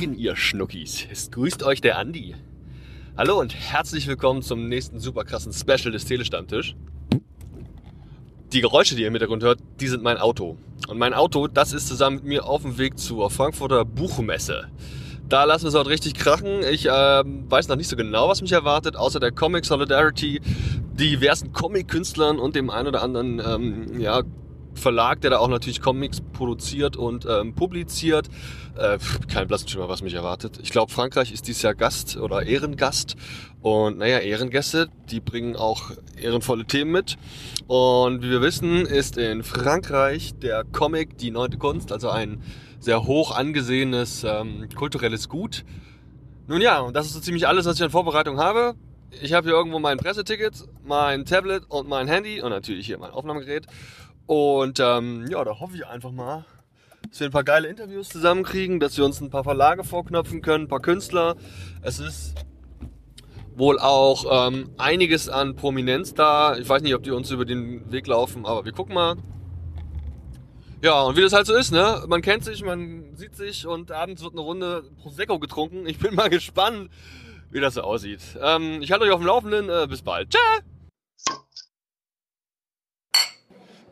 Morgen, ihr Schnuckis. Es grüßt euch der Andi. Hallo und herzlich willkommen zum nächsten super krassen Special des Telestammtisch. Die Geräusche, die ihr im Hintergrund hört, die sind mein Auto. Und mein Auto, das ist zusammen mit mir auf dem Weg zur Frankfurter Buchmesse. Da lassen wir es heute richtig krachen. Ich äh, weiß noch nicht so genau, was mich erwartet, außer der Comic Solidarity, diversen Comic-Künstlern und dem einen oder anderen ähm, ja, Verlag, der da auch natürlich Comics produziert und ähm, publiziert. Äh, kein blassen Schimmer, was mich erwartet. Ich glaube, Frankreich ist dieses Jahr Gast oder Ehrengast. Und naja, Ehrengäste, die bringen auch ehrenvolle Themen mit. Und wie wir wissen, ist in Frankreich der Comic die neunte Kunst, also ein sehr hoch angesehenes ähm, kulturelles Gut. Nun ja, und das ist so ziemlich alles, was ich an Vorbereitung habe. Ich habe hier irgendwo mein Presseticket, mein Tablet und mein Handy und natürlich hier mein Aufnahmegerät. Und ähm, ja, da hoffe ich einfach mal, dass wir ein paar geile Interviews zusammenkriegen, dass wir uns ein paar Verlage vorknöpfen können, ein paar Künstler. Es ist wohl auch ähm, einiges an Prominenz da. Ich weiß nicht, ob die uns über den Weg laufen, aber wir gucken mal. Ja, und wie das halt so ist, ne? Man kennt sich, man sieht sich und abends wird eine Runde Prosecco getrunken. Ich bin mal gespannt, wie das so aussieht. Ähm, ich halte euch auf dem Laufenden. Äh, bis bald. Ciao!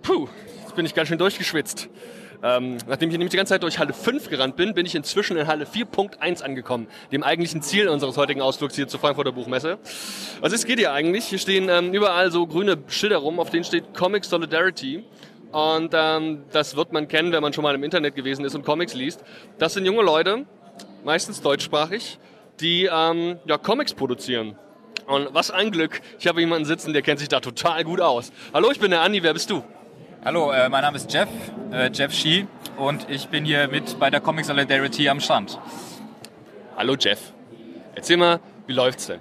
Puh, jetzt bin ich ganz schön durchgeschwitzt. Ähm, nachdem ich nämlich die ganze Zeit durch Halle 5 gerannt bin, bin ich inzwischen in Halle 4.1 angekommen, dem eigentlichen Ziel unseres heutigen Ausflugs hier zur Frankfurter Buchmesse. Was ist geht hier eigentlich? Hier stehen ähm, überall so grüne Schilder rum, auf denen steht Comic Solidarity. Und ähm, das wird man kennen, wenn man schon mal im Internet gewesen ist und Comics liest. Das sind junge Leute, meistens deutschsprachig, die ähm, ja, Comics produzieren. Und was ein Glück, ich habe jemanden sitzen, der kennt sich da total gut aus. Hallo, ich bin der Andi, wer bist du? Hallo, äh, mein Name ist Jeff, äh, Jeff Shi und ich bin hier mit bei der Comic Solidarity am Stand. Hallo Jeff, erzähl mal, wie läuft's denn?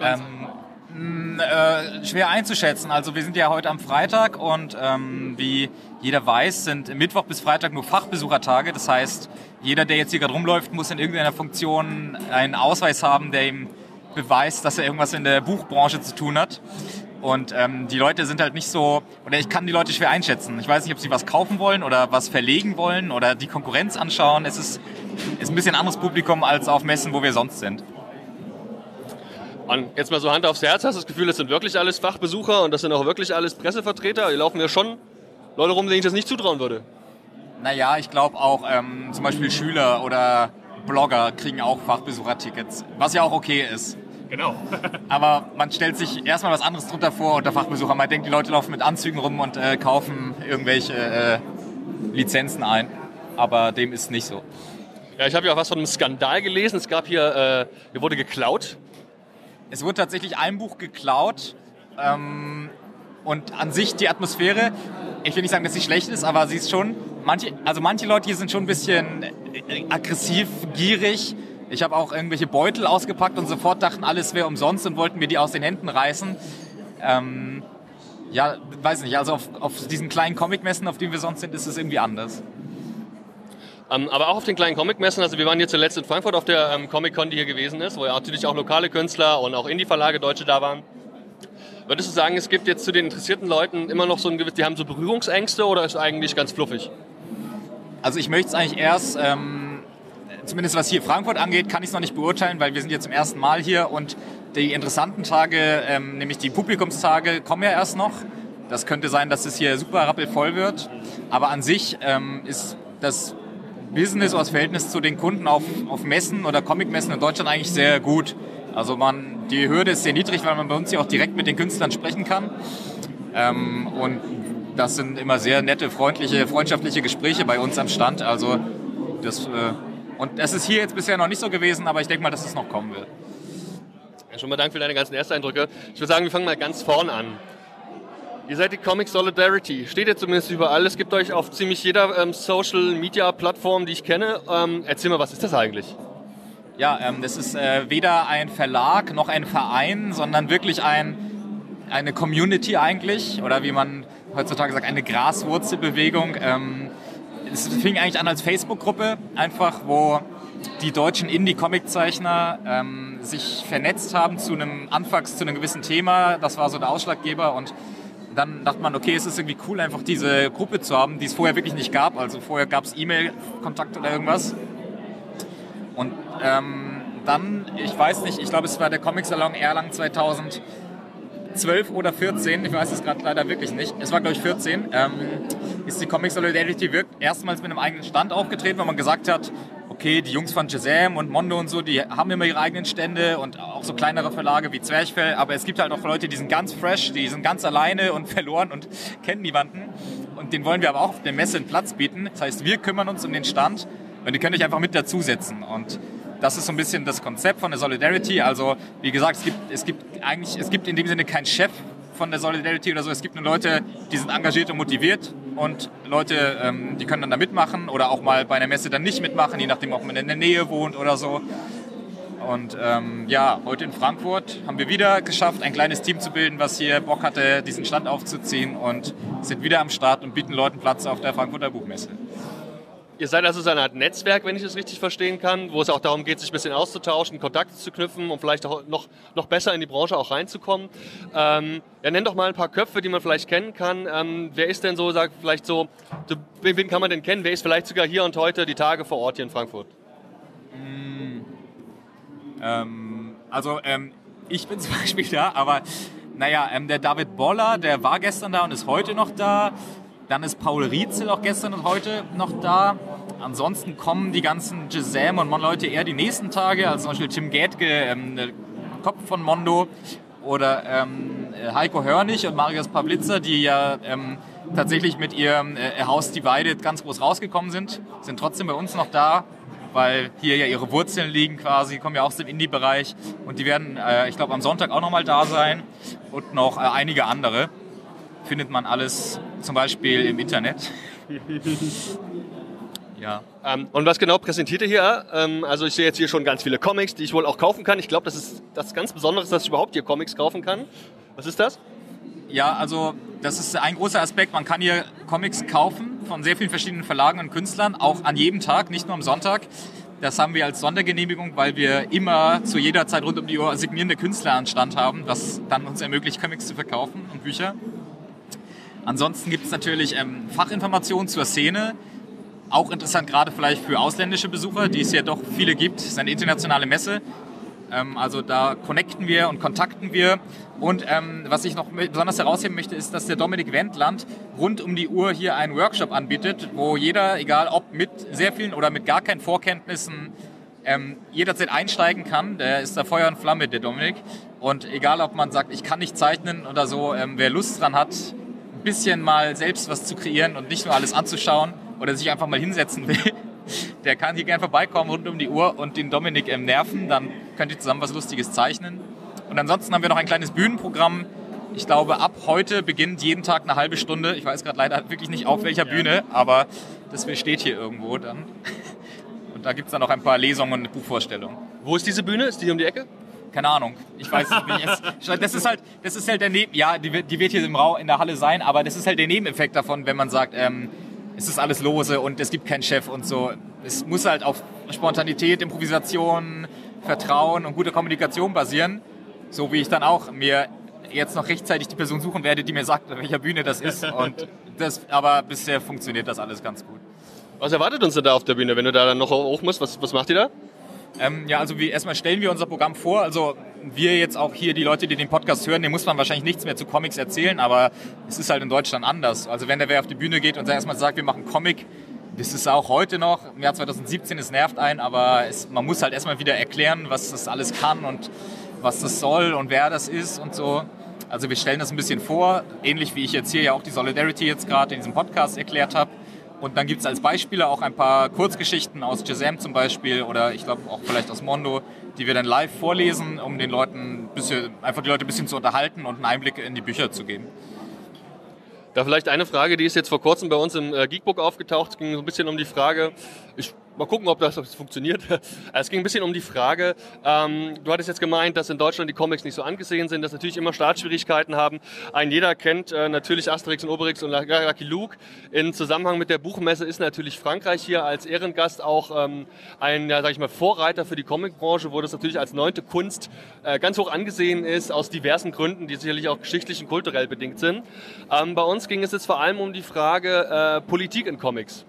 Ähm, mh, äh, schwer einzuschätzen. Also wir sind ja heute am Freitag und ähm, wie jeder weiß, sind Mittwoch bis Freitag nur Fachbesuchertage. Das heißt, jeder, der jetzt hier gerade rumläuft, muss in irgendeiner Funktion einen Ausweis haben, der ihm beweist, dass er irgendwas in der Buchbranche zu tun hat. Und ähm, die Leute sind halt nicht so, oder ich kann die Leute schwer einschätzen. Ich weiß nicht, ob sie was kaufen wollen oder was verlegen wollen oder die Konkurrenz anschauen. Es ist, ist ein bisschen anderes Publikum als auf Messen, wo wir sonst sind. Und jetzt mal so Hand aufs Herz, hast du das Gefühl, das sind wirklich alles Fachbesucher und das sind auch wirklich alles Pressevertreter? Die laufen ja schon Leute rum, denen ich das nicht zutrauen würde. Naja, ich glaube auch ähm, zum Beispiel Schüler oder Blogger kriegen auch Fachbesuchertickets, was ja auch okay ist. Genau. Aber man stellt sich erstmal was anderes drunter vor unter Fachbesucher. Man denkt, die Leute laufen mit Anzügen rum und äh, kaufen irgendwelche äh, Lizenzen ein. Aber dem ist nicht so. Ja, ich habe ja auch was von einem Skandal gelesen. Es gab hier, äh, hier wurde geklaut. Es wurde tatsächlich ein Buch geklaut. Ähm, und an sich die Atmosphäre, ich will nicht sagen, dass sie schlecht ist, aber sie ist schon, manche, also manche Leute hier sind schon ein bisschen äh, aggressiv, gierig. Ich habe auch irgendwelche Beutel ausgepackt und sofort dachten, alles wäre umsonst und wollten mir die aus den Händen reißen. Ähm, ja, weiß nicht, also auf, auf diesen kleinen Comicmessen, auf denen wir sonst sind, ist es irgendwie anders. Ähm, aber auch auf den kleinen Comicmessen, also wir waren hier zuletzt in Frankfurt auf der ähm, Comic-Con, die hier gewesen ist, wo ja natürlich auch lokale Künstler und auch Indie-Verlage Deutsche da waren. Würdest du sagen, es gibt jetzt zu den interessierten Leuten immer noch so ein gewiss, die haben so Berührungsängste oder ist eigentlich ganz fluffig? Also ich möchte es eigentlich erst, ähm, zumindest was hier Frankfurt angeht, kann ich es noch nicht beurteilen, weil wir sind jetzt zum ersten Mal hier und die interessanten Tage, ähm, nämlich die Publikumstage, kommen ja erst noch. Das könnte sein, dass es hier super rappelvoll wird. Aber an sich ähm, ist das Business oder das Verhältnis zu den Kunden auf, auf Messen oder Comicmessen in Deutschland eigentlich sehr gut. Also man, die Hürde ist sehr niedrig, weil man bei uns ja auch direkt mit den Künstlern sprechen kann. Ähm, und das sind immer sehr nette, freundliche, freundschaftliche Gespräche bei uns am Stand. Also das, äh, und das ist hier jetzt bisher noch nicht so gewesen, aber ich denke mal, dass es noch kommen wird. Ja, schon mal Dank für deine ganzen Ersteindrücke. Ich würde sagen, wir fangen mal ganz vorn an. Ihr seid die Comic Solidarity. Steht ihr zumindest überall. Es gibt euch auf ziemlich jeder ähm, Social Media Plattform, die ich kenne. Ähm, erzähl mal, was ist das eigentlich? Ja, ähm, das ist äh, weder ein Verlag noch ein Verein, sondern wirklich ein, eine Community eigentlich. Oder wie man heutzutage sagt, eine Graswurzelbewegung. Ähm, es fing eigentlich an als Facebook-Gruppe, einfach wo die deutschen Indie-Comic-Zeichner ähm, sich vernetzt haben zu einem anfangs zu einem gewissen Thema. Das war so der Ausschlaggeber und dann dachte man, okay, es ist irgendwie cool, einfach diese Gruppe zu haben, die es vorher wirklich nicht gab. Also vorher gab es E-Mail-Kontakt oder irgendwas. Und ähm, dann, ich weiß nicht, ich glaube, es war der Comic-Salon Erlangen 2000. 12 oder 14, ich weiß es gerade leider wirklich nicht, es war glaube ich 14, ähm, ist die Comic Solidarity wirkt erstmals mit einem eigenen Stand aufgetreten, weil man gesagt hat, okay, die Jungs von Shazam und Mondo und so, die haben immer ihre eigenen Stände und auch so kleinere Verlage wie Zwerchfell, aber es gibt halt auch Leute, die sind ganz fresh, die sind ganz alleine und verloren und kennen niemanden. Und den wollen wir aber auch auf der Messe einen Platz bieten. Das heißt, wir kümmern uns um den Stand und die könnt euch einfach mit dazusetzen und das ist so ein bisschen das Konzept von der Solidarity. Also wie gesagt, es gibt, es gibt eigentlich, es gibt in dem Sinne keinen Chef von der Solidarity oder so. Es gibt nur Leute, die sind engagiert und motiviert und Leute, ähm, die können dann da mitmachen oder auch mal bei einer Messe dann nicht mitmachen, je nachdem, ob man in der Nähe wohnt oder so. Und ähm, ja, heute in Frankfurt haben wir wieder geschafft, ein kleines Team zu bilden, was hier Bock hatte, diesen Stand aufzuziehen und sind wieder am Start und bieten Leuten Platz auf der Frankfurter Buchmesse. Ihr seid also so eine Art Netzwerk, wenn ich das richtig verstehen kann, wo es auch darum geht, sich ein bisschen auszutauschen, Kontakte zu knüpfen, um vielleicht auch noch, noch besser in die Branche auch reinzukommen. Ähm, ja, nenn doch mal ein paar Köpfe, die man vielleicht kennen kann. Ähm, wer ist denn so, sagt vielleicht so, so, wen kann man denn kennen? Wer ist vielleicht sogar hier und heute die Tage vor Ort hier in Frankfurt? Mm, ähm, also ähm, ich bin zum Beispiel da, aber naja, ähm, der David Boller, der war gestern da und ist heute noch da. Dann ist Paul Rietzel auch gestern und heute noch da. Ansonsten kommen die ganzen Gisem und Mon-Leute eher die nächsten Tage, also zum Beispiel Tim Gätke, ähm, Kopf von Mondo, oder ähm, Heiko Hörnig und Marius Pavlitzer, die ja ähm, tatsächlich mit ihrem äh, House Divided ganz groß rausgekommen sind, sind trotzdem bei uns noch da, weil hier ja ihre Wurzeln liegen quasi, kommen ja auch aus dem Indie-Bereich und die werden, äh, ich glaube, am Sonntag auch nochmal da sein und noch äh, einige andere findet man alles zum Beispiel im Internet. ja. Ähm, und was genau präsentiert ihr hier? Ähm, also ich sehe jetzt hier schon ganz viele Comics, die ich wohl auch kaufen kann. Ich glaube, das ist das ganz Besondere, dass ich überhaupt hier Comics kaufen kann. Was ist das? Ja, also das ist ein großer Aspekt. Man kann hier Comics kaufen von sehr vielen verschiedenen Verlagen und Künstlern, auch an jedem Tag, nicht nur am Sonntag. Das haben wir als Sondergenehmigung, weil wir immer zu jeder Zeit rund um die Uhr signierende Künstler an Stand haben, was dann uns ermöglicht, Comics zu verkaufen und Bücher. Ansonsten gibt es natürlich ähm, Fachinformationen zur Szene. Auch interessant gerade vielleicht für ausländische Besucher, die es ja doch viele gibt. Es ist eine internationale Messe. Ähm, also da connecten wir und kontakten wir. Und ähm, was ich noch besonders herausheben möchte, ist, dass der Dominik Wendland rund um die Uhr hier einen Workshop anbietet, wo jeder, egal ob mit sehr vielen oder mit gar keinen Vorkenntnissen, ähm, jederzeit einsteigen kann. Der ist da Feuer und Flamme, der Dominik. Und egal, ob man sagt, ich kann nicht zeichnen oder so, ähm, wer Lust dran hat, bisschen mal selbst was zu kreieren und nicht nur alles anzuschauen oder sich einfach mal hinsetzen will, der kann hier gerne vorbeikommen rund um die Uhr und den Dominik ähm, nerven. Dann könnt ihr zusammen was Lustiges zeichnen. Und ansonsten haben wir noch ein kleines Bühnenprogramm. Ich glaube, ab heute beginnt jeden Tag eine halbe Stunde. Ich weiß gerade leider wirklich nicht auf welcher Bühne, aber das steht hier irgendwo dann. Und da gibt es dann noch ein paar Lesungen und Buchvorstellungen. Wo ist diese Bühne? Ist die um die Ecke? Keine Ahnung. Ich weiß nicht. Das ist halt, das ist halt der Neben, ja, die, die wird hier im Raum in der Halle sein, aber das ist halt der Nebeneffekt davon, wenn man sagt, ähm, es ist alles lose und es gibt keinen Chef und so. Es muss halt auf Spontanität, Improvisation, Vertrauen und guter Kommunikation basieren. So wie ich dann auch mir jetzt noch rechtzeitig die Person suchen werde, die mir sagt, auf welcher Bühne das ist. Und das, aber bisher funktioniert das alles ganz gut. Was erwartet uns denn da auf der Bühne, wenn du da dann noch hoch musst? Was, was macht ihr da? Ähm, ja, also wie, erstmal stellen wir unser Programm vor. Also wir jetzt auch hier, die Leute, die den Podcast hören, denen muss man wahrscheinlich nichts mehr zu Comics erzählen, aber es ist halt in Deutschland anders. Also wenn der wer auf die Bühne geht und erstmal sagt, wir machen Comic, das ist auch heute noch, im Jahr 2017, es nervt einen, aber es, man muss halt erstmal wieder erklären, was das alles kann und was das soll und wer das ist und so. Also wir stellen das ein bisschen vor, ähnlich wie ich jetzt hier ja auch die Solidarity jetzt gerade in diesem Podcast erklärt habe. Und dann gibt es als Beispiele auch ein paar Kurzgeschichten aus Jazam zum Beispiel oder ich glaube auch vielleicht aus Mondo, die wir dann live vorlesen, um den Leuten bisschen, einfach die Leute ein bisschen zu unterhalten und einen Einblick in die Bücher zu geben. Da vielleicht eine Frage, die ist jetzt vor kurzem bei uns im äh, Geekbook aufgetaucht. Ging so ein bisschen um die Frage, ich mal gucken, ob das, ob das funktioniert. Es ging ein bisschen um die Frage, ähm, du hattest jetzt gemeint, dass in Deutschland die Comics nicht so angesehen sind, dass natürlich immer Startschwierigkeiten haben. Ein jeder kennt äh, natürlich Asterix und Obelix und Lucky Luke. In Zusammenhang mit der Buchmesse ist natürlich Frankreich hier als Ehrengast auch ähm, ein, ja, sag ich mal, Vorreiter für die Comicbranche, wo das natürlich als neunte Kunst äh, ganz hoch angesehen ist, aus diversen Gründen, die sicherlich auch geschichtlich und kulturell bedingt sind. Ähm, bei uns ging es jetzt vor allem um die Frage äh, Politik in Comics.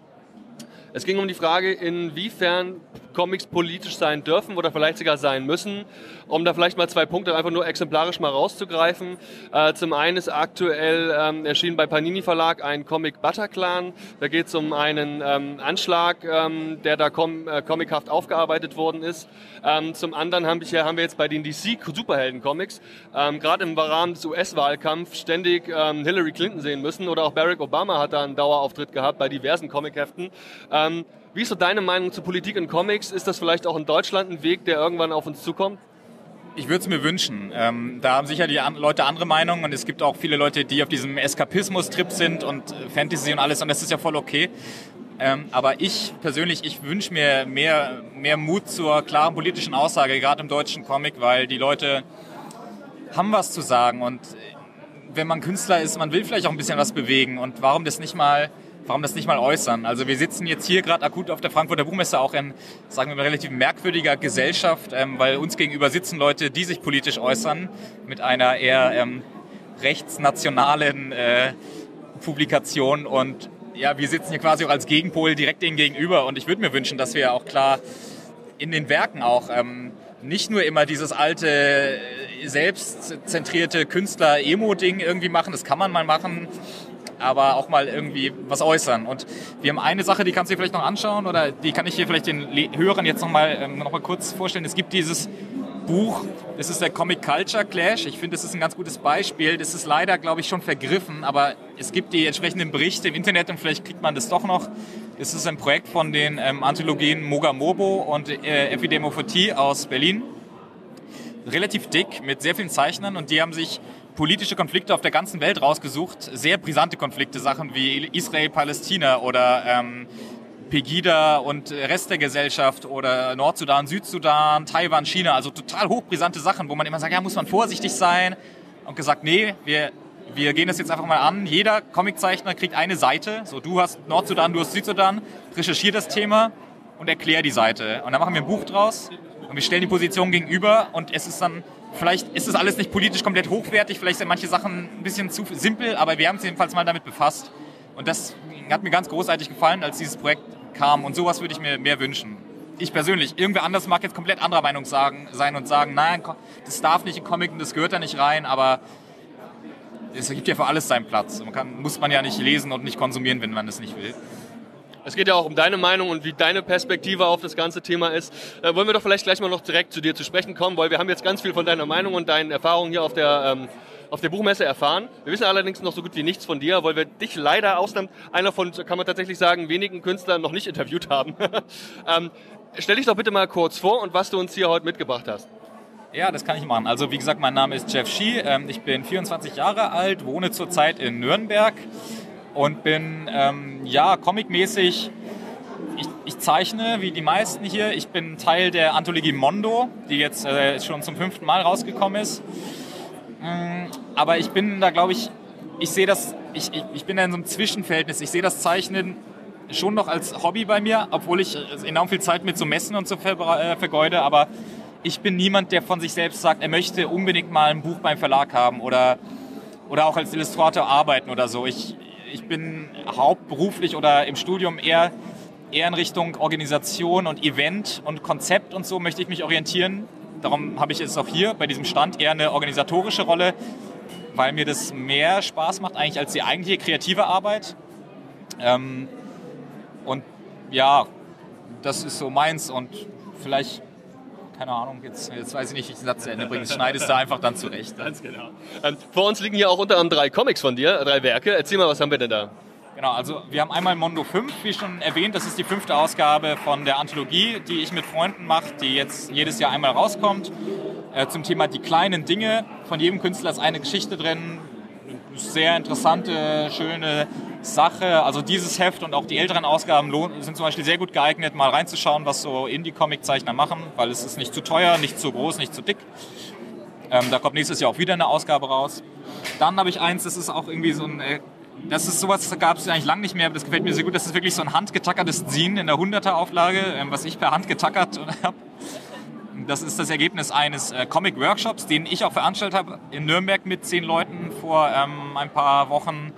Es ging um die Frage, inwiefern Comics politisch sein dürfen oder vielleicht sogar sein müssen. Um da vielleicht mal zwei Punkte einfach nur exemplarisch mal rauszugreifen. Äh, zum einen ist aktuell ähm, erschienen bei Panini Verlag ein Comic Butterclan. Da geht es um einen ähm, Anschlag, ähm, der da com äh, comichaft aufgearbeitet worden ist. Ähm, zum anderen haben wir, haben wir jetzt bei den DC Superhelden Comics ähm, gerade im Rahmen des US-Wahlkampfs ständig ähm, Hillary Clinton sehen müssen oder auch Barack Obama hat da einen Dauerauftritt gehabt bei diversen Comicheften. Wie ist so deine Meinung zu Politik in Comics? Ist das vielleicht auch in Deutschland ein Weg, der irgendwann auf uns zukommt? Ich würde es mir wünschen. Ähm, da haben sicher die an Leute andere Meinungen und es gibt auch viele Leute, die auf diesem Eskapismus-Trip sind und äh, Fantasy und alles und das ist ja voll okay. Ähm, aber ich persönlich, ich wünsche mir mehr, mehr Mut zur klaren politischen Aussage, gerade im deutschen Comic, weil die Leute haben was zu sagen und wenn man Künstler ist, man will vielleicht auch ein bisschen was bewegen und warum das nicht mal warum das nicht mal äußern? Also wir sitzen jetzt hier gerade akut auf der Frankfurter Buchmesse auch in, sagen wir mal, relativ merkwürdiger Gesellschaft, ähm, weil uns gegenüber sitzen Leute, die sich politisch äußern, mit einer eher ähm, rechtsnationalen äh, Publikation. Und ja, wir sitzen hier quasi auch als Gegenpol direkt denen gegenüber. Und ich würde mir wünschen, dass wir auch klar in den Werken auch ähm, nicht nur immer dieses alte, selbstzentrierte Künstler-Emo-Ding irgendwie machen, das kann man mal machen, aber auch mal irgendwie was äußern. Und wir haben eine Sache, die kannst du dir vielleicht noch anschauen oder die kann ich hier vielleicht den Hörern jetzt nochmal ähm, noch mal kurz vorstellen. Es gibt dieses Buch, das ist der Comic Culture Clash. Ich finde, das ist ein ganz gutes Beispiel. Das ist leider, glaube ich, schon vergriffen, aber es gibt die entsprechenden Berichte im Internet und vielleicht kriegt man das doch noch. Es ist ein Projekt von den ähm, Anthologien Mogamobo und äh, Epidemophotie aus Berlin. Relativ dick, mit sehr vielen Zeichnern und die haben sich politische Konflikte auf der ganzen Welt rausgesucht. Sehr brisante Konflikte, Sachen wie Israel-Palästina oder ähm, Pegida und Rest der Gesellschaft oder Nordsudan, Südsudan, Taiwan, China. Also total hochbrisante Sachen, wo man immer sagt, ja, muss man vorsichtig sein. Und gesagt, nee, wir, wir gehen das jetzt einfach mal an. Jeder Comiczeichner kriegt eine Seite. So, du hast Nordsudan, du hast Südsudan. Recherchier das Thema und erklär die Seite. Und dann machen wir ein Buch draus und wir stellen die Position gegenüber und es ist dann Vielleicht ist das alles nicht politisch komplett hochwertig, vielleicht sind manche Sachen ein bisschen zu simpel, aber wir haben uns jedenfalls mal damit befasst. Und das hat mir ganz großartig gefallen, als dieses Projekt kam. Und sowas würde ich mir mehr wünschen. Ich persönlich. Irgendwer anders mag jetzt komplett anderer Meinung sagen, sein und sagen, nein, das darf nicht in Comic und das gehört da nicht rein, aber es gibt ja für alles seinen Platz. Man kann, muss man ja nicht lesen und nicht konsumieren, wenn man es nicht will. Es geht ja auch um deine Meinung und wie deine Perspektive auf das ganze Thema ist. Äh, wollen wir doch vielleicht gleich mal noch direkt zu dir zu sprechen kommen, weil wir haben jetzt ganz viel von deiner Meinung und deinen Erfahrungen hier auf der, ähm, auf der Buchmesse erfahren. Wir wissen allerdings noch so gut wie nichts von dir, weil wir dich leider ausnahmt, einer von, kann man tatsächlich sagen, wenigen Künstlern noch nicht interviewt haben. ähm, stell dich doch bitte mal kurz vor und was du uns hier heute mitgebracht hast. Ja, das kann ich machen. Also wie gesagt, mein Name ist Jeff Shee. Ähm, ich bin 24 Jahre alt, wohne zurzeit in Nürnberg und bin ähm, ja comicmäßig. Ich, ich, zeichne wie die meisten hier. Ich bin Teil der Anthologie Mondo, die jetzt äh, schon zum fünften Mal rausgekommen ist. Ähm, aber ich bin da, glaube ich, ich sehe das, ich, ich, ich bin da in so einem Zwischenverhältnis. Ich sehe das Zeichnen schon noch als Hobby bei mir, obwohl ich äh, enorm viel Zeit mit so Messen und so ver, äh, vergeude. Aber ich bin niemand, der von sich selbst sagt, er möchte unbedingt mal ein Buch beim Verlag haben oder, oder auch als Illustrator arbeiten oder so. Ich, ich bin hauptberuflich oder im Studium eher, eher in Richtung Organisation und Event und Konzept und so möchte ich mich orientieren. Darum habe ich jetzt auch hier bei diesem Stand eher eine organisatorische Rolle, weil mir das mehr Spaß macht eigentlich als die eigentliche kreative Arbeit. Ähm, und ja, das ist so meins und vielleicht keine Ahnung, jetzt, jetzt weiß ich nicht, wie ich den Satz zu Ende bringe. Schneidest du einfach dann zurecht. Ganz genau. Ähm, vor uns liegen hier auch unter anderem drei Comics von dir, drei Werke. Erzähl mal, was haben wir denn da? Genau, also wir haben einmal Mondo 5, wie schon erwähnt, das ist die fünfte Ausgabe von der Anthologie, die ich mit Freunden mache, die jetzt jedes Jahr einmal rauskommt. Äh, zum Thema die kleinen Dinge. Von jedem Künstler ist eine Geschichte drin. Sehr interessante, schöne Sache. Also dieses Heft und auch die älteren Ausgaben sind zum Beispiel sehr gut geeignet, mal reinzuschauen, was so Indie-Comic-Zeichner machen, weil es ist nicht zu teuer, nicht zu groß, nicht zu dick. Ähm, da kommt nächstes Jahr auch wieder eine Ausgabe raus. Dann habe ich eins, das ist auch irgendwie so ein, äh, das ist sowas, gab es eigentlich lange nicht mehr, aber das gefällt mir sehr gut. Das ist wirklich so ein handgetackertes Zine in der 100er Auflage, ähm, was ich per Hand getackert habe. Das ist das Ergebnis eines äh, Comic-Workshops, den ich auch veranstaltet habe in Nürnberg mit zehn Leuten vor ähm, ein paar Wochen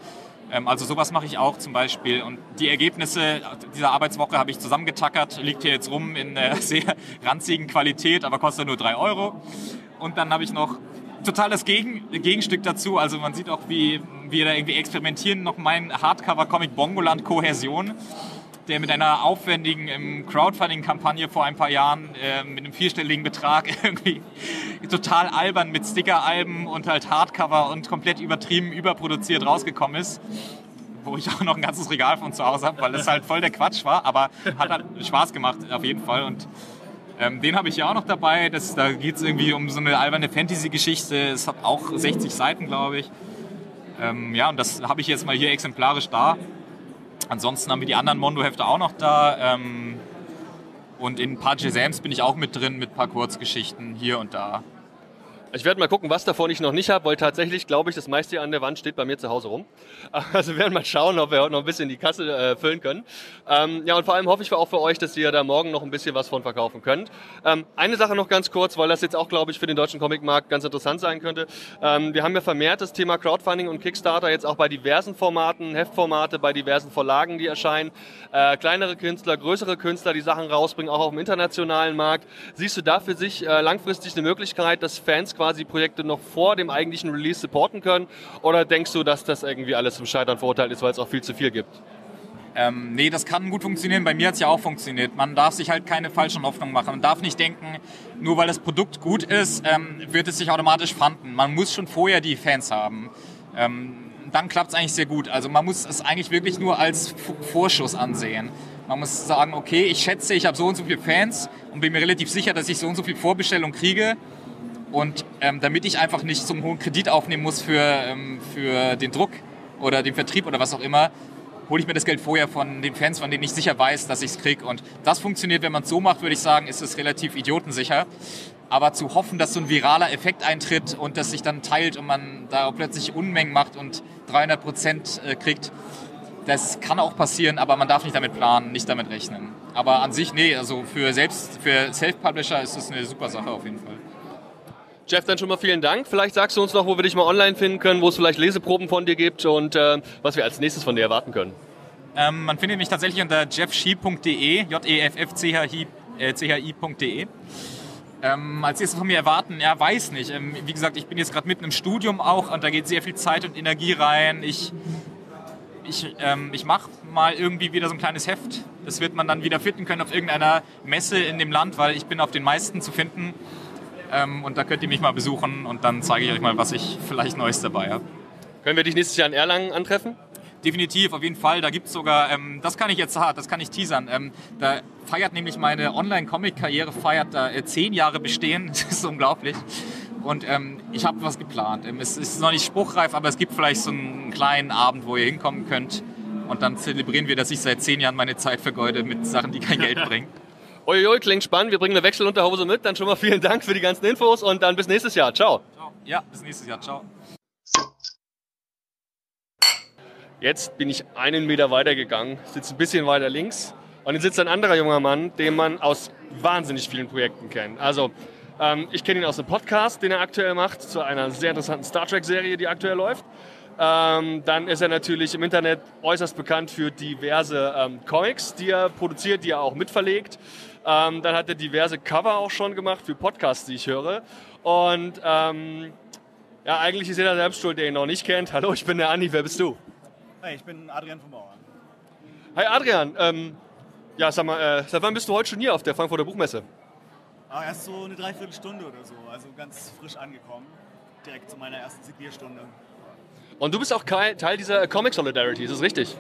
Ähm, also sowas mache ich auch zum Beispiel. Und die Ergebnisse dieser Arbeitswoche habe ich zusammengetackert, liegt hier jetzt rum in einer sehr ranzigen Qualität, aber kostet nur drei Euro. Und dann habe ich noch total das Gegen Gegenstück dazu. Also man sieht auch, wie wir da irgendwie experimentieren. Noch mein Hardcover-Comic Bongoland Kohäsion der mit einer aufwendigen ähm, Crowdfunding-Kampagne vor ein paar Jahren äh, mit einem vierstelligen Betrag irgendwie total albern mit Sticker-Alben und halt Hardcover und komplett übertrieben, überproduziert rausgekommen ist. Wo ich auch noch ein ganzes Regal von zu Hause habe, weil es halt voll der Quatsch war, aber hat halt Spaß gemacht auf jeden Fall. Und ähm, den habe ich ja auch noch dabei. Das, da geht es irgendwie um so eine alberne Fantasy-Geschichte. Es hat auch 60 Seiten, glaube ich. Ähm, ja, und das habe ich jetzt mal hier exemplarisch da. Ansonsten haben wir die anderen Mondo-Hefte auch noch da. Ähm, und in ein paar Jazams bin ich auch mit drin, mit ein paar Kurzgeschichten hier und da. Ich werde mal gucken, was davon ich noch nicht habe, weil tatsächlich glaube ich, das meiste hier an der Wand steht bei mir zu Hause rum. Also wir werden mal schauen, ob wir heute noch ein bisschen die Kasse äh, füllen können. Ähm, ja, und vor allem hoffe ich auch für euch, dass ihr da morgen noch ein bisschen was von verkaufen könnt. Ähm, eine Sache noch ganz kurz, weil das jetzt auch, glaube ich, für den deutschen Comicmarkt ganz interessant sein könnte. Ähm, wir haben ja vermehrt das Thema Crowdfunding und Kickstarter jetzt auch bei diversen Formaten, Heftformate, bei diversen Verlagen, die erscheinen. Äh, kleinere Künstler, größere Künstler, die Sachen rausbringen, auch auf dem internationalen Markt. Siehst du da für sich äh, langfristig eine Möglichkeit, dass Fans quasi Projekte noch vor dem eigentlichen Release supporten können? Oder denkst du, dass das irgendwie alles zum Scheitern verurteilt ist, weil es auch viel zu viel gibt? Ähm, nee, das kann gut funktionieren. Bei mir hat es ja auch funktioniert. Man darf sich halt keine falschen Hoffnungen machen. Man darf nicht denken, nur weil das Produkt gut ist, ähm, wird es sich automatisch fanden. Man muss schon vorher die Fans haben. Ähm, dann klappt es eigentlich sehr gut. Also man muss es eigentlich wirklich nur als Vorschuss ansehen. Man muss sagen, okay, ich schätze, ich habe so und so viele Fans und bin mir relativ sicher, dass ich so und so viel Vorbestellung kriege. Und ähm, damit ich einfach nicht zum hohen Kredit aufnehmen muss für, ähm, für den Druck oder den Vertrieb oder was auch immer, hole ich mir das Geld vorher von den Fans, von denen ich sicher weiß, dass ich es kriege. Und das funktioniert, wenn man es so macht, würde ich sagen, ist es relativ idiotensicher. Aber zu hoffen, dass so ein viraler Effekt eintritt und das sich dann teilt und man da plötzlich Unmengen macht und 300 Prozent äh, kriegt, das kann auch passieren, aber man darf nicht damit planen, nicht damit rechnen. Aber an sich, nee, also für selbst, für Self-Publisher ist das eine super Sache auf jeden Fall. Jeff, dann schon mal vielen Dank. Vielleicht sagst du uns noch, wo wir dich mal online finden können, wo es vielleicht Leseproben von dir gibt und äh, was wir als nächstes von dir erwarten können. Ähm, man findet mich tatsächlich unter jeffschi.de, j-e-f-f-c-h-i.de. Äh, ähm, als nächstes von mir erwarten, ja, weiß nicht. Ähm, wie gesagt, ich bin jetzt gerade mitten im Studium auch und da geht sehr viel Zeit und Energie rein. Ich, ich, ähm, ich mache mal irgendwie wieder so ein kleines Heft. Das wird man dann wieder finden können auf irgendeiner Messe in dem Land, weil ich bin auf den meisten zu finden. Ähm, und da könnt ihr mich mal besuchen und dann zeige ich euch mal, was ich vielleicht Neues dabei habe. Können wir dich nächstes Jahr in Erlangen antreffen? Definitiv, auf jeden Fall. Da gibt es sogar, ähm, das kann ich jetzt hart, das kann ich teasern. Ähm, da feiert nämlich meine Online-Comic-Karriere, feiert da äh, zehn Jahre bestehen. Das ist unglaublich. Und ähm, ich habe was geplant. Ähm, es ist noch nicht spruchreif, aber es gibt vielleicht so einen kleinen Abend, wo ihr hinkommen könnt. Und dann zelebrieren wir, dass ich seit zehn Jahren meine Zeit vergeude mit Sachen, die kein Geld bringen. Uiuiui, klingt spannend. Wir bringen eine Wechselunterhose mit. Dann schon mal vielen Dank für die ganzen Infos und dann bis nächstes Jahr. Ciao. Ciao. Ja, bis nächstes Jahr. Ciao. Jetzt bin ich einen Meter weiter gegangen, sitze ein bisschen weiter links und hier sitzt ein anderer junger Mann, den man aus wahnsinnig vielen Projekten kennt. Also ähm, ich kenne ihn aus einem Podcast, den er aktuell macht, zu einer sehr interessanten Star Trek-Serie, die aktuell läuft. Ähm, dann ist er natürlich im Internet äußerst bekannt für diverse ähm, Comics, die er produziert, die er auch mitverlegt. Ähm, dann hat er diverse Cover auch schon gemacht für Podcasts, die ich höre. Und ähm, ja, eigentlich ist jeder selbst schuld, der ihn noch nicht kennt. Hallo, ich bin der Andi, wer bist du? Hi, ich bin Adrian vom Bauer. Hi Adrian, ähm, ja, sag mal, äh, seit wann bist du heute schon hier auf der Frankfurter Buchmesse? Ah, erst so eine Dreiviertelstunde oder so, also ganz frisch angekommen. Direkt zu meiner ersten Signierstunde. Und du bist auch Teil dieser Comic Solidarity, ist das richtig?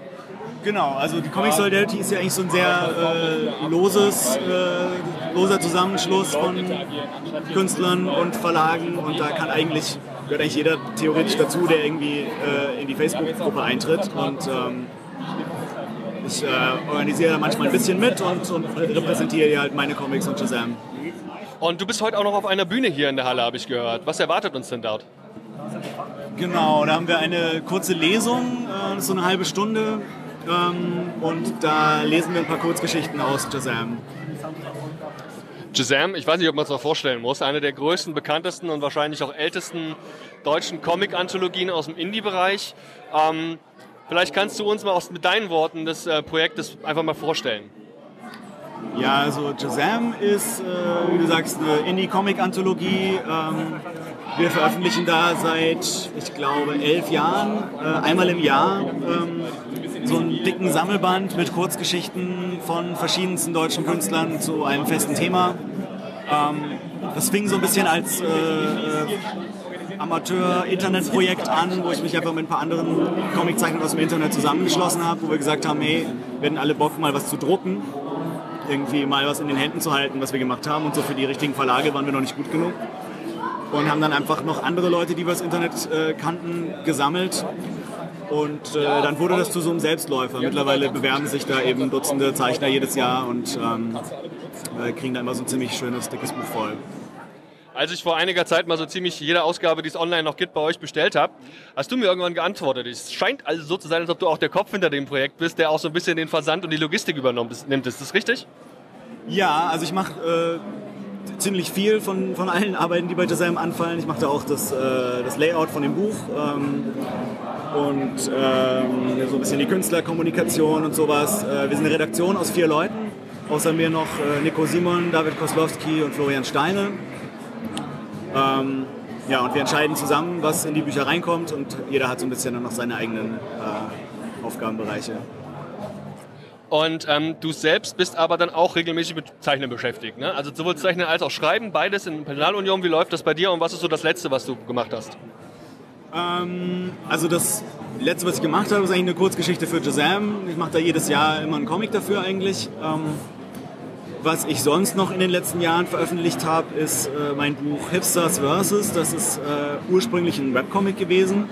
Genau, also die Comic Solidarity ist ja eigentlich so ein sehr äh, loses, äh, loser Zusammenschluss von Künstlern und Verlagen und da kann eigentlich, gehört eigentlich jeder theoretisch dazu, der irgendwie äh, in die Facebook-Gruppe eintritt und ähm, ich äh, organisiere da manchmal ein bisschen mit und, und repräsentiere halt meine Comics und Shazam. Und du bist heute auch noch auf einer Bühne hier in der Halle, habe ich gehört. Was erwartet uns denn dort? Genau, da haben wir eine kurze Lesung, äh, so eine halbe Stunde. Ähm, und da lesen wir ein paar Kurzgeschichten aus Shazam. Shazam, ich weiß nicht, ob man es noch vorstellen muss, eine der größten, bekanntesten und wahrscheinlich auch ältesten deutschen Comic-Anthologien aus dem Indie-Bereich. Ähm, Vielleicht kannst du uns mal mit deinen Worten des äh, Projektes einfach mal vorstellen. Ja, also Shazam ist, äh, wie du sagst, eine Indie-Comic-Anthologie. Ähm, wir veröffentlichen da seit, ich glaube, elf Jahren, äh, einmal im Jahr, ähm, so einen dicken Sammelband mit Kurzgeschichten von verschiedensten deutschen Künstlern zu einem festen Thema. Ähm, das fing so ein bisschen als äh, äh, Amateur-Internetprojekt an, wo ich mich einfach mit ein paar anderen Comiczeichnern aus dem Internet zusammengeschlossen habe, wo wir gesagt haben, hey, wir hätten alle Bock, mal was zu drucken irgendwie mal was in den Händen zu halten, was wir gemacht haben. Und so für die richtigen Verlage waren wir noch nicht gut genug. Und haben dann einfach noch andere Leute, die wir das Internet äh, kannten, gesammelt. Und äh, dann wurde das zu so einem Selbstläufer. Mittlerweile bewerben sich da eben Dutzende Zeichner jedes Jahr und ähm, äh, kriegen da immer so ein ziemlich schönes, dickes Buch voll. Als ich vor einiger Zeit mal so ziemlich jede Ausgabe, die es online noch gibt, bei euch bestellt habe, hast du mir irgendwann geantwortet. Es scheint also so zu sein, als ob du auch der Kopf hinter dem Projekt bist, der auch so ein bisschen den Versand und die Logistik übernommen nimmt. Ist das richtig? Ja, also ich mache äh, ziemlich viel von, von allen Arbeiten, die bei Jazam anfallen. Ich mache da auch das, äh, das Layout von dem Buch ähm, und ähm, so ein bisschen die Künstlerkommunikation und sowas. Äh, wir sind eine Redaktion aus vier Leuten. Außer mir noch äh, Nico Simon, David Koslowski und Florian Steine. Ähm, ja, und wir entscheiden zusammen, was in die Bücher reinkommt und jeder hat so ein bisschen dann noch seine eigenen äh, Aufgabenbereiche. Und ähm, du selbst bist aber dann auch regelmäßig mit Zeichnen beschäftigt. Ne? Also sowohl Zeichnen als auch Schreiben, beides in Personalunion. Wie läuft das bei dir und was ist so das Letzte, was du gemacht hast? Ähm, also das Letzte, was ich gemacht habe, ist eigentlich eine Kurzgeschichte für Jazam. Ich mache da jedes Jahr immer einen Comic dafür eigentlich. Ähm, was ich sonst noch in den letzten Jahren veröffentlicht habe, ist äh, mein Buch Hipsters Versus. Das ist äh, ursprünglich ein Webcomic gewesen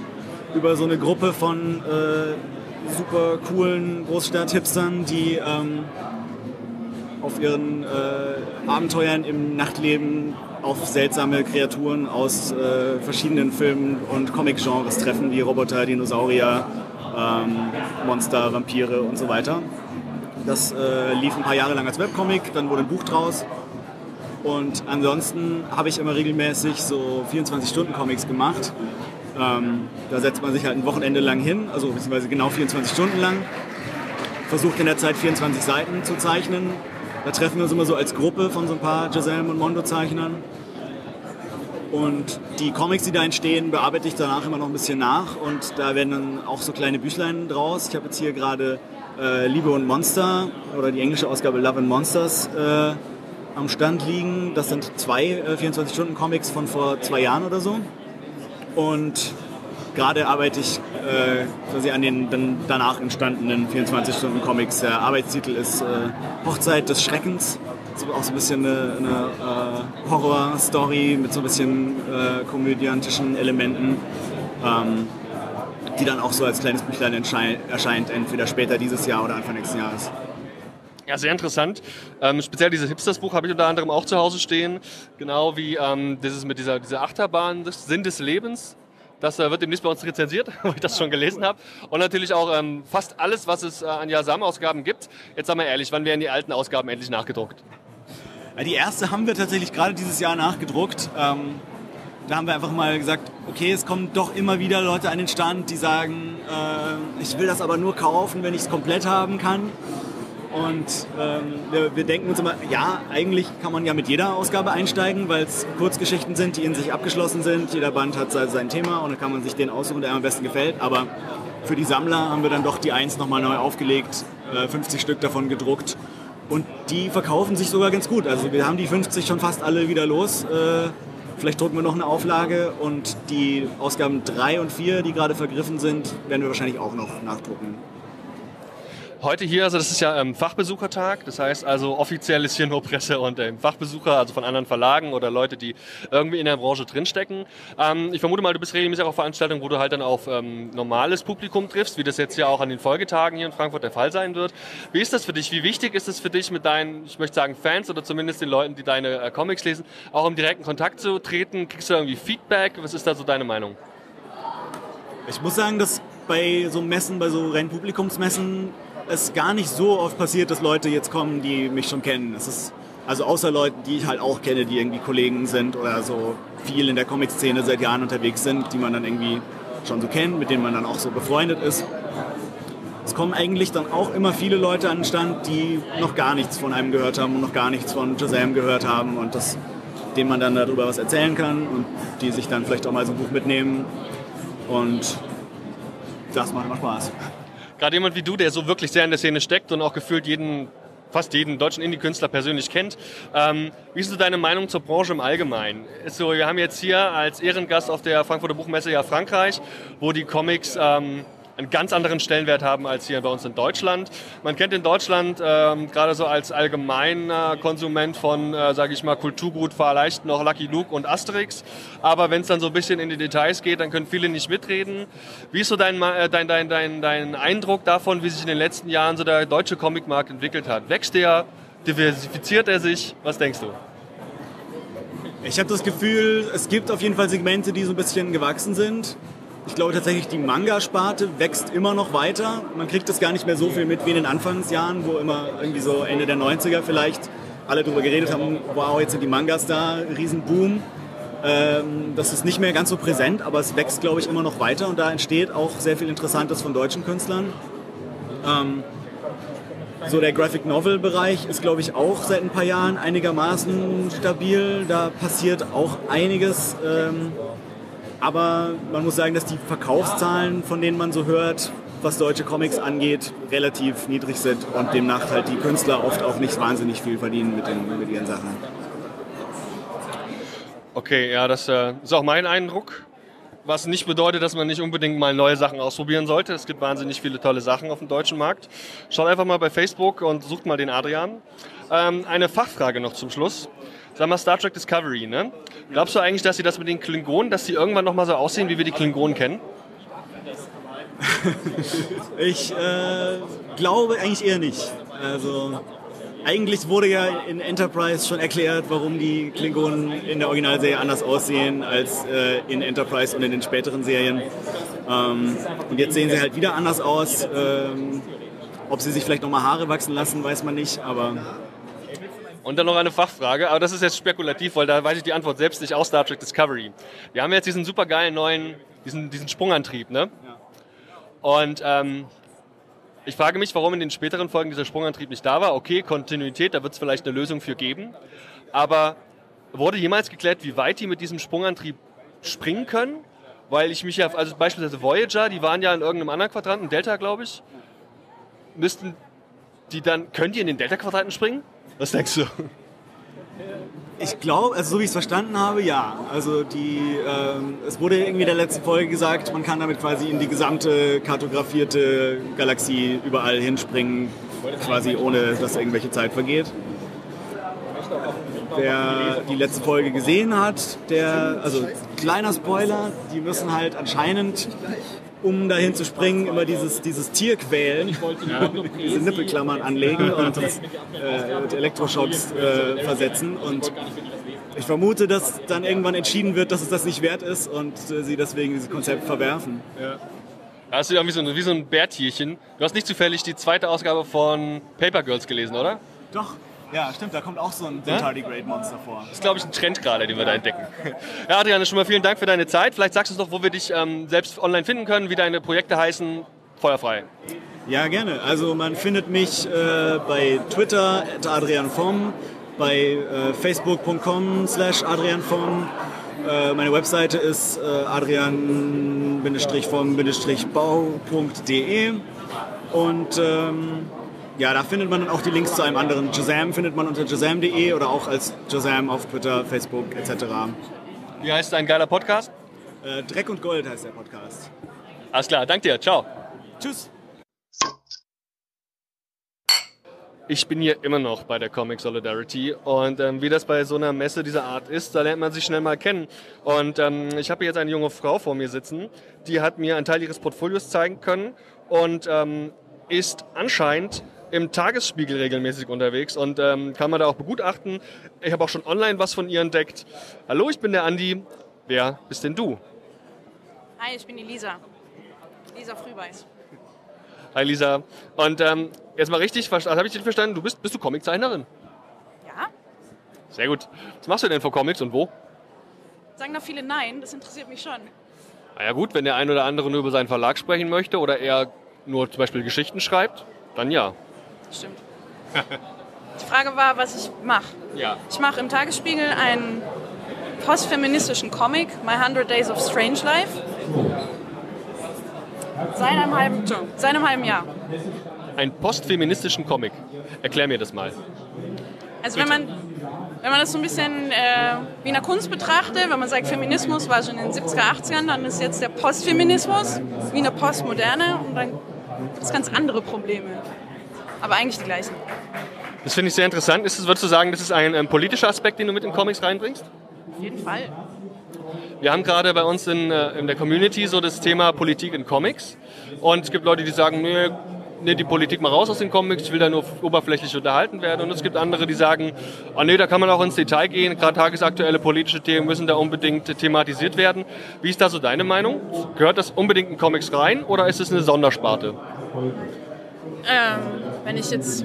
über so eine Gruppe von äh, super coolen Großstadt-Hipstern, die ähm, auf ihren äh, Abenteuern im Nachtleben auf seltsame Kreaturen aus äh, verschiedenen Filmen und Comic-Genres treffen, wie Roboter, Dinosaurier, ähm, Monster, Vampire und so weiter. Das äh, lief ein paar Jahre lang als Webcomic, dann wurde ein Buch draus. Und ansonsten habe ich immer regelmäßig so 24-Stunden-Comics gemacht. Ähm, da setzt man sich halt ein Wochenende lang hin, also beziehungsweise genau 24 Stunden lang. Versucht in der Zeit 24 Seiten zu zeichnen. Da treffen wir uns immer so als Gruppe von so ein paar Giselle und Mondo-Zeichnern. Und die Comics, die da entstehen, bearbeite ich danach immer noch ein bisschen nach. Und da werden dann auch so kleine Büchlein draus. Ich habe jetzt hier gerade äh, Liebe und Monster oder die englische Ausgabe Love and Monsters äh, am Stand liegen. Das sind zwei äh, 24-Stunden-Comics von vor zwei Jahren oder so. Und gerade arbeite ich äh, quasi an den dann danach entstandenen 24-Stunden-Comics. Der Arbeitstitel ist äh, Hochzeit des Schreckens. So, auch so ein bisschen eine, eine äh, Horror-Story mit so ein bisschen komödiantischen Elementen. Ähm, die dann auch so als kleines Büchlein erscheint, entweder später dieses Jahr oder Anfang nächsten Jahres. Ja, sehr interessant. Ähm, speziell dieses Hipsters-Buch habe ich unter anderem auch zu Hause stehen. Genau wie ähm, dieses mit dieser, dieser Achterbahn, das Sinn des Lebens. Das äh, wird demnächst bei uns rezensiert, wo ich das schon gelesen habe. Und natürlich auch ähm, fast alles, was es äh, an Yasam-Ausgaben gibt. Jetzt sagen wir ehrlich, wann werden die alten Ausgaben endlich nachgedruckt? Ja, die erste haben wir tatsächlich gerade dieses Jahr nachgedruckt. Ähm, da haben wir einfach mal gesagt, okay, es kommen doch immer wieder Leute an den Stand, die sagen, äh, ich will das aber nur kaufen, wenn ich es komplett haben kann. Und ähm, wir, wir, denken uns immer, ja, eigentlich kann man ja mit jeder Ausgabe einsteigen, weil es Kurzgeschichten sind, die in sich abgeschlossen sind. Jeder Band hat sein Thema und dann kann man sich den aussuchen, der einem am besten gefällt. Aber für die Sammler haben wir dann doch die Eins nochmal neu aufgelegt, äh, 50 Stück davon gedruckt. Und die verkaufen sich sogar ganz gut. Also wir haben die 50 schon fast alle wieder los. Äh, Vielleicht drucken wir noch eine Auflage und die Ausgaben 3 und 4, die gerade vergriffen sind, werden wir wahrscheinlich auch noch nachdrucken. Heute hier, also das ist ja ähm, Fachbesuchertag, das heißt also offiziell ist hier nur Presse und ähm, Fachbesucher, also von anderen Verlagen oder Leute, die irgendwie in der Branche drinstecken. Ähm, ich vermute mal, du bist regelmäßig auch auf Veranstaltungen, wo du halt dann auf ähm, normales Publikum triffst, wie das jetzt ja auch an den Folgetagen hier in Frankfurt der Fall sein wird. Wie ist das für dich? Wie wichtig ist es für dich mit deinen, ich möchte sagen Fans oder zumindest den Leuten, die deine äh, Comics lesen, auch im direkten Kontakt zu treten? Kriegst du irgendwie Feedback? Was ist da so deine Meinung? Ich muss sagen, dass bei so Messen, bei so Rennpublikumsmessen es gar nicht so oft passiert, dass Leute jetzt kommen, die mich schon kennen. Es ist also außer Leuten, die ich halt auch kenne, die irgendwie Kollegen sind oder so viel in der Comic-Szene seit Jahren unterwegs sind, die man dann irgendwie schon so kennt, mit denen man dann auch so befreundet ist. es kommen eigentlich dann auch immer viele Leute an den Stand, die noch gar nichts von einem gehört haben und noch gar nichts von Shazam gehört haben und das, denen man dann darüber was erzählen kann und die sich dann vielleicht auch mal so ein Buch mitnehmen und das macht immer Spaß. Gerade jemand wie du, der so wirklich sehr in der Szene steckt und auch gefühlt jeden fast jeden deutschen Indie-Künstler persönlich kennt. Ähm, wie ist so deine Meinung zur Branche im Allgemeinen? Ist so, wir haben jetzt hier als Ehrengast auf der Frankfurter Buchmesse ja Frankreich, wo die Comics ähm, einen ganz anderen Stellenwert haben als hier bei uns in Deutschland. Man kennt in Deutschland ähm, gerade so als allgemeiner Konsument von, äh, sage ich mal, Kulturgut vielleicht noch Lucky Luke und Asterix. Aber wenn es dann so ein bisschen in die Details geht, dann können viele nicht mitreden. Wie ist so dein, äh, dein, dein, dein, dein Eindruck davon, wie sich in den letzten Jahren so der deutsche Comicmarkt entwickelt hat? Wächst der? Diversifiziert er sich? Was denkst du? Ich habe das Gefühl, es gibt auf jeden Fall Segmente, die so ein bisschen gewachsen sind. Ich glaube tatsächlich, die Manga-Sparte wächst immer noch weiter. Man kriegt das gar nicht mehr so viel mit wie in den Anfangsjahren, wo immer irgendwie so Ende der 90er vielleicht alle darüber geredet haben, wow, jetzt sind die Mangas da, Riesenboom. Ähm, das ist nicht mehr ganz so präsent, aber es wächst, glaube ich, immer noch weiter und da entsteht auch sehr viel Interessantes von deutschen Künstlern. Ähm, so der Graphic Novel Bereich ist, glaube ich, auch seit ein paar Jahren einigermaßen stabil. Da passiert auch einiges. Ähm, aber man muss sagen, dass die Verkaufszahlen, von denen man so hört, was deutsche Comics angeht, relativ niedrig sind und demnach halt die Künstler oft auch nicht wahnsinnig viel verdienen mit, den, mit ihren Sachen. Okay, ja, das äh, ist auch mein Eindruck. Was nicht bedeutet, dass man nicht unbedingt mal neue Sachen ausprobieren sollte. Es gibt wahnsinnig viele tolle Sachen auf dem deutschen Markt. Schaut einfach mal bei Facebook und sucht mal den Adrian. Ähm, eine Fachfrage noch zum Schluss. Sag mal, Star Trek Discovery, ne? Glaubst du eigentlich, dass sie das mit den Klingonen, dass sie irgendwann nochmal so aussehen, wie wir die Klingonen kennen? ich äh, glaube eigentlich eher nicht. Also eigentlich wurde ja in Enterprise schon erklärt, warum die Klingonen in der Originalserie anders aussehen als äh, in Enterprise und in den späteren Serien. Ähm, und jetzt sehen sie halt wieder anders aus. Ähm, ob sie sich vielleicht nochmal Haare wachsen lassen, weiß man nicht, aber und dann noch eine Fachfrage, aber das ist jetzt spekulativ, weil da weiß ich die Antwort selbst nicht aus Star Trek Discovery. Wir haben jetzt diesen supergeilen neuen, diesen, diesen Sprungantrieb, ne? Und ähm, ich frage mich, warum in den späteren Folgen dieser Sprungantrieb nicht da war. Okay, Kontinuität, da wird es vielleicht eine Lösung für geben. Aber wurde jemals geklärt, wie weit die mit diesem Sprungantrieb springen können? Weil ich mich ja, also beispielsweise Voyager, die waren ja in irgendeinem anderen Quadranten, Delta glaube ich, müssten die dann, können die in den Delta-Quadranten springen? Was denkst du? Ich glaube, also so wie ich es verstanden habe, ja. Also die, ähm, es wurde irgendwie in der letzten Folge gesagt, man kann damit quasi in die gesamte kartografierte Galaxie überall hinspringen, quasi ohne dass irgendwelche Zeit vergeht. Wer die letzte Folge gesehen hat, der, also kleiner Spoiler, die müssen halt anscheinend um dahin zu springen, immer dieses, dieses Tier quälen, ja. diese Nippelklammern anlegen und das, äh, mit Elektroschocks äh, versetzen. Und ich vermute, dass dann irgendwann entschieden wird, dass es das nicht wert ist und äh, sie deswegen dieses Konzept verwerfen. Ja. Das ist ja wie so, ein, wie so ein Bärtierchen. Du hast nicht zufällig die zweite Ausgabe von Paper Girls gelesen, oder? Doch, ja, stimmt, da kommt auch so ein ja? Tardigrade Monster vor. Das ist, glaube ich, ein Trend gerade, den wir da entdecken. Ja, Adrian, schon mal vielen Dank für deine Zeit. Vielleicht sagst du uns noch, wo wir dich ähm, selbst online finden können, wie deine Projekte heißen. Feuerfrei. Ja, gerne. Also man findet mich äh, bei Twitter, Adrian Vom, bei äh, facebook.com slash Adrian Vom. Äh, meine Webseite ist äh, adrian-vom-bau.de und ähm, ja, da findet man dann auch die Links zu einem anderen. Jazam findet man unter jazam.de oder auch als Jazam auf Twitter, Facebook etc. Wie heißt dein geiler Podcast? Äh, Dreck und Gold heißt der Podcast. Alles klar, danke dir. Ciao. Tschüss. Ich bin hier immer noch bei der Comic Solidarity und ähm, wie das bei so einer Messe dieser Art ist, da lernt man sich schnell mal kennen. Und ähm, ich habe jetzt eine junge Frau vor mir sitzen, die hat mir einen Teil ihres Portfolios zeigen können und ähm, ist anscheinend im Tagesspiegel regelmäßig unterwegs und ähm, kann man da auch begutachten. Ich habe auch schon online was von ihr entdeckt. Hallo, ich bin der Andi. Wer bist denn du? Hi, ich bin die Lisa. Lisa Frühbeiß. Hi Lisa. Und ähm, jetzt mal richtig, habe ich dich verstanden? Du bist, bist du Comiczeichnerin? Ja. Sehr gut. Was machst du denn für Comics und wo? Sagen da viele Nein, das interessiert mich schon. Na ja gut, wenn der ein oder andere nur über seinen Verlag sprechen möchte oder eher nur zum Beispiel Geschichten schreibt, dann ja. Stimmt. Die Frage war, was ich mache. Ja. Ich mache im Tagesspiegel einen postfeministischen Comic, My 100 Days of Strange Life. Seit einem halben, seit einem halben Jahr. Einen postfeministischen Comic. Erklär mir das mal. Also wenn man, wenn man das so ein bisschen äh, wie in der Kunst betrachtet, wenn man sagt, Feminismus war schon in den 70er, 80ern, dann ist jetzt der Postfeminismus wie eine Postmoderne und dann gibt es ganz andere Probleme. Aber eigentlich die gleichen. Das finde ich sehr interessant. Ist es, würdest du sagen, das ist ein ähm, politischer Aspekt, den du mit in Comics reinbringst? Auf jeden Fall. Wir haben gerade bei uns in, äh, in der Community so das Thema Politik in Comics. Und es gibt Leute, die sagen, nee, nee, die Politik mal raus aus den Comics, ich will da nur oberflächlich unterhalten werden. Und es gibt andere, die sagen, oh nee, da kann man auch ins Detail gehen. Gerade tagesaktuelle politische Themen müssen da unbedingt thematisiert werden. Wie ist da so deine Meinung? Gehört das unbedingt in Comics rein oder ist es eine Sondersparte? Ähm, wenn ich jetzt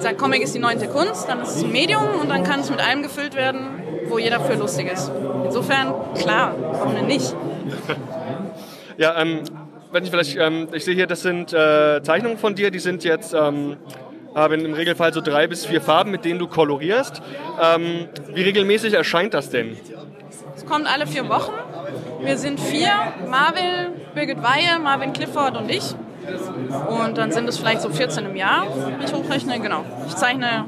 sage, Comic ist die neunte Kunst, dann ist es ein Medium und dann kann es mit allem gefüllt werden, wo jeder für lustig ist. Insofern, klar, warum denn nicht? Ja, ähm, wenn ich vielleicht, ähm, ich sehe hier, das sind äh, Zeichnungen von dir, die sind jetzt, ähm, haben im Regelfall so drei bis vier Farben, mit denen du kolorierst. Ähm, wie regelmäßig erscheint das denn? Es kommt alle vier Wochen. Wir sind vier, Marvel, Birgit Weihe, Marvin Clifford und ich. Und dann sind es vielleicht so 14 im Jahr, wie ich hochrechne. Genau. Ich zeichne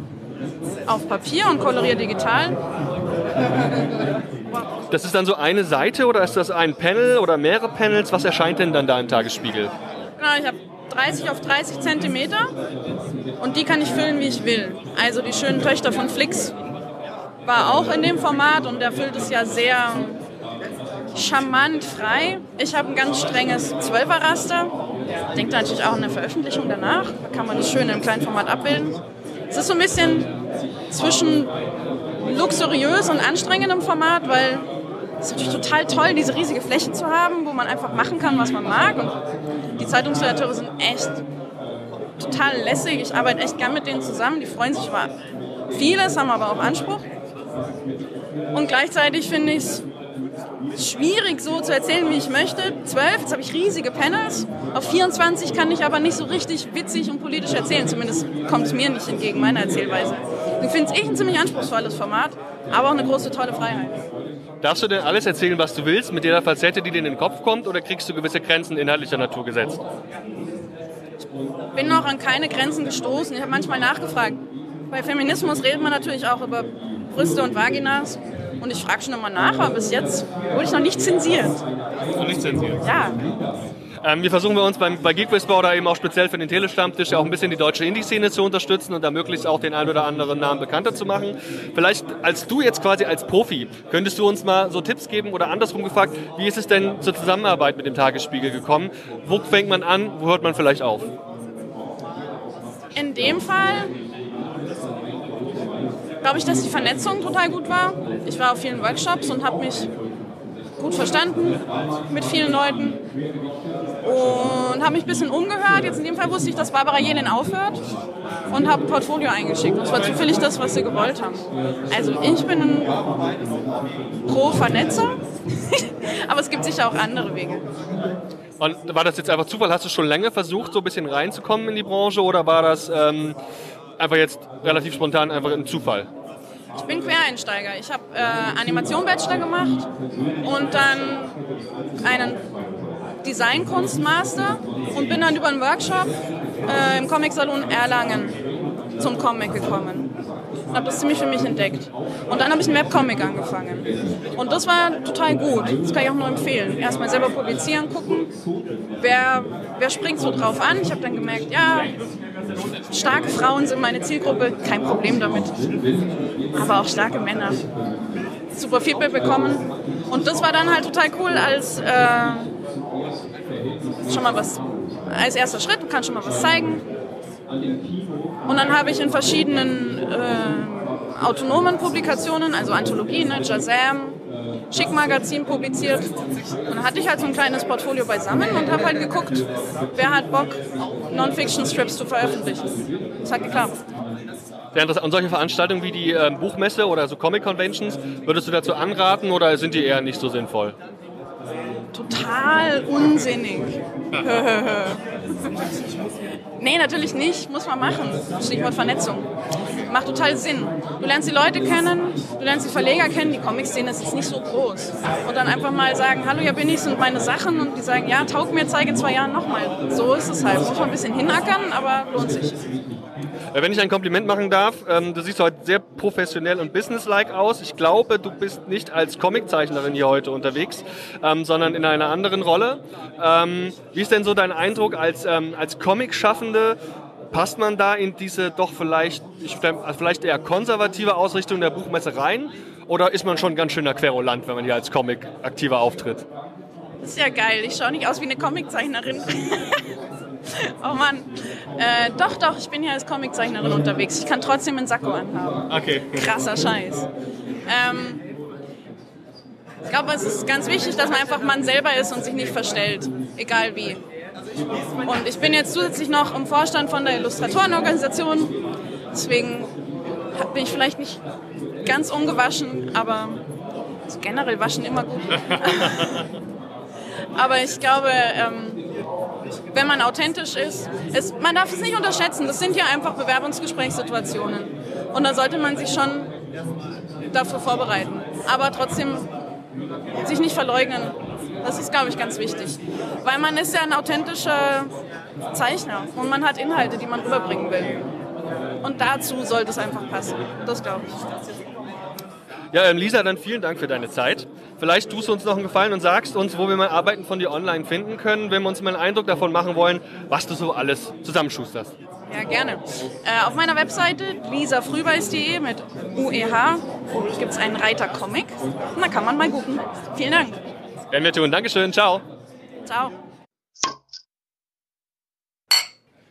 auf Papier und koloriere digital. Das ist dann so eine Seite oder ist das ein Panel oder mehrere Panels? Was erscheint denn dann da im Tagesspiegel? Genau, ich habe 30 auf 30 Zentimeter und die kann ich füllen, wie ich will. Also die schönen Töchter von Flix war auch in dem Format und der füllt es ja sehr charmant frei. Ich habe ein ganz strenges 12er Raster. Denkt natürlich auch an eine Veröffentlichung danach. Da kann man das schön im kleinen Format abbilden. Es ist so ein bisschen zwischen luxuriös und anstrengendem Format, weil es ist natürlich total toll, diese riesige Fläche zu haben, wo man einfach machen kann, was man mag. Und die Zeitungsredakteure sind echt total lässig. Ich arbeite echt gern mit denen zusammen. Die freuen sich über vieles, haben aber auch Anspruch. Und gleichzeitig finde ich es schwierig so zu erzählen, wie ich möchte. Zwölf, jetzt habe ich riesige Panels. Auf 24 kann ich aber nicht so richtig witzig und politisch erzählen. Zumindest kommt es mir nicht entgegen meiner Erzählweise. Ich finde echt ein ziemlich anspruchsvolles Format, aber auch eine große, tolle Freiheit. Darfst du denn alles erzählen, was du willst, mit jeder Facette, die dir in den Kopf kommt, oder kriegst du gewisse Grenzen inhaltlicher Natur gesetzt? Ich bin noch an keine Grenzen gestoßen. Ich habe manchmal nachgefragt. Bei Feminismus redet man natürlich auch über Brüste und Vaginas. Und ich frage schon immer nach, aber bis jetzt wurde ich noch nicht zensiert. Noch nicht zensiert? Ja. Ähm, wir versuchen bei uns beim, bei Geek Whisper oder eben auch speziell für den Telestammtisch auch ein bisschen die deutsche Indie-Szene zu unterstützen und da möglichst auch den einen oder anderen Namen bekannter zu machen. Vielleicht als du jetzt quasi als Profi, könntest du uns mal so Tipps geben oder andersrum gefragt, wie ist es denn zur Zusammenarbeit mit dem Tagesspiegel gekommen? Wo fängt man an, wo hört man vielleicht auf? In dem Fall glaube ich, dass die Vernetzung total gut war. Ich war auf vielen Workshops und habe mich gut verstanden mit vielen Leuten und habe mich ein bisschen umgehört. Jetzt in dem Fall wusste ich, dass Barbara Jelin aufhört und habe ein Portfolio eingeschickt. Das war zufällig das, was sie gewollt haben. Also ich bin ein Pro-Vernetzer, aber es gibt sicher auch andere Wege. Und war das jetzt einfach Zufall? Hast du schon lange versucht, so ein bisschen reinzukommen in die Branche oder war das ähm, einfach jetzt relativ spontan einfach ein Zufall? Ich bin Quereinsteiger. Ich habe äh, Animation-Bachelor gemacht und dann einen Designkunstmaster und bin dann über einen Workshop äh, im Comic-Salon Erlangen zum Comic gekommen. Und habe das ziemlich für mich entdeckt. Und dann habe ich einen Webcomic angefangen. Und das war total gut. Das kann ich auch nur empfehlen. Erstmal selber publizieren, gucken, wer, wer springt so drauf an. Ich habe dann gemerkt, ja, starke Frauen sind meine Zielgruppe, kein Problem damit. Aber auch starke Männer. Super Feedback bekommen. Und das war dann halt total cool als äh, schon mal was als erster Schritt, du kannst schon mal was zeigen. Und dann habe ich in verschiedenen äh, autonomen Publikationen, also Anthologien, ne, Jazam, Schick Magazin publiziert. Und hatte ich halt so ein kleines Portfolio beisammen und habe halt geguckt, wer hat Bock, Non-Fiction-Strips zu veröffentlichen. Das hat geklappt. Sehr interessant. Und solche Veranstaltungen wie die ähm, Buchmesse oder so Comic-Conventions, würdest du dazu anraten oder sind die eher nicht so sinnvoll? Total unsinnig. nee, natürlich nicht. Muss man machen. Stichwort Vernetzung. Macht total Sinn. Du lernst die Leute kennen, du lernst die Verleger kennen, die Comic-Szene ist jetzt nicht so groß. Und dann einfach mal sagen, hallo, hier bin ich, sind meine Sachen. Und die sagen, ja, taug mir, zeige in zwei Jahren nochmal. So ist es halt. Muss man ein bisschen hinackern, aber lohnt sich. Äh, Wenn ich ein Kompliment machen darf, ähm, du siehst heute sehr professionell und businesslike aus. Ich glaube, du bist nicht als Comiczeichnerin hier heute unterwegs, ähm, sondern in einer anderen Rolle. Ähm, wie ist denn so dein Eindruck als, als Comic-Schaffende? Passt man da in diese doch vielleicht, also vielleicht eher konservative Ausrichtung der Buchmesse rein? Oder ist man schon ganz schöner Querulant, wenn man hier als Comic aktiver auftritt? Das ist ja geil. Ich schaue nicht aus wie eine Comiczeichnerin. oh Mann. Äh, doch, doch, ich bin hier als Comiczeichnerin unterwegs. Ich kann trotzdem einen Sakko anhaben. Okay. Krasser Scheiß. Ähm, ich glaube, es ist ganz wichtig, dass man einfach man selber ist und sich nicht verstellt. Egal wie. Und ich bin jetzt zusätzlich noch im Vorstand von der Illustratorenorganisation. Deswegen bin ich vielleicht nicht ganz ungewaschen, aber generell waschen immer gut. Aber ich glaube, ähm, wenn man authentisch ist, es, man darf es nicht unterschätzen. Das sind ja einfach Bewerbungsgesprächssituationen. Und da sollte man sich schon dafür vorbereiten. Aber trotzdem sich nicht verleugnen. Das ist, glaube ich, ganz wichtig. Weil man ist ja ein authentischer Zeichner und man hat Inhalte, die man rüberbringen will. Und dazu sollte es einfach passen. Das glaube ich. Ja, ähm, Lisa, dann vielen Dank für deine Zeit. Vielleicht tust du uns noch einen Gefallen und sagst uns, wo wir mal Arbeiten von dir online finden können, wenn wir uns mal einen Eindruck davon machen wollen, was du so alles zusammenschusterst. Ja, gerne. Äh, auf meiner Webseite lisafrühbeiß.de mit UEH gibt es einen Reiter Comic. Und da kann man mal gucken. Vielen Dank. Werden wir tun. Dankeschön. Ciao. Ciao.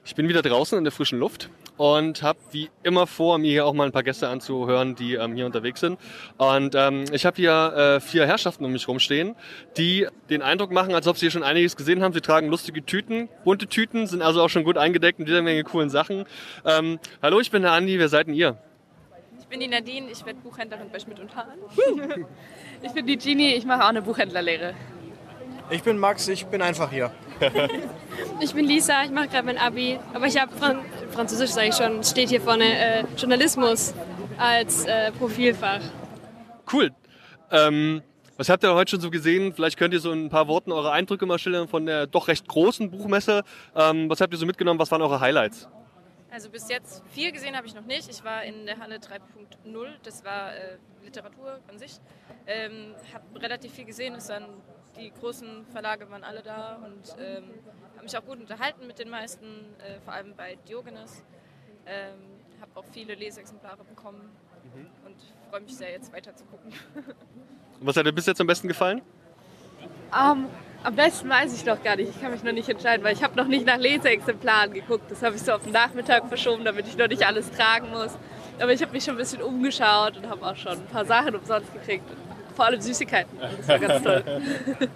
Ich bin wieder draußen in der frischen Luft und habe wie immer vor, mir hier auch mal ein paar Gäste anzuhören, die ähm, hier unterwegs sind. Und ähm, ich habe hier äh, vier Herrschaften um mich rumstehen, die den Eindruck machen, als ob sie hier schon einiges gesehen haben. Sie tragen lustige Tüten, bunte Tüten, sind also auch schon gut eingedeckt mit jeder Menge coolen Sachen. Ähm, hallo, ich bin der Andi, wer seid denn ihr? Ich bin die Nadine, ich werde Buchhändlerin bei Schmidt und Hahn. ich bin die Genie, ich mache auch eine Buchhändlerlehre. Ich bin Max, ich bin einfach hier. Ich bin Lisa, ich mache gerade mein Abi, aber ich habe Fran Französisch, sage ich schon, steht hier vorne äh, Journalismus als äh, Profilfach. Cool. Ähm, was habt ihr heute schon so gesehen? Vielleicht könnt ihr so in ein paar Worten eure Eindrücke mal schildern von der doch recht großen Buchmesse. Ähm, was habt ihr so mitgenommen? Was waren eure Highlights? Also bis jetzt viel gesehen habe ich noch nicht. Ich war in der Halle 3.0, das war äh, Literatur an sich. Ähm, habe relativ viel gesehen, es waren die großen Verlage waren alle da und ähm, habe mich auch gut unterhalten mit den meisten, äh, vor allem bei Diogenes. Ähm, habe auch viele Leseexemplare bekommen und freue mich sehr, jetzt weiter zu gucken. Und was hat dir bis jetzt am besten gefallen? Um, am besten weiß ich noch gar nicht. Ich kann mich noch nicht entscheiden, weil ich habe noch nicht nach Leseexemplaren geguckt. Das habe ich so auf den Nachmittag verschoben, damit ich noch nicht alles tragen muss. Aber ich habe mich schon ein bisschen umgeschaut und habe auch schon ein paar Sachen umsonst gekriegt. Vor allem Süßigkeiten. Das war ganz toll.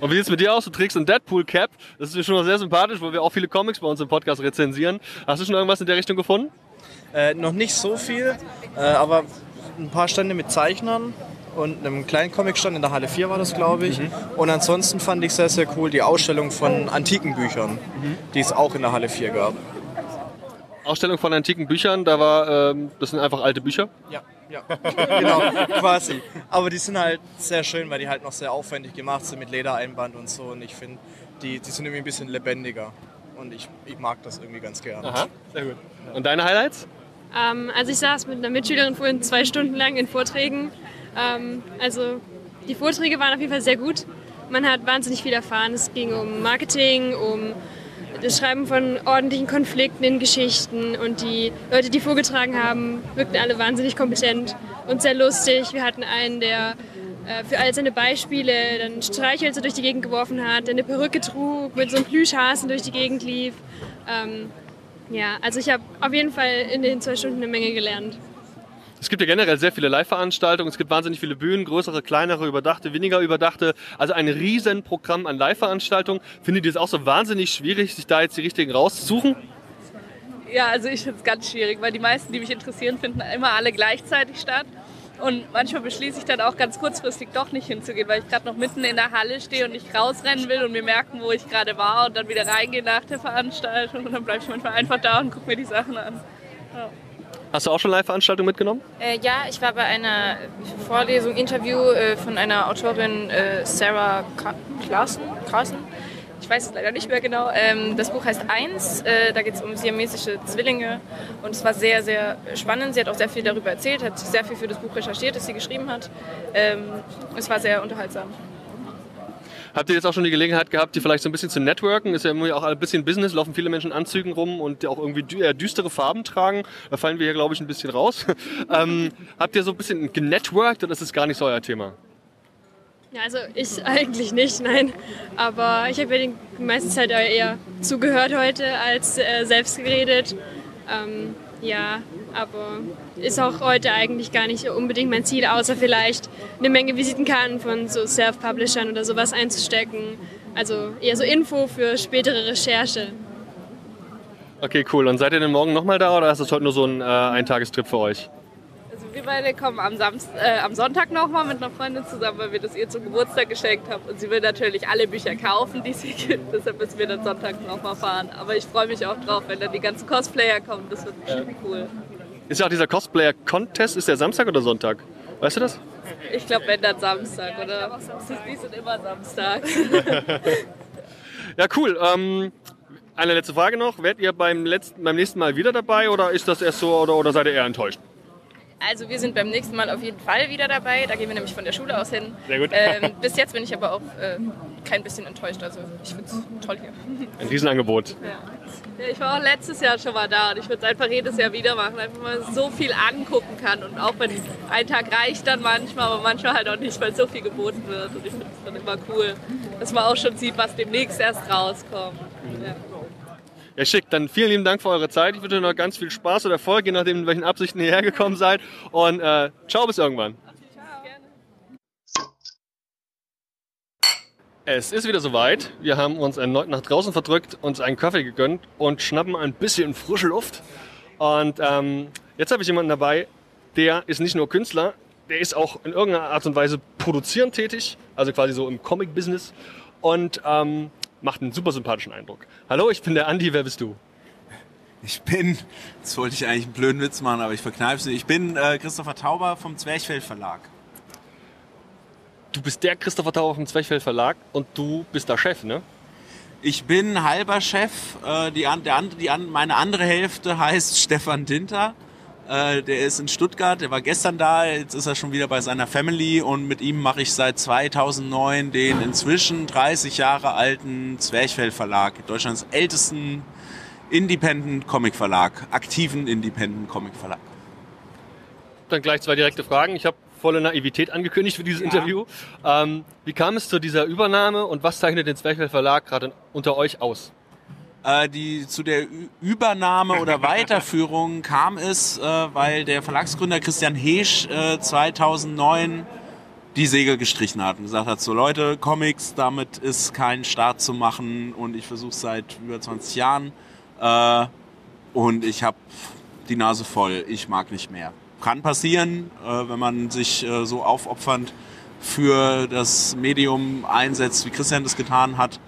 Und wie sieht es mit dir aus? Du trägst ein Deadpool-Cap. Das ist mir schon mal sehr sympathisch, weil wir auch viele Comics bei uns im Podcast rezensieren. Hast du schon irgendwas in der Richtung gefunden? Äh, noch nicht so viel, äh, aber ein paar Stände mit Zeichnern und einem kleinen Comicstand in der Halle 4 war das, glaube ich. Und ansonsten fand ich sehr, sehr cool die Ausstellung von antiken Büchern, die es auch in der Halle 4 gab. Ausstellung von antiken Büchern, da war, ähm, das sind einfach alte Bücher. Ja, ja, genau, quasi. Aber die sind halt sehr schön, weil die halt noch sehr aufwendig gemacht sind mit Ledereinband und so. Und ich finde, die, die sind irgendwie ein bisschen lebendiger. Und ich, ich mag das irgendwie ganz gerne. sehr gut. Und deine Highlights? Ähm, also ich saß mit einer Mitschülerin vorhin zwei Stunden lang in Vorträgen. Ähm, also die Vorträge waren auf jeden Fall sehr gut. Man hat wahnsinnig viel erfahren. Es ging um Marketing, um das Schreiben von ordentlichen Konflikten in Geschichten und die Leute, die vorgetragen haben, wirkten alle wahnsinnig kompetent und sehr lustig. Wir hatten einen, der äh, für all seine Beispiele dann Streichhölzer durch die Gegend geworfen hat, der eine Perücke trug, mit so einem Plüschhasen durch die Gegend lief. Ähm, ja, also ich habe auf jeden Fall in den zwei Stunden eine Menge gelernt. Es gibt ja generell sehr viele Live-Veranstaltungen. Es gibt wahnsinnig viele Bühnen, größere, kleinere, überdachte, weniger überdachte. Also ein riesen Programm an Live-Veranstaltungen. Findet ihr es auch so wahnsinnig schwierig, sich da jetzt die richtigen rauszusuchen? Ja, also ich finde es ganz schwierig, weil die meisten, die mich interessieren, finden immer alle gleichzeitig statt. Und manchmal beschließe ich dann auch ganz kurzfristig doch nicht hinzugehen, weil ich gerade noch mitten in der Halle stehe und nicht rausrennen will und mir merken, wo ich gerade war und dann wieder reingehen nach der Veranstaltung. Und dann bleibe ich manchmal einfach da und gucke mir die Sachen an. Ja. Hast du auch schon Live-Veranstaltungen mitgenommen? Äh, ja, ich war bei einer Vorlesung, Interview äh, von einer Autorin äh, Sarah Clausen. Ich weiß es leider nicht mehr genau. Ähm, das Buch heißt Eins. Äh, da geht es um siamesische Zwillinge. Und es war sehr, sehr spannend. Sie hat auch sehr viel darüber erzählt, hat sehr viel für das Buch recherchiert, das sie geschrieben hat. Ähm, es war sehr unterhaltsam. Habt ihr jetzt auch schon die Gelegenheit gehabt, die vielleicht so ein bisschen zu networken? Ist ja immer auch ein bisschen Business, laufen viele Menschen in Anzügen rum und auch irgendwie eher düstere Farben tragen. Da fallen wir hier, glaube ich, ein bisschen raus. ähm, habt ihr so ein bisschen genetworked oder ist das gar nicht so euer Thema? Ja, also ich eigentlich nicht, nein. Aber ich habe ja die meiste Zeit eher zugehört heute als äh, selbst geredet. Ähm, ja, aber ist auch heute eigentlich gar nicht unbedingt mein Ziel, außer vielleicht eine Menge Visitenkarten von so Self-Publishern oder sowas einzustecken. Also eher so Info für spätere Recherche. Okay, cool. Und seid ihr denn morgen nochmal da oder ist das heute nur so ein äh, Eintagestrip für euch? wir beide kommen am, Samst äh, am Sonntag nochmal mit einer Freundin zusammen, weil wir das ihr zum Geburtstag geschenkt haben. Und sie will natürlich alle Bücher kaufen, die sie gibt. Deshalb müssen wir dann Sonntag nochmal fahren. Aber ich freue mich auch drauf, wenn dann die ganzen Cosplayer kommen. Das wird bestimmt cool. Ist ja auch dieser Cosplayer-Contest, ist der Samstag oder Sonntag? Weißt du das? Ich glaube, wenn dann Samstag, oder? Die sind immer Samstag. ja, cool. Ähm, eine letzte Frage noch. Werdet ihr beim, letzten, beim nächsten Mal wieder dabei oder ist das erst so oder, oder seid ihr eher enttäuscht? Also wir sind beim nächsten Mal auf jeden Fall wieder dabei. Da gehen wir nämlich von der Schule aus hin. Sehr gut. Ähm, bis jetzt bin ich aber auch äh, kein bisschen enttäuscht. Also ich finde es toll hier. Ein Riesenangebot. Ja. ja. ich war auch letztes Jahr schon mal da und ich würde es einfach jedes Jahr wieder machen. Einfach mal so viel angucken kann. Und auch wenn ein Tag reicht dann manchmal, aber manchmal halt auch nicht, weil so viel geboten wird. Und ich finde es dann immer cool, dass man auch schon sieht, was demnächst erst rauskommt. Ja. Ja, schick. Dann vielen lieben Dank für eure Zeit. Ich wünsche euch noch ganz viel Spaß oder Erfolg, je nachdem, in welchen Absichten ihr hergekommen seid. Und äh, ciao, bis irgendwann. Es ist wieder soweit. Wir haben uns erneut nach draußen verdrückt, uns einen Kaffee gegönnt und schnappen ein bisschen frische Luft. Und ähm, jetzt habe ich jemanden dabei, der ist nicht nur Künstler, der ist auch in irgendeiner Art und Weise produzierend tätig, also quasi so im Comic-Business. Und ähm, macht einen super sympathischen Eindruck. Hallo, ich bin der Andi, wer bist du? Ich bin, jetzt wollte ich eigentlich einen blöden Witz machen, aber ich verkneife es nicht. Ich bin äh, Christopher Tauber vom Zwerchfell Verlag. Du bist der Christopher Tauber vom Zwerchfell Verlag und du bist der Chef, ne? Ich bin halber Chef. Äh, die, der, die, meine andere Hälfte heißt Stefan Dinter. Äh, der ist in Stuttgart, der war gestern da, jetzt ist er schon wieder bei seiner Family und mit ihm mache ich seit 2009 den inzwischen 30 Jahre alten Zwerchfell Verlag, Deutschlands ältesten Independent Comic Verlag, aktiven Independent Comic Verlag. Dann gleich zwei direkte Fragen. Ich habe volle Naivität angekündigt für dieses ja. Interview. Ähm, wie kam es zu dieser Übernahme und was zeichnet den Zwerchfell Verlag gerade unter euch aus? Äh, die, zu der Übernahme oder Weiterführung kam es, äh, weil der Verlagsgründer Christian Heesch äh, 2009 die Segel gestrichen hat und gesagt hat, so Leute, Comics, damit ist kein Start zu machen und ich versuche seit über 20 Jahren äh, und ich habe die Nase voll, ich mag nicht mehr. Kann passieren, äh, wenn man sich äh, so aufopfernd für das Medium einsetzt, wie Christian das getan hat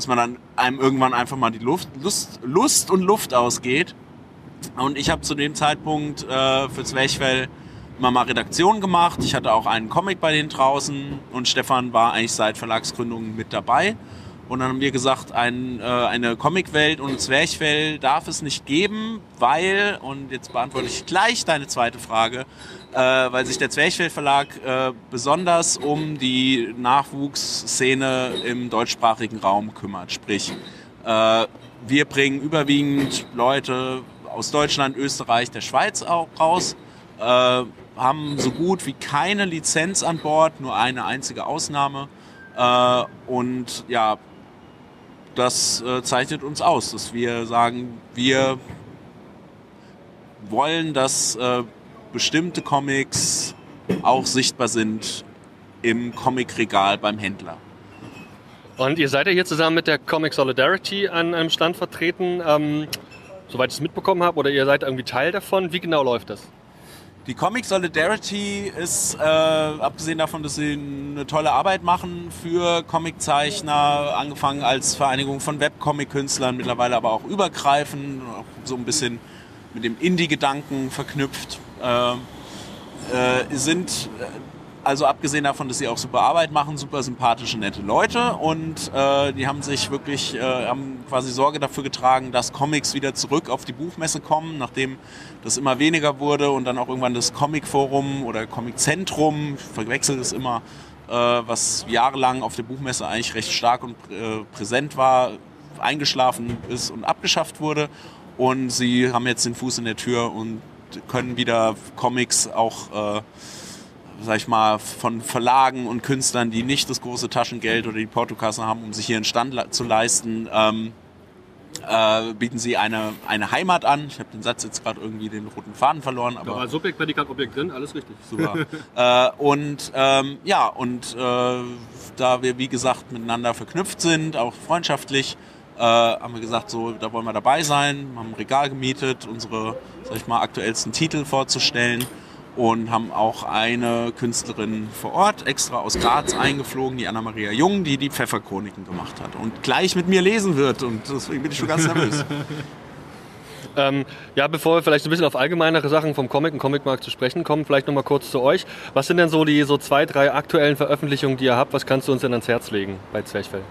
dass man dann einem irgendwann einfach mal die Luft, Lust, Lust und Luft ausgeht. Und ich habe zu dem Zeitpunkt äh, für Zwerchfell immer mal Redaktion gemacht. Ich hatte auch einen Comic bei denen draußen und Stefan war eigentlich seit Verlagsgründung mit dabei. Und dann haben wir gesagt, ein, äh, eine Comicwelt und Zwerchfell darf es nicht geben, weil, und jetzt beantworte ich gleich deine zweite Frage, äh, weil sich der Zwerchfell Verlag äh, besonders um die Nachwuchsszene im deutschsprachigen Raum kümmert. Sprich, äh, wir bringen überwiegend Leute aus Deutschland, Österreich, der Schweiz auch raus, äh, haben so gut wie keine Lizenz an Bord, nur eine einzige Ausnahme. Äh, und ja, das äh, zeichnet uns aus, dass wir sagen, wir wollen, dass äh, bestimmte Comics auch sichtbar sind im Comicregal beim Händler. Und ihr seid ja hier zusammen mit der Comic Solidarity an einem Stand vertreten, ähm, soweit ich es mitbekommen habe, oder ihr seid irgendwie Teil davon. Wie genau läuft das? Die Comic Solidarity ist, äh, abgesehen davon, dass sie eine tolle Arbeit machen für Comiczeichner, angefangen als Vereinigung von Webcomic-Künstlern, mittlerweile aber auch übergreifend, auch so ein bisschen mit dem Indie-Gedanken verknüpft, äh, äh, sind äh, also abgesehen davon, dass sie auch super Arbeit machen, super sympathische, nette Leute und äh, die haben sich wirklich, äh, haben quasi Sorge dafür getragen, dass Comics wieder zurück auf die Buchmesse kommen, nachdem das immer weniger wurde und dann auch irgendwann das Comic-Forum oder Comic-Zentrum, ich verwechsel das immer, äh, was jahrelang auf der Buchmesse eigentlich recht stark und äh, präsent war, eingeschlafen ist und abgeschafft wurde und sie haben jetzt den Fuß in der Tür und können wieder Comics auch äh, sag ich mal, von Verlagen und Künstlern, die nicht das große Taschengeld oder die Portokasse haben, um sich hier einen Stand zu leisten, ähm, äh, bieten sie eine, eine Heimat an. Ich habe den Satz jetzt gerade irgendwie den roten Faden verloren. Aber Da war Subjekt, Prädikat, Objekt drin, alles richtig. Super. äh, und ähm, ja, und äh, da wir, wie gesagt, miteinander verknüpft sind, auch freundschaftlich, äh, haben wir gesagt, so, da wollen wir dabei sein, haben ein Regal gemietet, unsere, sag ich mal, aktuellsten Titel vorzustellen und haben auch eine Künstlerin vor Ort extra aus Graz eingeflogen, die Anna-Maria Jung, die die Pfefferchroniken gemacht hat und gleich mit mir lesen wird und deswegen bin ich schon ganz nervös. Ähm, ja, bevor wir vielleicht ein bisschen auf allgemeinere Sachen vom Comic und Comicmarkt zu sprechen kommen, vielleicht noch mal kurz zu euch. Was sind denn so die so zwei, drei aktuellen Veröffentlichungen, die ihr habt? Was kannst du uns denn ans Herz legen bei Zwerchfell?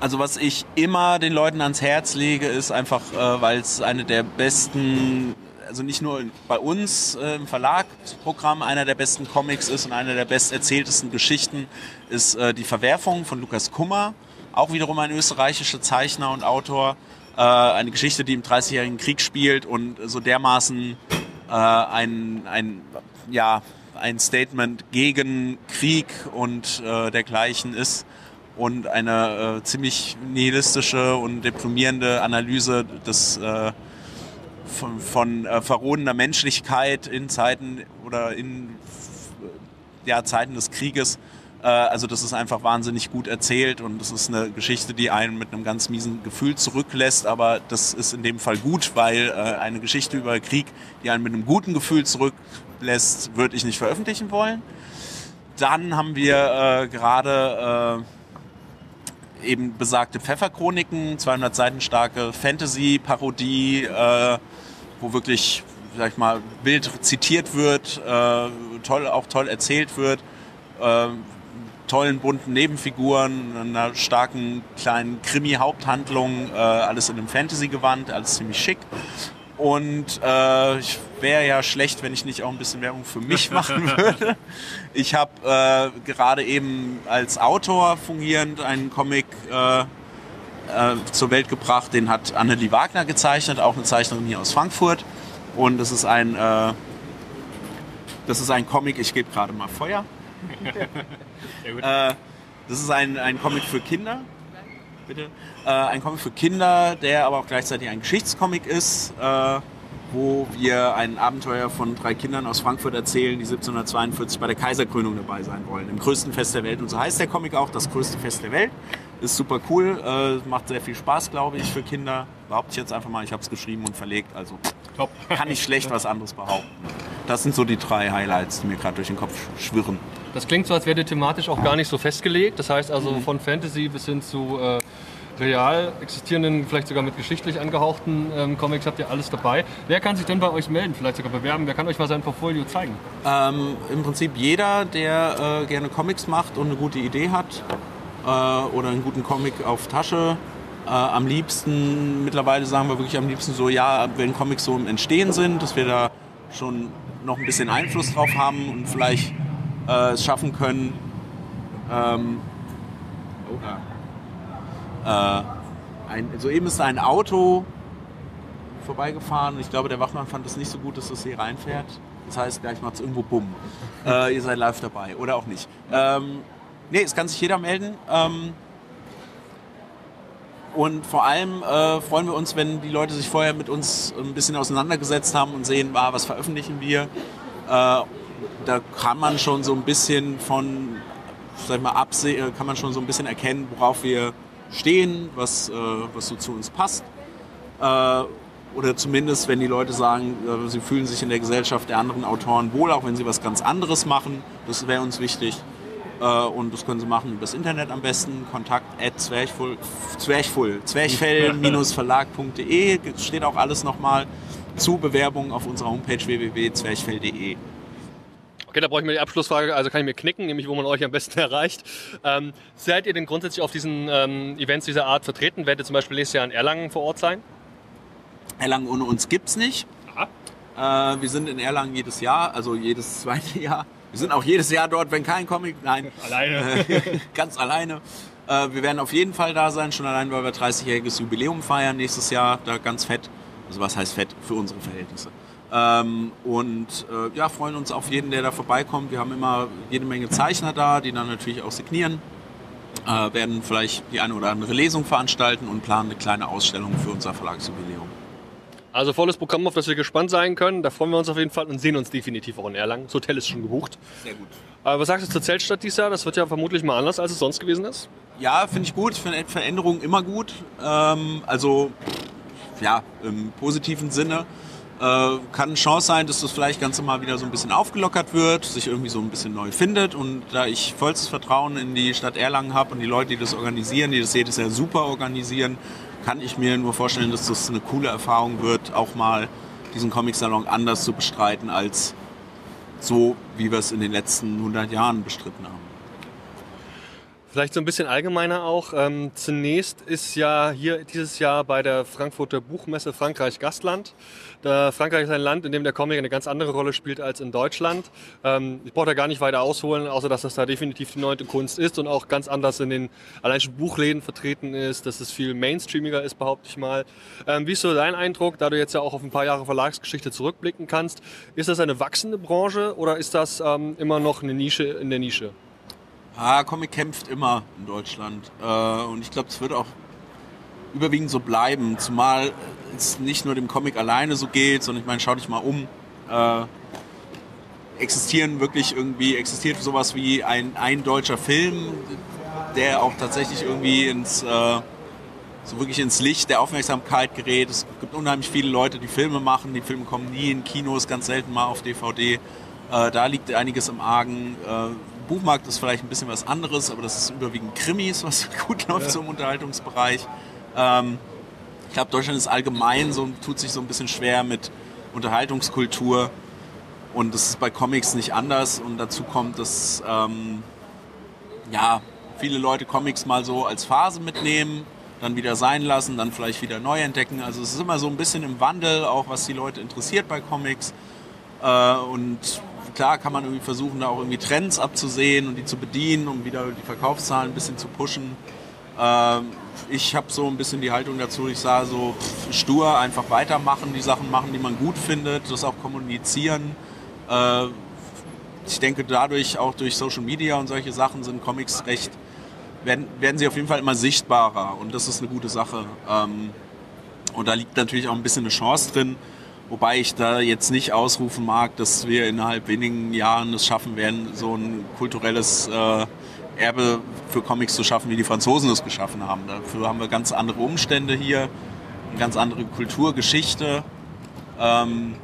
Also was ich immer den Leuten ans Herz lege, ist einfach, äh, weil es eine der besten, also nicht nur bei uns äh, im Verlagsprogramm einer der besten Comics ist und eine der besterzähltesten Geschichten, ist äh, die Verwerfung von Lukas Kummer, auch wiederum ein österreichischer Zeichner und Autor. Äh, eine Geschichte, die im Dreißigjährigen Krieg spielt und so dermaßen äh, ein, ein, ja, ein Statement gegen Krieg und äh, dergleichen ist und eine äh, ziemlich nihilistische und deprimierende Analyse des von, von äh, verrodener Menschlichkeit in Zeiten oder in ja, Zeiten des Krieges. Äh, also das ist einfach wahnsinnig gut erzählt und das ist eine Geschichte, die einen mit einem ganz miesen Gefühl zurücklässt, aber das ist in dem Fall gut, weil äh, eine Geschichte über Krieg, die einen mit einem guten Gefühl zurücklässt, würde ich nicht veröffentlichen wollen. Dann haben wir äh, gerade äh, eben besagte Pfefferchroniken, 200 Seiten starke Fantasy-Parodie, äh, wo wirklich, sag ich mal, wild zitiert wird, äh, toll, auch toll erzählt wird, äh, tollen bunten Nebenfiguren, einer starken kleinen Krimi-Haupthandlung, äh, alles in einem Fantasy-Gewand, alles ziemlich schick. Und äh, ich wäre ja schlecht, wenn ich nicht auch ein bisschen Werbung für mich machen würde. Ich habe äh, gerade eben als Autor fungierend einen Comic äh, äh, zur Welt gebracht. Den hat Annelie Wagner gezeichnet, auch eine Zeichnerin hier aus Frankfurt. Und das ist ein, äh, das ist ein Comic, ich gebe gerade mal Feuer. Äh, das ist ein, ein Comic für Kinder. Bitte. Äh, ein Comic für Kinder, der aber auch gleichzeitig ein Geschichtscomic ist, äh, wo wir ein Abenteuer von drei Kindern aus Frankfurt erzählen, die 1742 bei der Kaiserkrönung dabei sein wollen. Im größten Fest der Welt. Und so heißt der Comic auch, das größte Fest der Welt. Ist super cool, äh, macht sehr viel Spaß, glaube ich, für Kinder. Behaupte ich jetzt einfach mal, ich habe es geschrieben und verlegt, also Top. kann ich schlecht was anderes behaupten. Das sind so die drei Highlights, die mir gerade durch den Kopf schwirren. Das klingt so, als wäre thematisch auch gar nicht so festgelegt. Das heißt also von Fantasy bis hin zu äh, real existierenden, vielleicht sogar mit geschichtlich angehauchten ähm, Comics habt ihr alles dabei. Wer kann sich denn bei euch melden, vielleicht sogar bewerben? Wer kann euch mal sein Portfolio zeigen? Ähm, Im Prinzip jeder, der äh, gerne Comics macht und eine gute Idee hat äh, oder einen guten Comic auf Tasche. Äh, am liebsten, mittlerweile sagen wir wirklich am liebsten so, ja, wenn Comics so im Entstehen sind, dass wir da schon noch ein bisschen Einfluss drauf haben und vielleicht äh, es schaffen können, ähm, äh, ein, soeben ist ein Auto vorbeigefahren. Ich glaube, der Wachmann fand es nicht so gut, dass das hier reinfährt. Das heißt, gleich macht es irgendwo Bumm. Äh, ihr seid live dabei oder auch nicht. Ähm, nee, es kann sich jeder melden. Ähm, und vor allem äh, freuen wir uns, wenn die Leute sich vorher mit uns ein bisschen auseinandergesetzt haben und sehen, ah, was veröffentlichen wir. Äh, da kann man schon so ein bisschen von, sag ich mal, absehen, kann man schon so ein bisschen erkennen, worauf wir stehen, was, äh, was so zu uns passt. Äh, oder zumindest, wenn die Leute sagen, äh, sie fühlen sich in der Gesellschaft der anderen Autoren wohl, auch wenn sie was ganz anderes machen. Das wäre uns wichtig. Äh, und das können sie machen übers Internet am besten. Kontakt at zwerchfull, zwerchfull, zwerchfell-verlag.de steht auch alles nochmal zu Bewerbungen auf unserer Homepage www.zwerchfell.de. Okay, da brauche ich mir die Abschlussfrage, also kann ich mir knicken, nämlich wo man euch am besten erreicht. Ähm, seid ihr denn grundsätzlich auf diesen ähm, Events dieser Art vertreten? Werdet ihr zum Beispiel nächstes Jahr in Erlangen vor Ort sein? Erlangen ohne uns gibt's nicht. Äh, wir sind in Erlangen jedes Jahr, also jedes zweite Jahr. Wir sind auch jedes Jahr dort, wenn kein Comic, nein. Alleine. Ganz alleine. Äh, wir werden auf jeden Fall da sein, schon allein, weil wir 30-jähriges Jubiläum feiern nächstes Jahr, da ganz fett. Also was heißt fett für unsere Verhältnisse. Ähm, und äh, ja, freuen uns auf jeden, der da vorbeikommt. Wir haben immer jede Menge Zeichner da, die dann natürlich auch signieren. Äh, werden vielleicht die eine oder andere Lesung veranstalten und planen eine kleine Ausstellung für unser Verlagsjubiläum. Also volles Programm, auf das wir gespannt sein können. Da freuen wir uns auf jeden Fall und sehen uns definitiv auch in Erlangen. Das Hotel ist schon gebucht. Sehr gut. Aber was sagst du zur Zeltstadt dieses Jahr? Das wird ja vermutlich mal anders, als es sonst gewesen ist. Ja, finde ich gut. Ich finde Veränderungen immer gut. Ähm, also ja, im positiven Sinne. Äh, kann eine Chance sein, dass das vielleicht ganz mal wieder so ein bisschen aufgelockert wird, sich irgendwie so ein bisschen neu findet. Und da ich vollstes Vertrauen in die Stadt Erlangen habe und die Leute, die das organisieren, die das jedes Jahr super organisieren, kann ich mir nur vorstellen, dass das eine coole Erfahrung wird, auch mal diesen Comic-Salon anders zu bestreiten als so, wie wir es in den letzten 100 Jahren bestritten haben. Vielleicht so ein bisschen allgemeiner auch. Ähm, zunächst ist ja hier dieses Jahr bei der Frankfurter Buchmesse Frankreich Gastland. Da Frankreich ist ein Land, in dem der Comic eine ganz andere Rolle spielt als in Deutschland. Ähm, ich brauche da gar nicht weiter ausholen, außer dass das da definitiv die neunte Kunst ist und auch ganz anders in den allein schon Buchläden vertreten ist, dass es viel mainstreamiger ist, behaupte ich mal. Ähm, wie ist so dein Eindruck, da du jetzt ja auch auf ein paar Jahre Verlagsgeschichte zurückblicken kannst? Ist das eine wachsende Branche oder ist das ähm, immer noch eine Nische in der Nische? Ah, Comic kämpft immer in Deutschland. Äh, und ich glaube, es wird auch überwiegend so bleiben. Zumal es nicht nur dem Comic alleine so geht, sondern ich meine, schau dich mal um. Äh, existieren wirklich irgendwie, existiert sowas wie ein, ein deutscher Film, der auch tatsächlich irgendwie ins, äh, so wirklich ins Licht der Aufmerksamkeit gerät. Es gibt unheimlich viele Leute, die Filme machen. Die Filme kommen nie in Kinos, ganz selten mal auf DVD. Äh, da liegt einiges im Argen. Buchmarkt ist vielleicht ein bisschen was anderes, aber das ist überwiegend Krimis, was gut läuft ja. so im Unterhaltungsbereich. Ähm, ich glaube, Deutschland ist allgemein so, tut sich so ein bisschen schwer mit Unterhaltungskultur. Und das ist bei Comics nicht anders. Und dazu kommt, dass ähm, ja, viele Leute Comics mal so als Phase mitnehmen, dann wieder sein lassen, dann vielleicht wieder neu entdecken. Also es ist immer so ein bisschen im Wandel, auch was die Leute interessiert bei Comics. Äh, und klar kann man irgendwie versuchen, da auch irgendwie Trends abzusehen und die zu bedienen, um wieder die Verkaufszahlen ein bisschen zu pushen. Ähm, ich habe so ein bisschen die Haltung dazu, ich sage so pff, stur einfach weitermachen, die Sachen machen, die man gut findet, das auch kommunizieren. Äh, ich denke dadurch, auch durch Social Media und solche Sachen sind Comics recht, werden, werden sie auf jeden Fall immer sichtbarer und das ist eine gute Sache. Ähm, und da liegt natürlich auch ein bisschen eine Chance drin, Wobei ich da jetzt nicht ausrufen mag, dass wir innerhalb wenigen Jahren es schaffen werden, so ein kulturelles äh, Erbe für Comics zu schaffen, wie die Franzosen es geschaffen haben. Dafür haben wir ganz andere Umstände hier, eine ganz andere Kulturgeschichte. Ähm,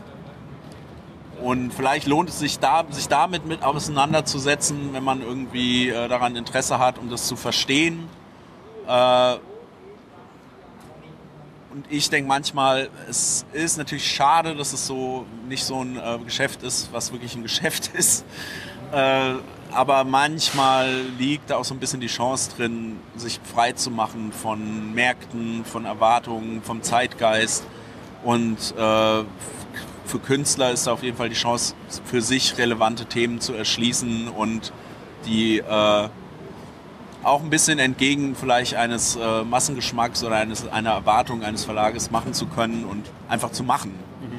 und vielleicht lohnt es sich, da, sich damit mit auseinanderzusetzen, wenn man irgendwie äh, daran Interesse hat, um das zu verstehen. Äh, und ich denke manchmal, es ist natürlich schade, dass es so nicht so ein äh, Geschäft ist, was wirklich ein Geschäft ist. Äh, aber manchmal liegt da auch so ein bisschen die Chance drin, sich frei zu machen von Märkten, von Erwartungen, vom Zeitgeist. Und äh, für Künstler ist da auf jeden Fall die Chance, für sich relevante Themen zu erschließen und die äh, auch ein bisschen entgegen vielleicht eines äh, Massengeschmacks oder eines, einer Erwartung eines Verlages machen zu können und einfach zu machen. Mhm.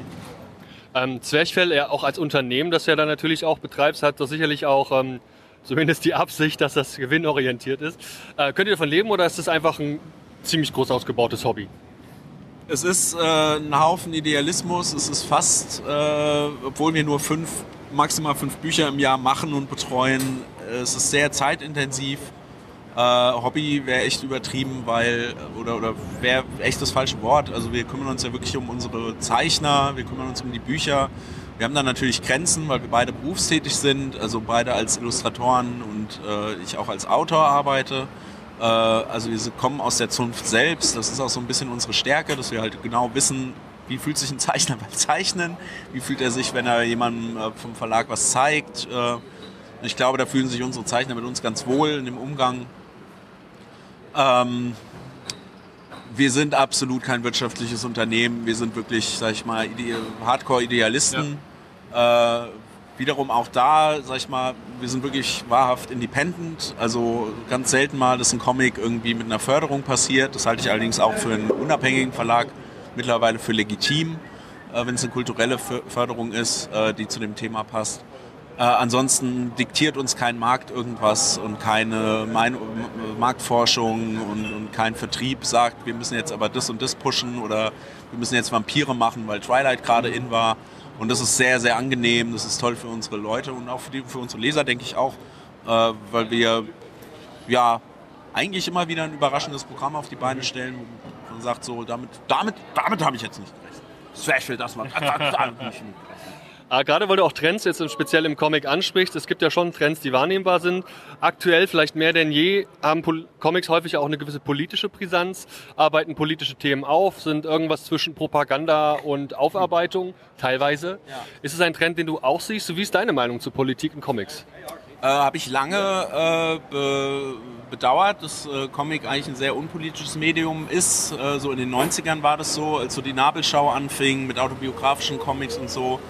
Ähm, Zwerchfell, ja, auch als Unternehmen, das ja dann natürlich auch betreibst, hat doch sicherlich auch ähm, zumindest die Absicht, dass das gewinnorientiert ist. Äh, könnt ihr davon leben oder ist das einfach ein ziemlich groß ausgebautes Hobby? Es ist äh, ein Haufen Idealismus. Es ist fast, äh, obwohl wir nur fünf, maximal fünf Bücher im Jahr machen und betreuen, äh, es ist sehr zeitintensiv Äh, Hobby wäre echt übertrieben, weil, oder, oder wäre echt das falsche Wort. Also wir kümmern uns ja wirklich um unsere Zeichner, wir kümmern uns um die Bücher. Wir haben dann natürlich Grenzen, weil wir beide berufstätig sind, also beide als Illustratoren und äh, ich auch als Autor arbeite. Äh, also wir kommen aus der Zunft selbst. Das ist auch so ein bisschen unsere Stärke, dass wir halt genau wissen, wie fühlt sich ein Zeichner beim Zeichnen, wie fühlt er sich, wenn er jemandem äh, vom Verlag was zeigt. Äh, ich glaube, da fühlen sich unsere Zeichner mit uns ganz wohl in dem Umgang. Ähm, wir sind absolut kein wirtschaftliches Unternehmen. Wir sind wirklich, sag ich mal, Hardcore-Idealisten. Ja. Äh, wiederum auch da, sag ich mal, wir sind wirklich wahrhaft independent. Also ganz selten mal, dass ein Comic irgendwie mit einer Förderung passiert. Das halte ich allerdings auch für einen unabhängigen Verlag mittlerweile für legitim, äh, wenn es eine kulturelle Förderung ist, äh, die zu dem Thema passt. Äh, ansonsten diktiert uns kein Markt irgendwas und keine Mein Marktforschung und, und, kein Vertrieb sagt, wir müssen jetzt aber das und das pushen oder wir müssen jetzt Vampire machen, weil Twilight gerade in war. Und das ist sehr, sehr angenehm, das ist toll für unsere Leute und auch für, die, für unsere Leser, denke ich auch, äh, weil wir ja eigentlich immer wieder ein überraschendes Programm auf die Beine stellen. Und sagt so, damit, damit, damit habe ich jetzt nicht gerechnet. Special, das war, nicht Ah, gerade weil du auch Trends jetzt speziell im Comic ansprichst, es gibt ja schon Trends, die wahrnehmbar sind. Aktuell vielleicht mehr denn je haben Pol Comics häufig auch eine gewisse politische Brisanz, arbeiten politische Themen auf, sind irgendwas zwischen Propaganda und Aufarbeitung teilweise. Ja. Ist es ein Trend, den du auch siehst? Wie ist deine Meinung zu Politik in Comics? Äh, Habe ich lange äh, be bedauert, dass äh, Comic eigentlich ein sehr unpolitisches Medium ist. Äh, so in den 90ern war das so, als so die Nabelschau anfing mit autobiografischen Comics und so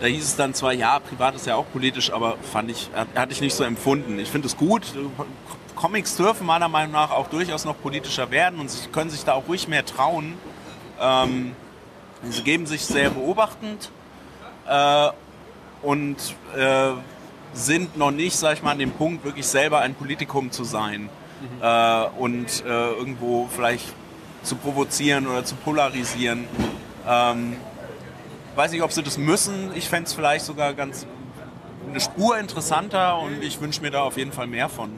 da hieß es dann zwar, ja, privat ist ja auch politisch, aber fand ich, hatte ich nicht so empfunden. Ich finde es gut. Comics dürfen meiner Meinung nach auch durchaus noch politischer werden und sie können sich da auch ruhig mehr trauen. Ähm, sie geben sich sehr beobachtend äh, und äh, sind noch nicht, sag ich mal, an dem Punkt, wirklich selber ein Politikum zu sein mhm. äh, und äh, irgendwo vielleicht zu provozieren oder zu polarisieren. Ähm, weiß nicht, ob sie das müssen. Ich fände es vielleicht sogar ganz eine Spur interessanter und ich wünsche mir da auf jeden Fall mehr von.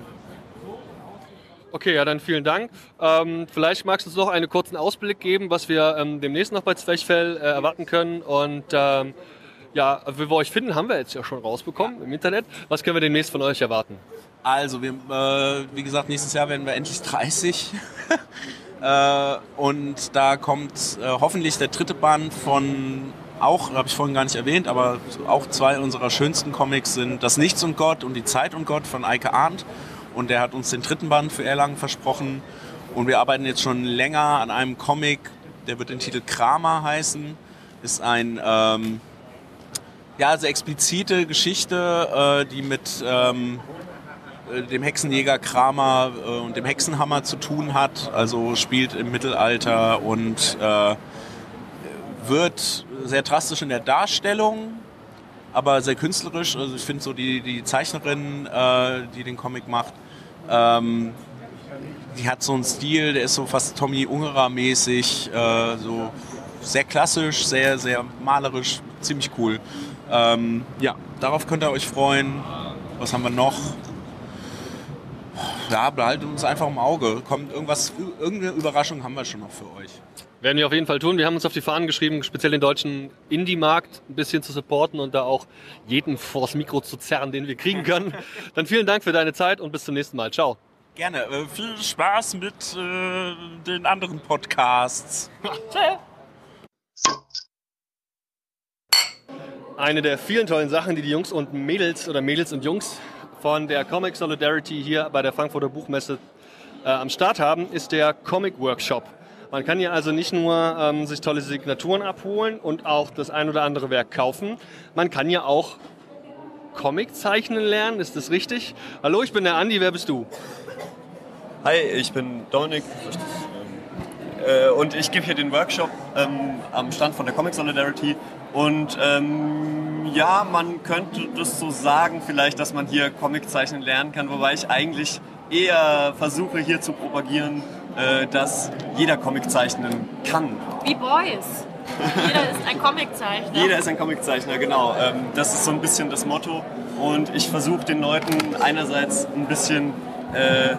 Okay, ja, dann vielen Dank. Ähm, vielleicht magst du uns noch einen kurzen Ausblick geben, was wir ähm, demnächst noch bei Zwerchfell äh, erwarten können. Und ähm, ja, wie wir euch finden, haben wir jetzt ja schon rausbekommen im Internet. Was können wir demnächst von euch erwarten? Also, wir, äh, wie gesagt, nächstes Jahr werden wir endlich 30. äh, und da kommt äh, hoffentlich der dritte Band von auch, habe ich vorhin gar nicht erwähnt, aber auch zwei unserer schönsten Comics sind Das Nichts und Gott und Die Zeit und Gott von Eike Arndt. Und der hat uns den dritten Band für Erlangen versprochen. Und wir arbeiten jetzt schon länger an einem Comic, der wird den Titel Kramer heißen. Ist ein, ähm, ja, sehr explizite Geschichte, äh, die mit ähm, äh, dem Hexenjäger Kramer äh, und dem Hexenhammer zu tun hat. Also spielt im Mittelalter und äh, wird sehr drastisch in der Darstellung, aber sehr künstlerisch. Also ich finde so die, die Zeichnerin, äh, die den Comic macht, ähm, die hat so einen Stil, der ist so fast Tommy Ungerer mäßig, äh, so sehr klassisch, sehr, sehr malerisch, ziemlich cool. Ähm, ja, darauf könnt ihr euch freuen. Was haben wir noch? Ja, behaltet uns einfach im Auge. Kommt irgendwas, irgendeine Überraschung haben wir schon noch für euch. Werden wir auf jeden Fall tun. Wir haben uns auf die Fahnen geschrieben, speziell den deutschen Indie-Markt ein bisschen zu supporten und da auch jeden vors Mikro zu zerren, den wir kriegen können. Dann vielen Dank für deine Zeit und bis zum nächsten Mal. Ciao. Gerne. Äh, viel Spaß mit äh, den anderen Podcasts. Eine der vielen tollen Sachen, die die Jungs und Mädels oder Mädels und Jungs von der Comic Solidarity hier bei der Frankfurter Buchmesse äh, am Start haben, ist der Comic Workshop. Man kann hier also nicht nur ähm, sich tolle Signaturen abholen und auch das ein oder andere Werk kaufen. Man kann ja auch Comic zeichnen lernen, ist das richtig? Hallo, ich bin der Andi, wer bist du? Hi, ich bin Dominik. Äh, und ich gebe hier den Workshop ähm, am Stand von der Comic Solidarity. Und ähm, ja, man könnte das so sagen, vielleicht, dass man hier Comic zeichnen lernen kann, wobei ich eigentlich eher versuche hier zu propagieren, äh, dass jeder Comic zeichnen kann. Wie Boys. Jeder ist ein Comiczeichner. Jeder ist ein Comiczeichner, genau. Ähm, das ist so ein bisschen das Motto. Und ich versuche den Leuten einerseits ein bisschen äh,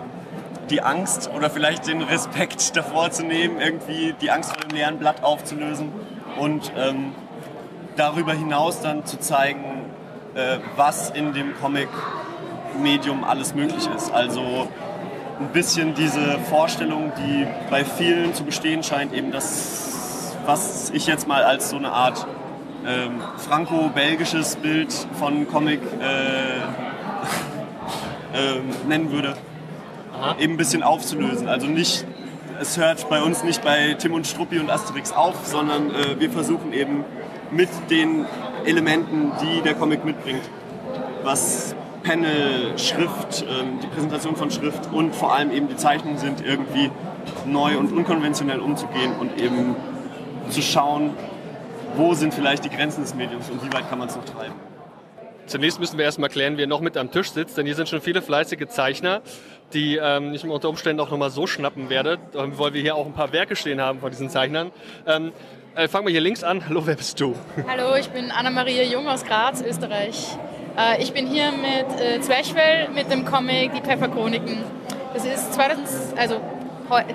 die Angst oder vielleicht den Respekt davor zu nehmen, irgendwie die Angst vor dem leeren Blatt aufzulösen und ähm, darüber hinaus dann zu zeigen, äh, was in dem Comic-Medium alles möglich ist. Also ein bisschen diese Vorstellung, die bei vielen zu bestehen scheint, eben das, was ich jetzt mal als so eine Art ähm, franco-belgisches Bild von Comic äh, äh, nennen würde, Aha. eben ein bisschen aufzulösen. Also nicht, es hört bei uns nicht bei Tim und Struppi und Asterix auf, sondern äh, wir versuchen eben mit den Elementen, die der Comic mitbringt, was Panel, Schrift, ähm, die Präsentation von Schrift und vor allem eben die Zeichnungen sind, irgendwie neu und unkonventionell umzugehen und eben zu schauen, wo sind vielleicht die Grenzen des Mediums und wie weit kann man es noch treiben. Zunächst müssen wir erstmal klären, wer noch mit am Tisch sitzt, denn hier sind schon viele fleißige Zeichner, die ähm, ich unter Umständen auch nochmal so schnappen werde, weil wir hier auch ein paar Werke stehen haben von diesen Zeichnern. Ähm, äh, fangen wir hier links an. Hallo, wer bist du? Hallo, ich bin Anna-Maria Jung aus Graz, Österreich. Äh, ich bin hier mit äh, Zwerchfell mit dem Comic Die Pfefferchroniken. Das ist 2000, also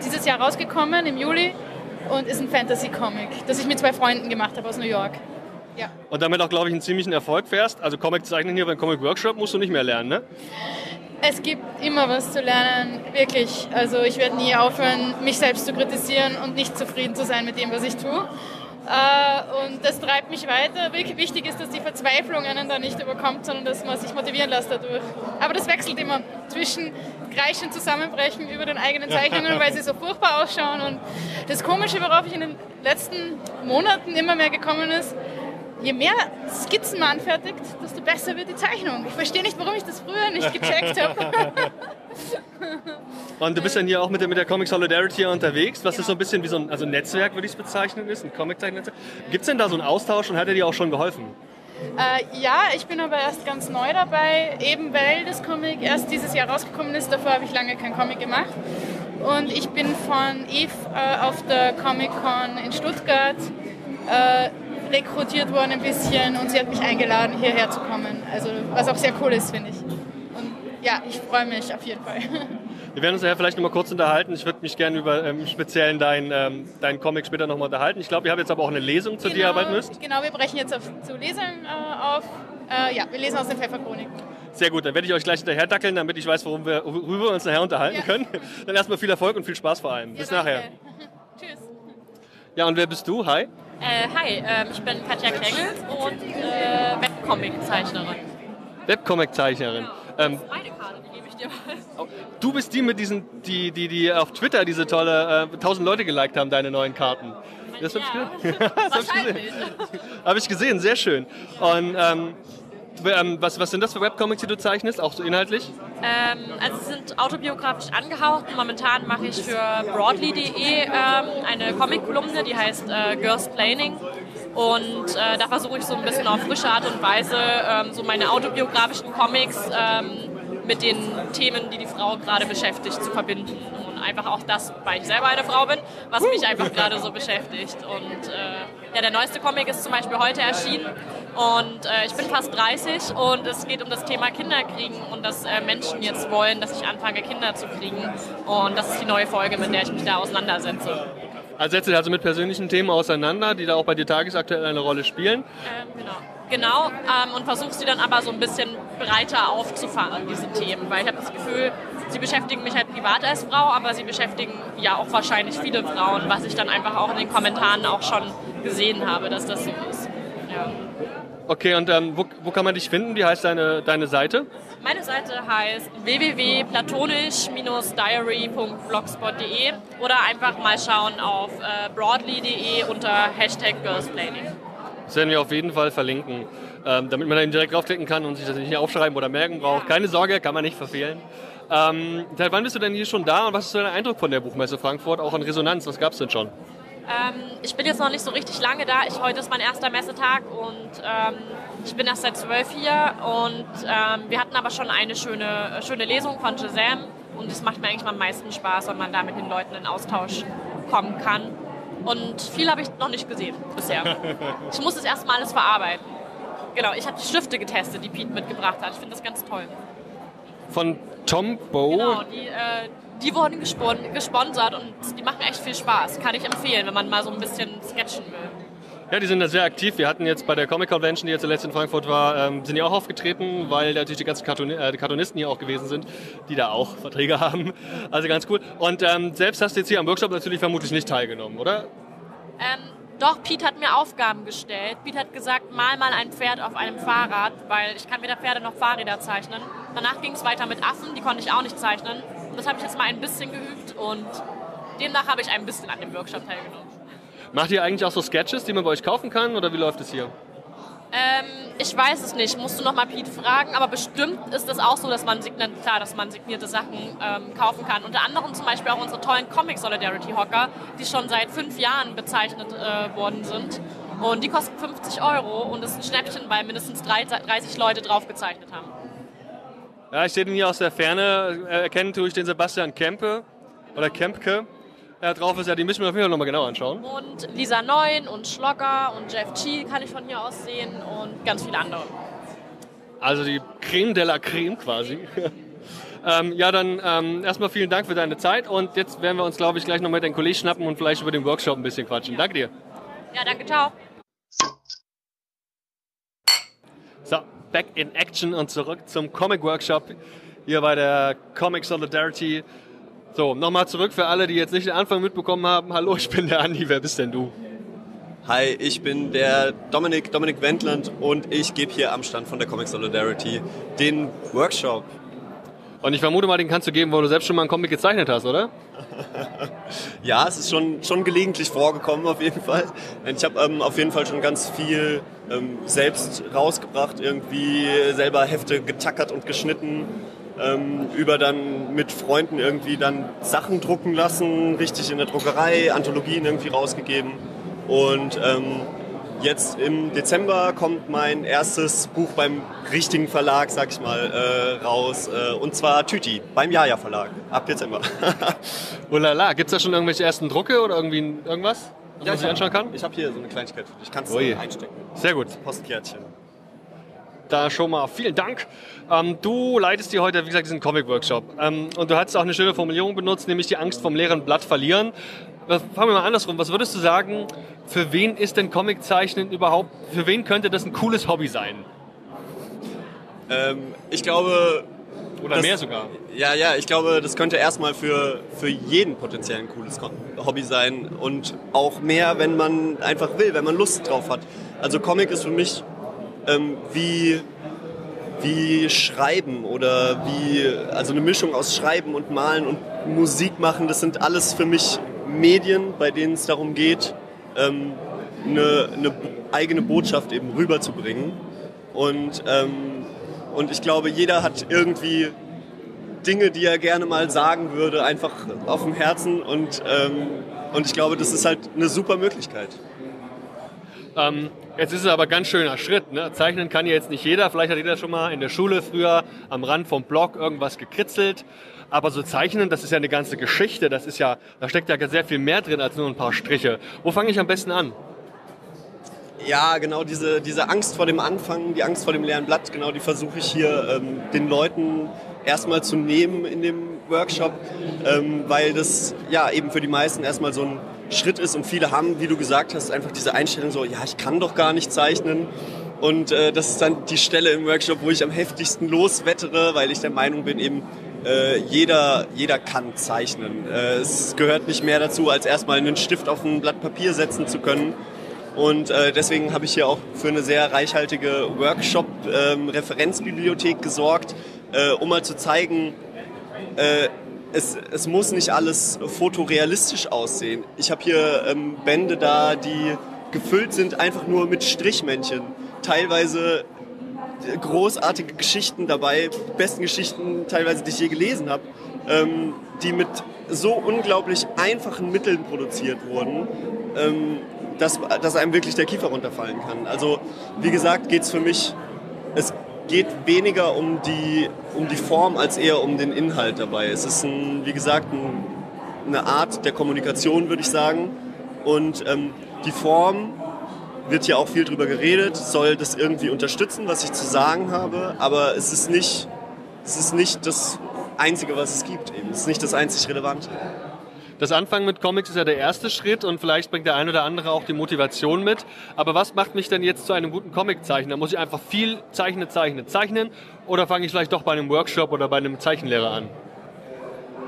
dieses Jahr rausgekommen im Juli und ist ein Fantasy-Comic, das ich mit zwei Freunden gemacht habe aus New York. Ja. Und damit auch, glaube ich, einen ziemlichen Erfolg fährst. Also Comic zeichnen hier beim Comic Workshop musst du nicht mehr lernen, ne? Es gibt immer was zu lernen, wirklich. Also ich werde nie aufhören, mich selbst zu kritisieren und nicht zufrieden zu sein mit dem, was ich tue. Äh, und das treibt mich weiter. Wichtig ist, dass die Verzweiflung einen da nicht überkommt, sondern dass man sich motivieren lässt dadurch. Aber das wechselt immer zwischen Kreischen zusammenbrechen über den eigenen Zeichnungen, weil sie so furchtbar ausschauen. Und das Komische, worauf ich in den letzten Monaten immer mehr gekommen ist, je mehr Skizzen man anfertigt, desto besser wird die Zeichnung. Ich verstehe nicht, warum ich das früher nicht gecheckt habe. Und du bist dann hier auch mit der, mit der Comic Solidarity unterwegs, was genau. ist so ein bisschen wie so ein also Netzwerk, würde ich es bezeichnen, ist, ein Comic-Netzwerk. Gibt es denn da so einen Austausch und hat er dir auch schon geholfen? Äh, ja, ich bin aber erst ganz neu dabei, eben weil das Comic erst dieses Jahr rausgekommen ist. Davor habe ich lange kein Comic gemacht. Und ich bin von Eve äh, auf der Comic Con in Stuttgart äh, rekrutiert worden ein bisschen und sie hat mich eingeladen, hierher zu kommen. Also was auch sehr cool ist, finde ich. Ja, ich freue mich auf jeden Fall. Wir werden uns ja vielleicht noch mal kurz unterhalten. Ich würde mich gerne über ähm, speziell deinen ähm, dein Comic später noch mal unterhalten. Ich glaube, ihr habt jetzt aber auch eine Lesung, zu genau, der ihr bald müsst. Genau, wir brechen jetzt auf, zu Lesung äh, auf. Äh, ja, wir lesen aus den Pfefferchroniken. Sehr gut, dann werde ich euch gleich hinterher dackeln, damit ich weiß, worum wir, worüber wir uns nachher unterhalten ja. können. Dann erstmal viel Erfolg und viel Spaß vor allem. Bis ja, nachher. Tschüss. Ja, und wer bist du? Hi. Äh, hi, äh, ich bin Katja Klengel und äh, Webcomic-Zeichnerin. Webcomic-Zeichnerin. Genau. Ähm, meine Karte, die gebe ich dir mal. Du bist die mit diesen, die, die, die auf Twitter diese tolle, äh, 1000 Leute geliked haben, deine neuen Karten. Das ja, habe ich, gesehen. Hab ich gesehen, sehr schön. Und ähm, ähm, was, was sind das für Webcomics, die du zeichnest, auch so inhaltlich? Ähm, also sie sind autobiografisch angehaucht. Momentan mache ich für Broadly.de ähm, eine Comic-Kolumne, die heißt äh, Girls Planning. Und äh, da versuche ich so ein bisschen auf frische Art und Weise ähm, so meine autobiografischen Comics ähm, mit den Themen, die die Frau gerade beschäftigt, zu verbinden. Und einfach auch das, weil ich selber eine Frau bin, was mich einfach gerade so beschäftigt. Und äh, ja, der neueste Comic ist zum Beispiel heute erschienen und äh, ich bin fast 30 und es geht um das Thema Kinderkriegen und dass äh, Menschen jetzt wollen, dass ich anfange, Kinder zu kriegen. Und das ist die neue Folge, mit der ich mich da auseinandersetze. Also setzt dich also mit persönlichen Themen auseinander, die da auch bei dir tagesaktuell eine Rolle spielen? Ähm, genau. Genau, ähm, und versuchst sie dann aber so ein bisschen breiter aufzufahren, diese Themen. Weil ich habe das Gefühl, sie beschäftigen mich halt privat als Frau, aber sie beschäftigen ja auch wahrscheinlich viele Frauen, was ich dann einfach auch in den Kommentaren auch schon gesehen habe, dass das so ist. Ja. Okay, und ähm, wo, wo kann man dich finden? Wie heißt deine, deine Seite? Meine Seite heißt www.platonisch-diary.blogspot.de oder einfach mal schauen auf äh, broadly.de unter Hashtag Girlsplaining. Das werden wir auf jeden Fall verlinken, ähm, damit man dann direkt draufklicken kann und sich das nicht aufschreiben oder merken braucht. Keine Sorge, kann man nicht verfehlen. Ähm, seit wann bist du denn hier schon da und was ist dein Eindruck von der Buchmesse Frankfurt, auch an Resonanz? Was gab es denn schon? Ähm, ich bin jetzt noch nicht so richtig lange da. Ich, heute ist mein erster Messetag und ähm, ich bin erst seit zwölf hier. Und ähm, wir hatten aber schon eine schöne, schöne Lesung von Shazam. Und es macht mir eigentlich am meisten Spaß, wenn man da mit den Leuten in Austausch kommen kann. Und viel habe ich noch nicht gesehen bisher. Ich muss es erstmal alles verarbeiten. Genau, ich habe die Stifte getestet, die Pete mitgebracht hat. Ich finde das ganz toll. Von Tombow. Genau, die, äh, die wurden gespon gesponsert und die machen echt viel Spaß. Kann ich empfehlen, wenn man mal so ein bisschen sketchen will. Ja, die sind da sehr aktiv. Wir hatten jetzt bei der Comic Convention, die jetzt zuletzt in Frankfurt war, ähm, sind die auch aufgetreten, weil natürlich die ganzen Cartoon äh, die Cartoonisten hier auch gewesen sind, die da auch Verträge haben. Also ganz cool. Und ähm, selbst hast du jetzt hier am Workshop natürlich vermutlich nicht teilgenommen, oder? Ähm, doch, Pete hat mir Aufgaben gestellt. Pete hat gesagt, mal mal ein Pferd auf einem Fahrrad, weil ich kann weder Pferde noch Fahrräder zeichnen. Danach ging es weiter mit Affen, die konnte ich auch nicht zeichnen. Und das habe ich jetzt mal ein bisschen geübt und demnach habe ich ein bisschen an dem Workshop teilgenommen. Macht ihr eigentlich auch so Sketches, die man bei euch kaufen kann, oder wie läuft es hier? Ähm, ich weiß es nicht, musst du noch mal Pete fragen, aber bestimmt ist es auch so, dass man, signiert, klar, dass man signierte Sachen ähm, kaufen kann. Unter anderem zum Beispiel auch unsere tollen Comic Solidarity Hocker, die schon seit fünf Jahren bezeichnet äh, worden sind. Und die kosten 50 Euro und ist ein Schnäppchen, weil mindestens 30 Leute drauf gezeichnet haben. Ja, ich sehe den hier aus der Ferne. Erkennen tue ich den Sebastian Kempe oder Kempke. Ja, drauf ist ja, die müssen wir auf jeden Fall nochmal genau anschauen. Und Lisa Neun und Schlogger und Jeff Chi kann ich von hier aus sehen und ganz viele andere. Also die Creme de la Creme quasi. ähm, ja, dann ähm, erstmal vielen Dank für deine Zeit und jetzt werden wir uns, glaube ich, gleich noch mit den Kollegen schnappen und vielleicht über den Workshop ein bisschen quatschen. Ja. Danke dir. Ja, danke, ciao. So, back in action und zurück zum Comic Workshop hier bei der Comic Solidarity. So, nochmal zurück für alle, die jetzt nicht den Anfang mitbekommen haben. Hallo, ich bin der Andi. Wer bist denn du? Hi, ich bin der Dominik, Dominik Wendland und ich gebe hier am Stand von der Comic Solidarity den Workshop. Und ich vermute mal, den kannst du geben, wo du selbst schon mal einen Comic gezeichnet hast, oder? Ja, es ist schon, schon gelegentlich vorgekommen auf jeden Fall. Ich habe ähm, auf jeden Fall schon ganz viel ähm, selbst rausgebracht, irgendwie selber Hefte getackert und geschnitten, ähm, über dann mit Freunden irgendwie dann Sachen drucken lassen, richtig in der Druckerei, Anthologien irgendwie rausgegeben. Und ähm, jetzt im Dezember kommt mein erstes Buch beim richtigen Verlag, sag ich mal, äh, raus. Äh, und zwar Tüti beim Jaja Verlag ab Dezember. Ulala, gibt es da schon irgendwelche ersten Drucke oder irgendwie irgendwas, was Ja, man sich anschauen kann? Ich habe hier so eine Kleinigkeit für dich. Kannst du einstecken. Sehr gut. Postkärtchen. Da schon mal vielen Dank. Ähm, du leitest dir heute, wie gesagt, diesen Comic-Workshop. Ähm, und du hast auch eine schöne Formulierung benutzt, nämlich die Angst vom leeren Blatt verlieren. Fangen wir mal andersrum. Was würdest du sagen, für wen ist denn Comiczeichnen überhaupt, für wen könnte das ein cooles Hobby sein? Ähm, ich glaube. Oder das- mehr sogar. Ja, ja, ich glaube, das könnte erstmal für, für jeden potenziell ein cooles Hobby sein und auch mehr, wenn man einfach will, wenn man Lust drauf hat. Also Comic ist für mich ähm, wie, wie Schreiben oder wie, also eine Mischung aus Schreiben und Malen und Musik machen. Das sind alles für mich Medien, bei denen es darum geht, ähm, eine, eine eigene Botschaft eben rüberzubringen. Und, ähm, und ich glaube, jeder hat irgendwie Dinge, die er gerne mal sagen würde, einfach auf dem Herzen. Und, ähm, und ich glaube, das ist halt eine super Möglichkeit. Ähm, jetzt ist es aber ganz schöner Schritt. Ne? Zeichnen kann ja jetzt nicht jeder. Vielleicht hat jeder schon mal in der Schule früher am Rand vom Block irgendwas gekritzelt. Aber so Zeichnen, das ist ja eine ganze Geschichte. Das ist ja, da steckt ja sehr viel mehr drin als nur ein paar Striche. Wo fange ich am besten an? Ja, genau diese, diese Angst vor dem Anfang, die Angst vor dem leeren Blatt, genau die versuche ich hier ähm, den Leuten erstmal zu nehmen in dem Workshop, ähm, weil das ja eben für die meisten erstmal so ein Schritt ist und viele haben, wie du gesagt hast, einfach diese Einstellung so, ja, ich kann doch gar nicht zeichnen. Und äh, das ist dann die Stelle im Workshop, wo ich am heftigsten loswettere, weil ich der Meinung bin, eben äh, jeder, jeder kann zeichnen. Äh, es gehört nicht mehr dazu, als erstmal einen Stift auf ein Blatt Papier setzen zu können. Und äh, deswegen habe ich hier auch für eine sehr reichhaltige Workshop-Referenzbibliothek gesorgt, äh, um mal zu zeigen, äh, es, es muss nicht alles fotorealistisch aussehen. Ich habe hier ähm, Bände da, die gefüllt sind einfach nur mit Strichmännchen. Teilweise großartige Geschichten dabei, besten Geschichten teilweise, die ich je gelesen habe, ähm, die mit so unglaublich einfachen Mitteln produziert wurden, ähm, dass, dass einem wirklich der Kiefer runterfallen kann. Also wie gesagt, geht es für mich, es geht weniger um die, um die Form als eher um den Inhalt dabei. Es ist, ein, wie gesagt, ein, eine Art der Kommunikation, würde ich sagen. Und ähm, die Form wird hier auch viel drüber geredet, soll das irgendwie unterstützen, was ich zu sagen habe, aber es ist nicht, es ist nicht das Einzige, was es gibt. Eben. Es ist nicht das einzig Relevante. Das Anfangen mit Comics ist ja der erste Schritt und vielleicht bringt der ein oder andere auch die Motivation mit. Aber was macht mich denn jetzt zu einem guten Comiczeichner? Muss ich einfach viel zeichnen, zeichnen, zeichnen? Oder fange ich vielleicht doch bei einem Workshop oder bei einem Zeichenlehrer an?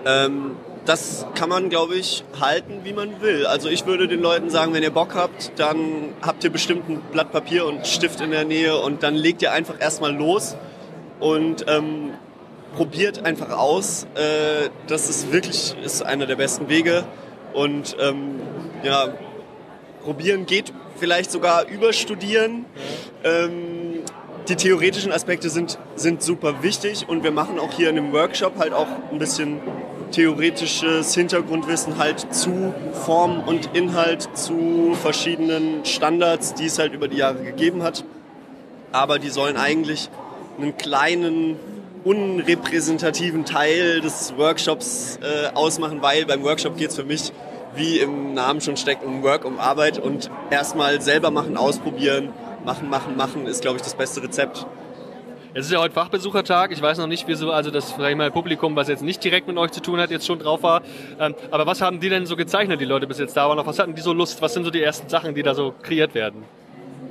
Ähm, das kann man, glaube ich, halten, wie man will. Also ich würde den Leuten sagen, wenn ihr Bock habt, dann habt ihr bestimmt ein Blatt Papier und Stift in der Nähe und dann legt ihr einfach erstmal los und ähm, probiert einfach aus. Äh, das ist wirklich ist einer der besten Wege. Und ähm, ja, probieren geht vielleicht sogar überstudieren. Ähm, die theoretischen Aspekte sind, sind super wichtig und wir machen auch hier in dem Workshop halt auch ein bisschen theoretisches Hintergrundwissen halt zu Form und Inhalt, zu verschiedenen Standards, die es halt über die Jahre gegeben hat. Aber die sollen eigentlich einen kleinen, unrepräsentativen Teil des Workshops äh, ausmachen, weil beim Workshop geht es für mich, wie im Namen schon steckt, um Work, um Arbeit und erstmal selber machen, ausprobieren, machen, machen, machen ist, glaube ich, das beste Rezept. Es ist ja heute Fachbesuchertag. Ich weiß noch nicht, wieso also das vielleicht mal Publikum, was jetzt nicht direkt mit euch zu tun hat, jetzt schon drauf war. Ähm, aber was haben die denn so gezeichnet, die Leute bis jetzt da waren? Auf was hatten die so Lust? Was sind so die ersten Sachen, die da so kreiert werden?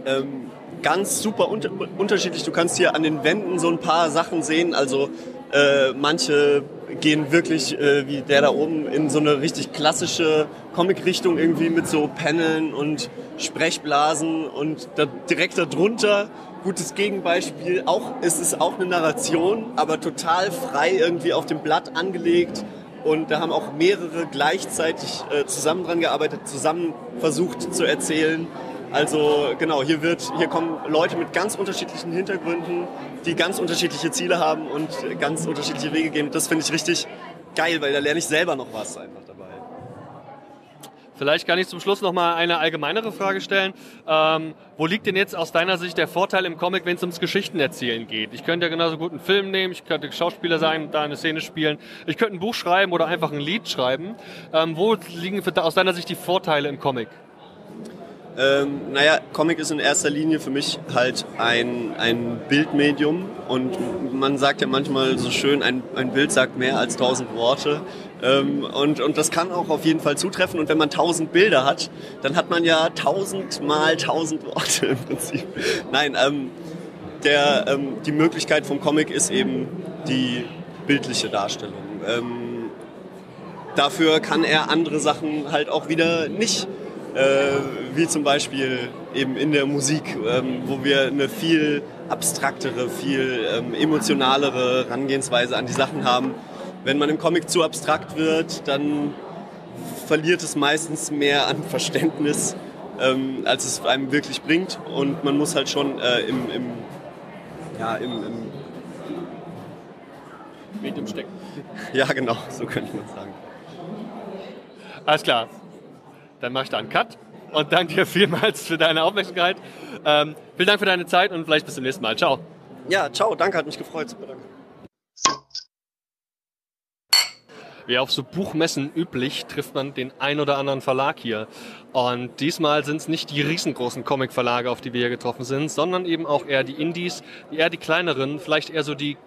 Ähm, ganz super unter unterschiedlich. Du kannst hier an den Wänden so ein paar Sachen sehen. Also äh, manche gehen wirklich, äh, wie der da oben, in so eine richtig klassische Comic-Richtung irgendwie mit so Paneln und Sprechblasen und da, direkt darunter gutes Gegenbeispiel. Auch, es ist auch eine Narration, aber total frei irgendwie auf dem Blatt angelegt. Und da haben auch mehrere gleichzeitig äh, zusammen dran gearbeitet, zusammen versucht zu erzählen. Also genau, hier, wird, hier kommen Leute mit ganz unterschiedlichen Hintergründen, die ganz unterschiedliche Ziele haben und ganz unterschiedliche Wege gehen. Das finde ich richtig geil, weil da lerne ich selber noch was einfach dabei. Vielleicht kann ich zum Schluss noch mal eine allgemeinere Frage stellen. Ähm, wo liegt denn jetzt aus deiner Sicht der Vorteil im Comic, wenn es ums Geschichtenerzählen geht? Ich könnte ja genauso gut einen Film nehmen, ich könnte Schauspieler sein, da eine Szene spielen, ich könnte ein Buch schreiben oder einfach ein Lied schreiben. Ähm, wo liegen aus deiner Sicht die Vorteile im Comic? Ähm, naja, Comic ist in erster Linie für mich halt ein, ein Bildmedium und man sagt ja manchmal so schön, ein, ein Bild sagt mehr als tausend Worte. Ähm, und, und das kann auch auf jeden Fall zutreffen. Und wenn man tausend Bilder hat, dann hat man ja tausend mal tausend Worte im Prinzip. Nein, ähm, der, ähm, die Möglichkeit vom Comic ist eben die bildliche Darstellung. Ähm, dafür kann er andere Sachen halt auch wieder nicht wie zum Beispiel eben in der Musik, ähm, wo wir eine viel abstraktere, viel ähm, emotionalere Herangehensweise an die Sachen haben. Wenn man im Comic zu abstrakt wird, dann verliert es meistens mehr an Verständnis, ähm, als es einem wirklich bringt. Und man muss halt schon äh, im, im, ja, im, im Medium stecken. Ja, genau, so könnte man sagen. Alles klar. Dann mache ich da einen Cut und danke dir vielmals für deine Aufmerksamkeit. Ähm, vielen Dank für deine Zeit und vielleicht bis zum nächsten Mal. Ciao. Ja, ciao, danke, hat mich gefreut. Super, danke. Wie auf so Buchmessen üblich, trifft man den ein oder anderen Verlag hier. Und diesmal sind es nicht die riesengroßen Comic-Verlage, auf die wir hier getroffen sind, sondern eben auch eher die Indies, eher die kleineren, vielleicht eher so die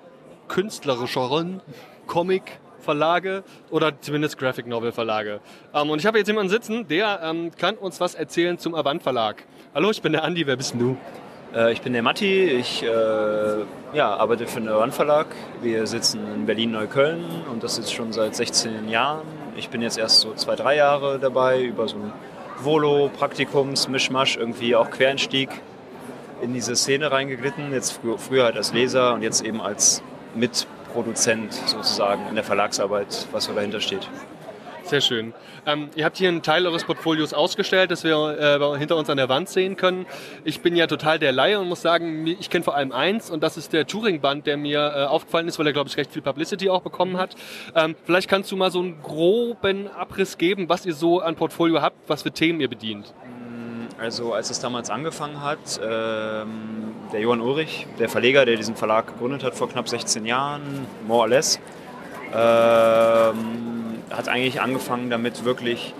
künstlerischeren Comic- Verlage oder zumindest Graphic Novel Verlage. Ähm, und ich habe jetzt jemanden sitzen, der ähm, kann uns was erzählen zum Avant Verlag. Hallo, ich bin der Andi, wer bist du? Äh, ich bin der Matti, ich äh, ja, arbeite für den Avant Verlag. Wir sitzen in Berlin-Neukölln und das ist schon seit 16 Jahren. Ich bin jetzt erst so zwei, drei Jahre dabei, über so ein Volo-Praktikums, Mischmasch, irgendwie auch Quereinstieg in diese Szene reingeglitten. Jetzt frü früher halt als Leser und jetzt eben als mit Produzent sozusagen in der Verlagsarbeit, was so dahinter steht. Sehr schön. Ähm, ihr habt hier einen Teil eures Portfolios ausgestellt, das wir äh, hinter uns an der Wand sehen können. Ich bin ja total der Laie und muss sagen, ich kenne vor allem eins und das ist der Touring-Band, der mir äh, aufgefallen ist, weil er, glaube ich, recht viel Publicity auch bekommen hat. Ähm, vielleicht kannst du mal so einen groben Abriss geben, was ihr so an Portfolio habt, was für Themen ihr bedient. Also als es damals angefangen hat, ähm, der Johann Ulrich, der Verleger, der diesen Verlag gegründet hat vor knapp 16 Jahren, more or less, ähm, hat eigentlich angefangen damit wirklich,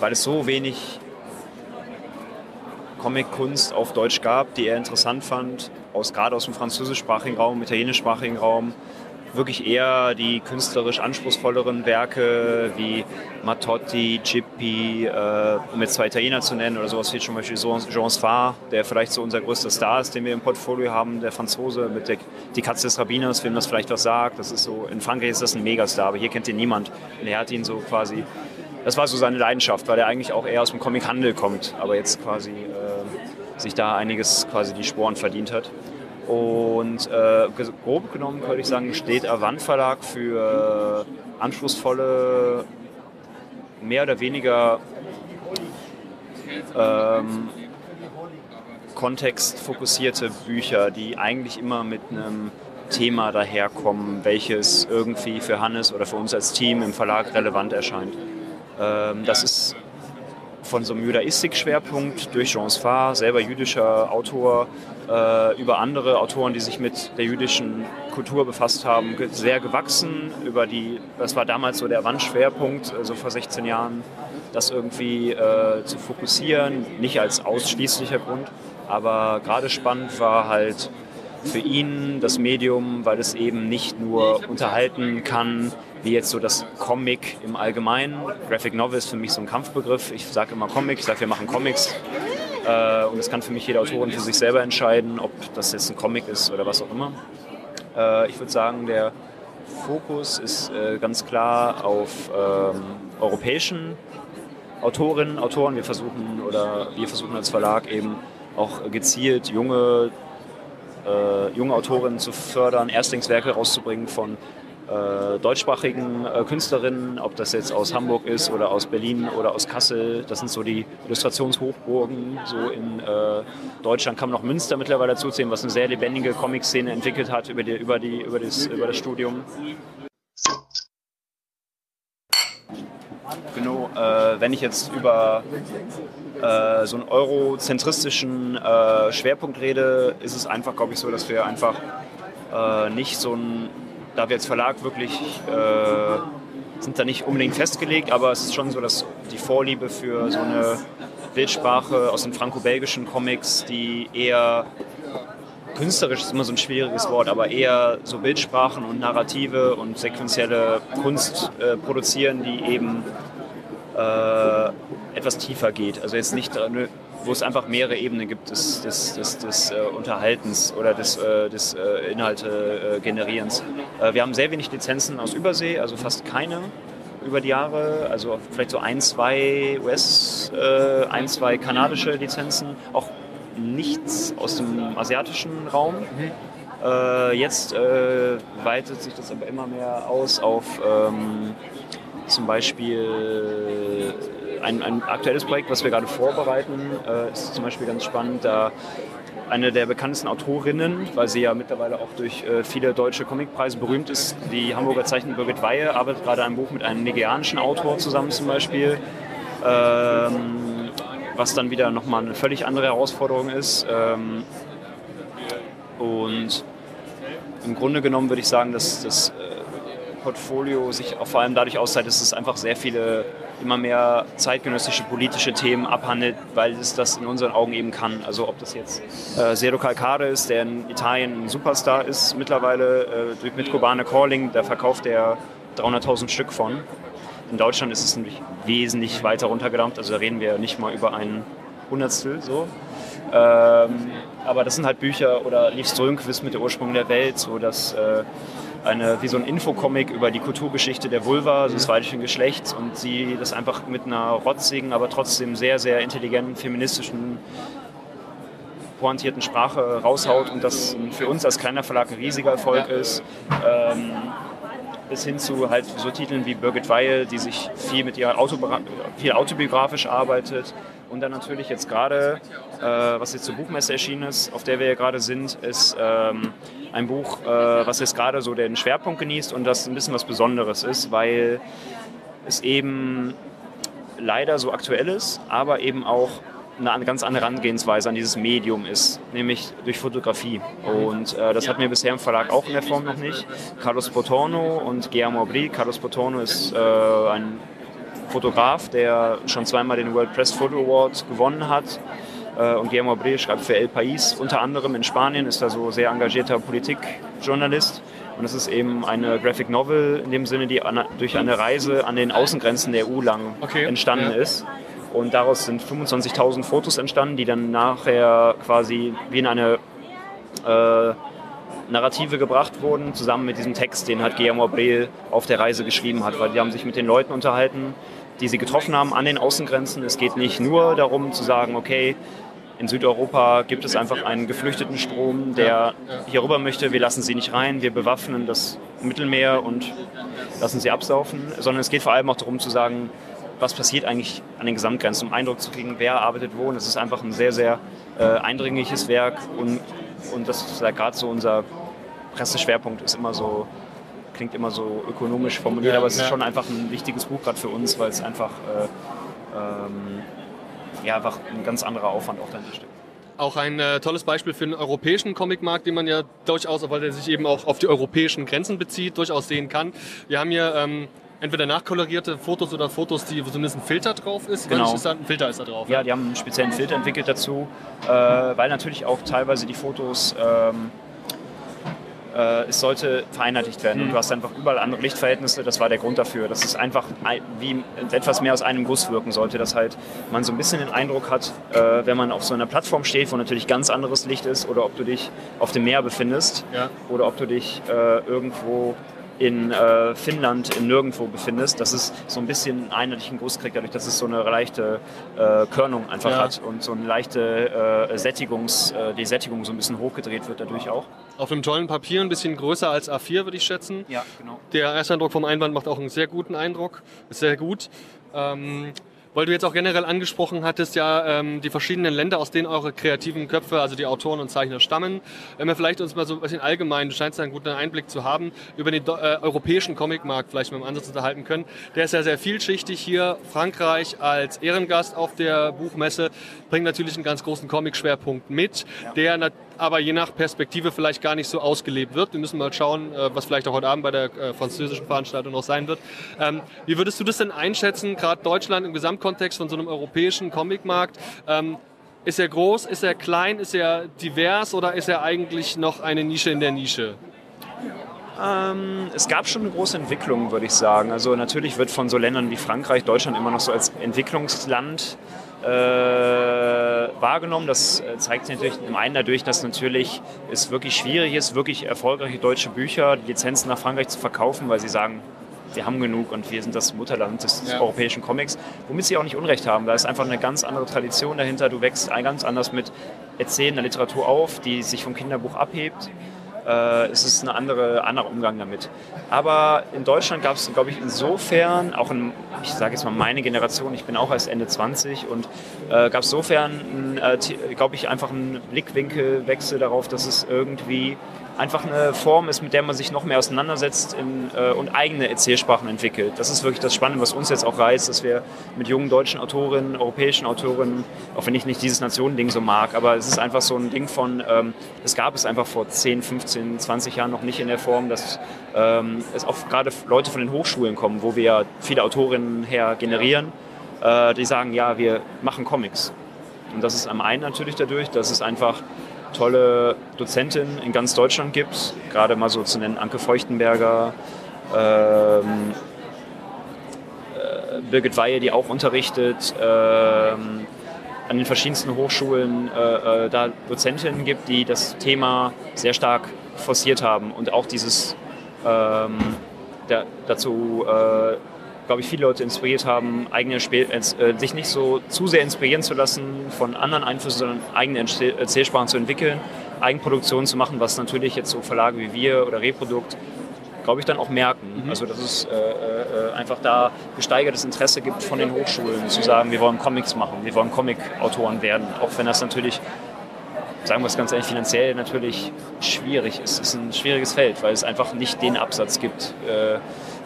weil es so wenig Comic-Kunst auf Deutsch gab, die er interessant fand, aus, gerade aus dem französischsprachigen Raum, italienischsprachigen Raum, wirklich eher die künstlerisch anspruchsvolleren Werke wie Mattotti, Cippi, äh, um zwei Italiener zu nennen oder sowas wie zum Beispiel Jean Sfar, der vielleicht so unser größter Star ist, den wir im Portfolio haben, der Franzose mit der, Die Katze des Rabbiners, wem das vielleicht was sagt. Das ist so, in Frankreich ist das ein Megastar, aber hier kennt ihn niemand. Und er hat ihn so quasi, das war so seine Leidenschaft, weil er eigentlich auch eher aus dem Comichandel kommt, aber jetzt quasi äh, sich da einiges quasi die Sporen verdient hat. Und äh, grob genommen könnte ich sagen, steht Avant Verlag für anspruchsvolle, mehr oder weniger ähm, kontextfokussierte Bücher, die eigentlich immer mit einem Thema daherkommen, welches irgendwie für Hannes oder für uns als Team im Verlag relevant erscheint. Ähm, das ist von so einem Judaistik-Schwerpunkt durch Jean Sfar, selber jüdischer Autor, äh, über andere Autoren, die sich mit der jüdischen Kultur befasst haben, sehr gewachsen. Über die, das war damals so der Wandschwerpunkt, also vor 16 Jahren, das irgendwie äh, zu fokussieren, nicht als ausschließlicher Grund, aber gerade spannend war halt für ihn das Medium, weil es eben nicht nur unterhalten kann, wie jetzt so das Comic im Allgemeinen. Graphic Novel ist für mich so ein Kampfbegriff. Ich sage immer Comic, ich sage, wir machen Comics. Äh, und das kann für mich jede Autorin für sich selber entscheiden, ob das jetzt ein Comic ist oder was auch immer. Äh, ich würde sagen, der Fokus ist äh, ganz klar auf ähm, europäischen Autorinnen, Autoren. Wir versuchen oder wir versuchen als Verlag eben auch gezielt junge, äh, junge Autorinnen zu fördern, Erstlingswerke rauszubringen von äh, deutschsprachigen äh, Künstlerinnen, ob das jetzt aus Hamburg ist oder aus Berlin oder aus Kassel. Das sind so die Illustrationshochburgen. So in äh, Deutschland kann man noch Münster mittlerweile dazuzählen, was eine sehr lebendige Comic-Szene entwickelt hat über, die, über, die, über, das, über das Studium. Genau, äh, wenn ich jetzt über äh, so einen eurozentristischen äh, Schwerpunkt rede, ist es einfach, glaube ich, so, dass wir einfach äh, nicht so ein da wir als Verlag wirklich äh, sind da nicht unbedingt festgelegt, aber es ist schon so, dass die Vorliebe für so eine Bildsprache aus den franco-belgischen Comics, die eher künstlerisch ist immer so ein schwieriges Wort, aber eher so Bildsprachen und Narrative und sequenzielle Kunst äh, produzieren, die eben äh, etwas tiefer geht. Also jetzt nicht wo es einfach mehrere Ebenen gibt des, des, des, des äh, Unterhaltens oder des, äh, des äh, Inhalte-Generierens. Äh, wir haben sehr wenig Lizenzen aus Übersee, also fast keine über die Jahre, also vielleicht so ein, zwei US, äh, ein, zwei kanadische Lizenzen, auch nichts aus dem asiatischen Raum. Mhm. Äh, jetzt weitet sich das aber immer mehr aus auf ähm, zum Beispiel ein, ein aktuelles Projekt, was wir gerade vorbereiten, äh, ist zum Beispiel ganz spannend. Da eine der bekanntesten Autorinnen, weil sie ja mittlerweile auch durch äh, viele deutsche Comicpreise berühmt ist, die Hamburger Zeichnerin Birgit Weihe, arbeitet gerade ein Buch mit einem nigerianischen Autor zusammen zum Beispiel, ähm, was dann wieder nochmal eine völlig andere Herausforderung ist. Ähm, und im Grunde genommen würde ich sagen, dass das äh, Portfolio sich auch vor allem dadurch auszeichnet, dass es einfach sehr viele immer mehr zeitgenössische politische Themen abhandelt, weil es das in unseren Augen eben kann. Also ob das jetzt äh, Zero Calcare ist, der in Italien ein Superstar ist mittlerweile äh, mit Kobane Calling, da verkauft er 300.000 Stück von. In Deutschland ist es nämlich wesentlich weiter runtergedampft, also da reden wir nicht mal über ein Hundertstel so. Ähm, aber das sind halt Bücher oder Liv Strömquist mit der Ursprung der Welt, so dass äh, eine, wie so ein Infocomic über die Kulturgeschichte der Vulva, des weiblichen Geschlechts und sie das einfach mit einer rotzigen, aber trotzdem sehr, sehr intelligenten, feministischen, pointierten Sprache raushaut und das für uns als kleiner Verlag ein riesiger Erfolg ist. Ähm, bis hin zu halt so Titeln wie Birgit Weil, die sich viel mit ihrer Autobra viel autobiografisch arbeitet. Und dann natürlich jetzt gerade, äh, was jetzt zur Buchmesse erschienen ist, auf der wir ja gerade sind, ist ähm, ein Buch, äh, was jetzt gerade so den Schwerpunkt genießt und das ein bisschen was Besonderes ist, weil es eben leider so aktuell ist, aber eben auch eine ganz andere Herangehensweise an dieses Medium ist, nämlich durch Fotografie. Und äh, das hatten wir bisher im Verlag auch in der Form noch nicht. Carlos Potorno und Guillermo Abri. Carlos Potorno ist äh, ein Fotograf, der schon zweimal den World Press Photo Award gewonnen hat. Äh, und Guillermo Abri schreibt für El País unter anderem in Spanien, ist da so sehr engagierter Politikjournalist Und es ist eben eine Graphic Novel in dem Sinne, die an, durch eine Reise an den Außengrenzen der EU lang Okay, entstanden ja. ist. Und daraus sind 25.000 Fotos entstanden, die dann nachher quasi wie in eine äh, Narrative gebracht wurden, zusammen mit diesem Text, den halt Guillermo Abril auf der Reise geschrieben hat, weil die haben sich mit den Leuten unterhalten, die sie getroffen haben an den Außengrenzen. Es geht nicht nur darum zu sagen, okay, in Südeuropa gibt es einfach einen geflüchteten Strom, der hier rüber möchte, wir lassen sie nicht rein, wir bewaffnen das Mittelmeer und lassen sie absaufen, sondern es geht vor allem auch darum zu sagen, was passiert eigentlich an den Gesamtgrenzen, um Eindruck zu kriegen, wer arbeitet wo. Und es ist einfach ein sehr, sehr äh, eindringliches Werk und, und das ist ja gerade so unser Presseschwerpunkt ist immer so, klingt immer so ökonomisch formuliert, Ja, aber es ist ja. schon einfach ein wichtiges Buch gerade für uns, weil es einfach, äh, ähm, ja, einfach ein ganz anderer Aufwand auch dahinter steckt. Auch ein äh, tolles Beispiel für einen europäischen Comicmarkt, den man ja durchaus, weil der sich eben auch auf die europäischen Grenzen bezieht, durchaus sehen kann. Wir haben hier ähm, entweder nachkolorierte Fotos oder Fotos, die wo zumindest ein Filter drauf ist. Genau. Ist da, ein Filter ist da drauf. Ja, die haben einen speziellen Filter entwickelt dazu, äh, weil natürlich auch teilweise die Fotos, ähm, äh, es sollte vereinheitlicht werden und du hast einfach überall andere Lichtverhältnisse. Das war der Grund dafür, dass es einfach ein- wie etwas mehr aus einem Guss wirken sollte, dass halt man so ein bisschen den Eindruck hat, äh, wenn man auf so einer Plattform steht, wo natürlich ganz anderes Licht ist oder ob du dich auf dem Meer befindest Ja. oder ob du dich äh, irgendwo in äh, Finnland in nirgendwo befindest, dass es so ein bisschen einen einheitlichen Guss kriegt, dadurch, dass es so eine leichte äh, Körnung einfach Ja. hat und so eine leichte äh, Sättigungs, äh, die Sättigung so ein bisschen hochgedreht wird dadurch auch. Auf einem tollen Papier, ein bisschen größer als A4, würde ich schätzen. Ja, genau. Der Ersteindruck vom Einband macht auch einen sehr guten Eindruck. Ist sehr gut. Ähm, weil du jetzt auch generell angesprochen hattest, ja, ähm, die verschiedenen Länder, aus denen eure kreativen Köpfe, also die Autoren und Zeichner stammen. Wenn wir vielleicht uns mal so ein bisschen allgemein, du scheinst da einen guten Einblick zu haben, über den äh, europäischen Comicmarkt vielleicht mit dem Ansatz unterhalten können. Der ist ja sehr vielschichtig hier. Frankreich als Ehrengast auf der Buchmesse bringt natürlich einen ganz großen Comic-Schwerpunkt mit, der nat- aber je nach Perspektive vielleicht gar nicht so ausgelebt wird. Wir müssen mal schauen, äh, was vielleicht auch heute Abend bei der äh, französischen Veranstaltung noch sein wird. Ähm, Wie würdest du das denn einschätzen, gerade Deutschland im Gesamtkontext von so einem europäischen Comicmarkt? Ähm, Ist er groß, ist er klein, ist er divers oder ist er eigentlich noch eine Nische in der Nische? Ähm, es gab schon eine große Entwicklung, würde ich sagen. Also natürlich wird von so Ländern wie Frankreich, Deutschland immer noch so als Entwicklungsland äh, wahrgenommen. Das äh, zeigt sich natürlich im einen dadurch, dass natürlich es wirklich schwierig ist, wirklich erfolgreiche deutsche Bücher, die Lizenzen nach Frankreich zu verkaufen, weil sie sagen, wir haben genug und wir sind das Mutterland des, Ja. europäischen Comics, womit sie auch nicht Unrecht haben. Da ist einfach eine ganz andere Tradition dahinter. Du wächst ein- ganz anders mit erzählender Literatur auf, die sich vom Kinderbuch abhebt. Äh, es ist ein andere, anderer Umgang damit. Aber in Deutschland gab es, glaube ich, insofern, auch in, ich sage jetzt mal meine Generation, ich bin auch erst Ende 20 und äh, gab es insofern, äh, glaube ich, einfach einen Blickwinkelwechsel darauf, dass es irgendwie einfach eine Form ist, mit der man sich noch mehr auseinandersetzt in, äh, und eigene Erzählsprachen entwickelt. Das ist wirklich das Spannende, was uns jetzt auch reizt, dass wir mit jungen deutschen Autorinnen, europäischen Autorinnen, auch wenn ich nicht dieses Nationending so mag, aber es ist einfach so ein Ding von, ähm, es gab es einfach vor 10, 15, 20 Jahren noch nicht in der Form, dass ähm, es auch gerade Leute von den Hochschulen kommen, wo wir ja viele Autorinnen her generieren, äh, die sagen, ja, wir machen Comics. Und das ist am einen natürlich dadurch, dass es einfach tolle Dozentinnen in ganz Deutschland gibt, gerade mal so zu nennen Anke Feuchtenberger, ähm, äh, Birgit Weihe, die auch unterrichtet, ähm, an den verschiedensten Hochschulen äh, äh, da Dozentinnen gibt, die das Thema sehr stark forciert haben und auch dieses ähm, da, dazu, äh, glaube ich, viele Leute inspiriert haben, eigene Spe äh, sich nicht so zu sehr inspirieren zu lassen von anderen Einflüssen, sondern eigene Erzähl- Erzählsprachen zu entwickeln, Eigenproduktionen zu machen, was natürlich jetzt so Verlage wie wir oder Reprodukt glaube ich, dann auch merken. Also dass es äh, äh, einfach da gesteigertes Interesse gibt von den Hochschulen, zu sagen, wir wollen Comics machen, wir wollen Comic-Autoren werden, auch wenn das natürlich, sagen wir es ganz ehrlich, finanziell natürlich schwierig ist. Es ist ein schwieriges Feld, weil es einfach nicht den Absatz gibt äh,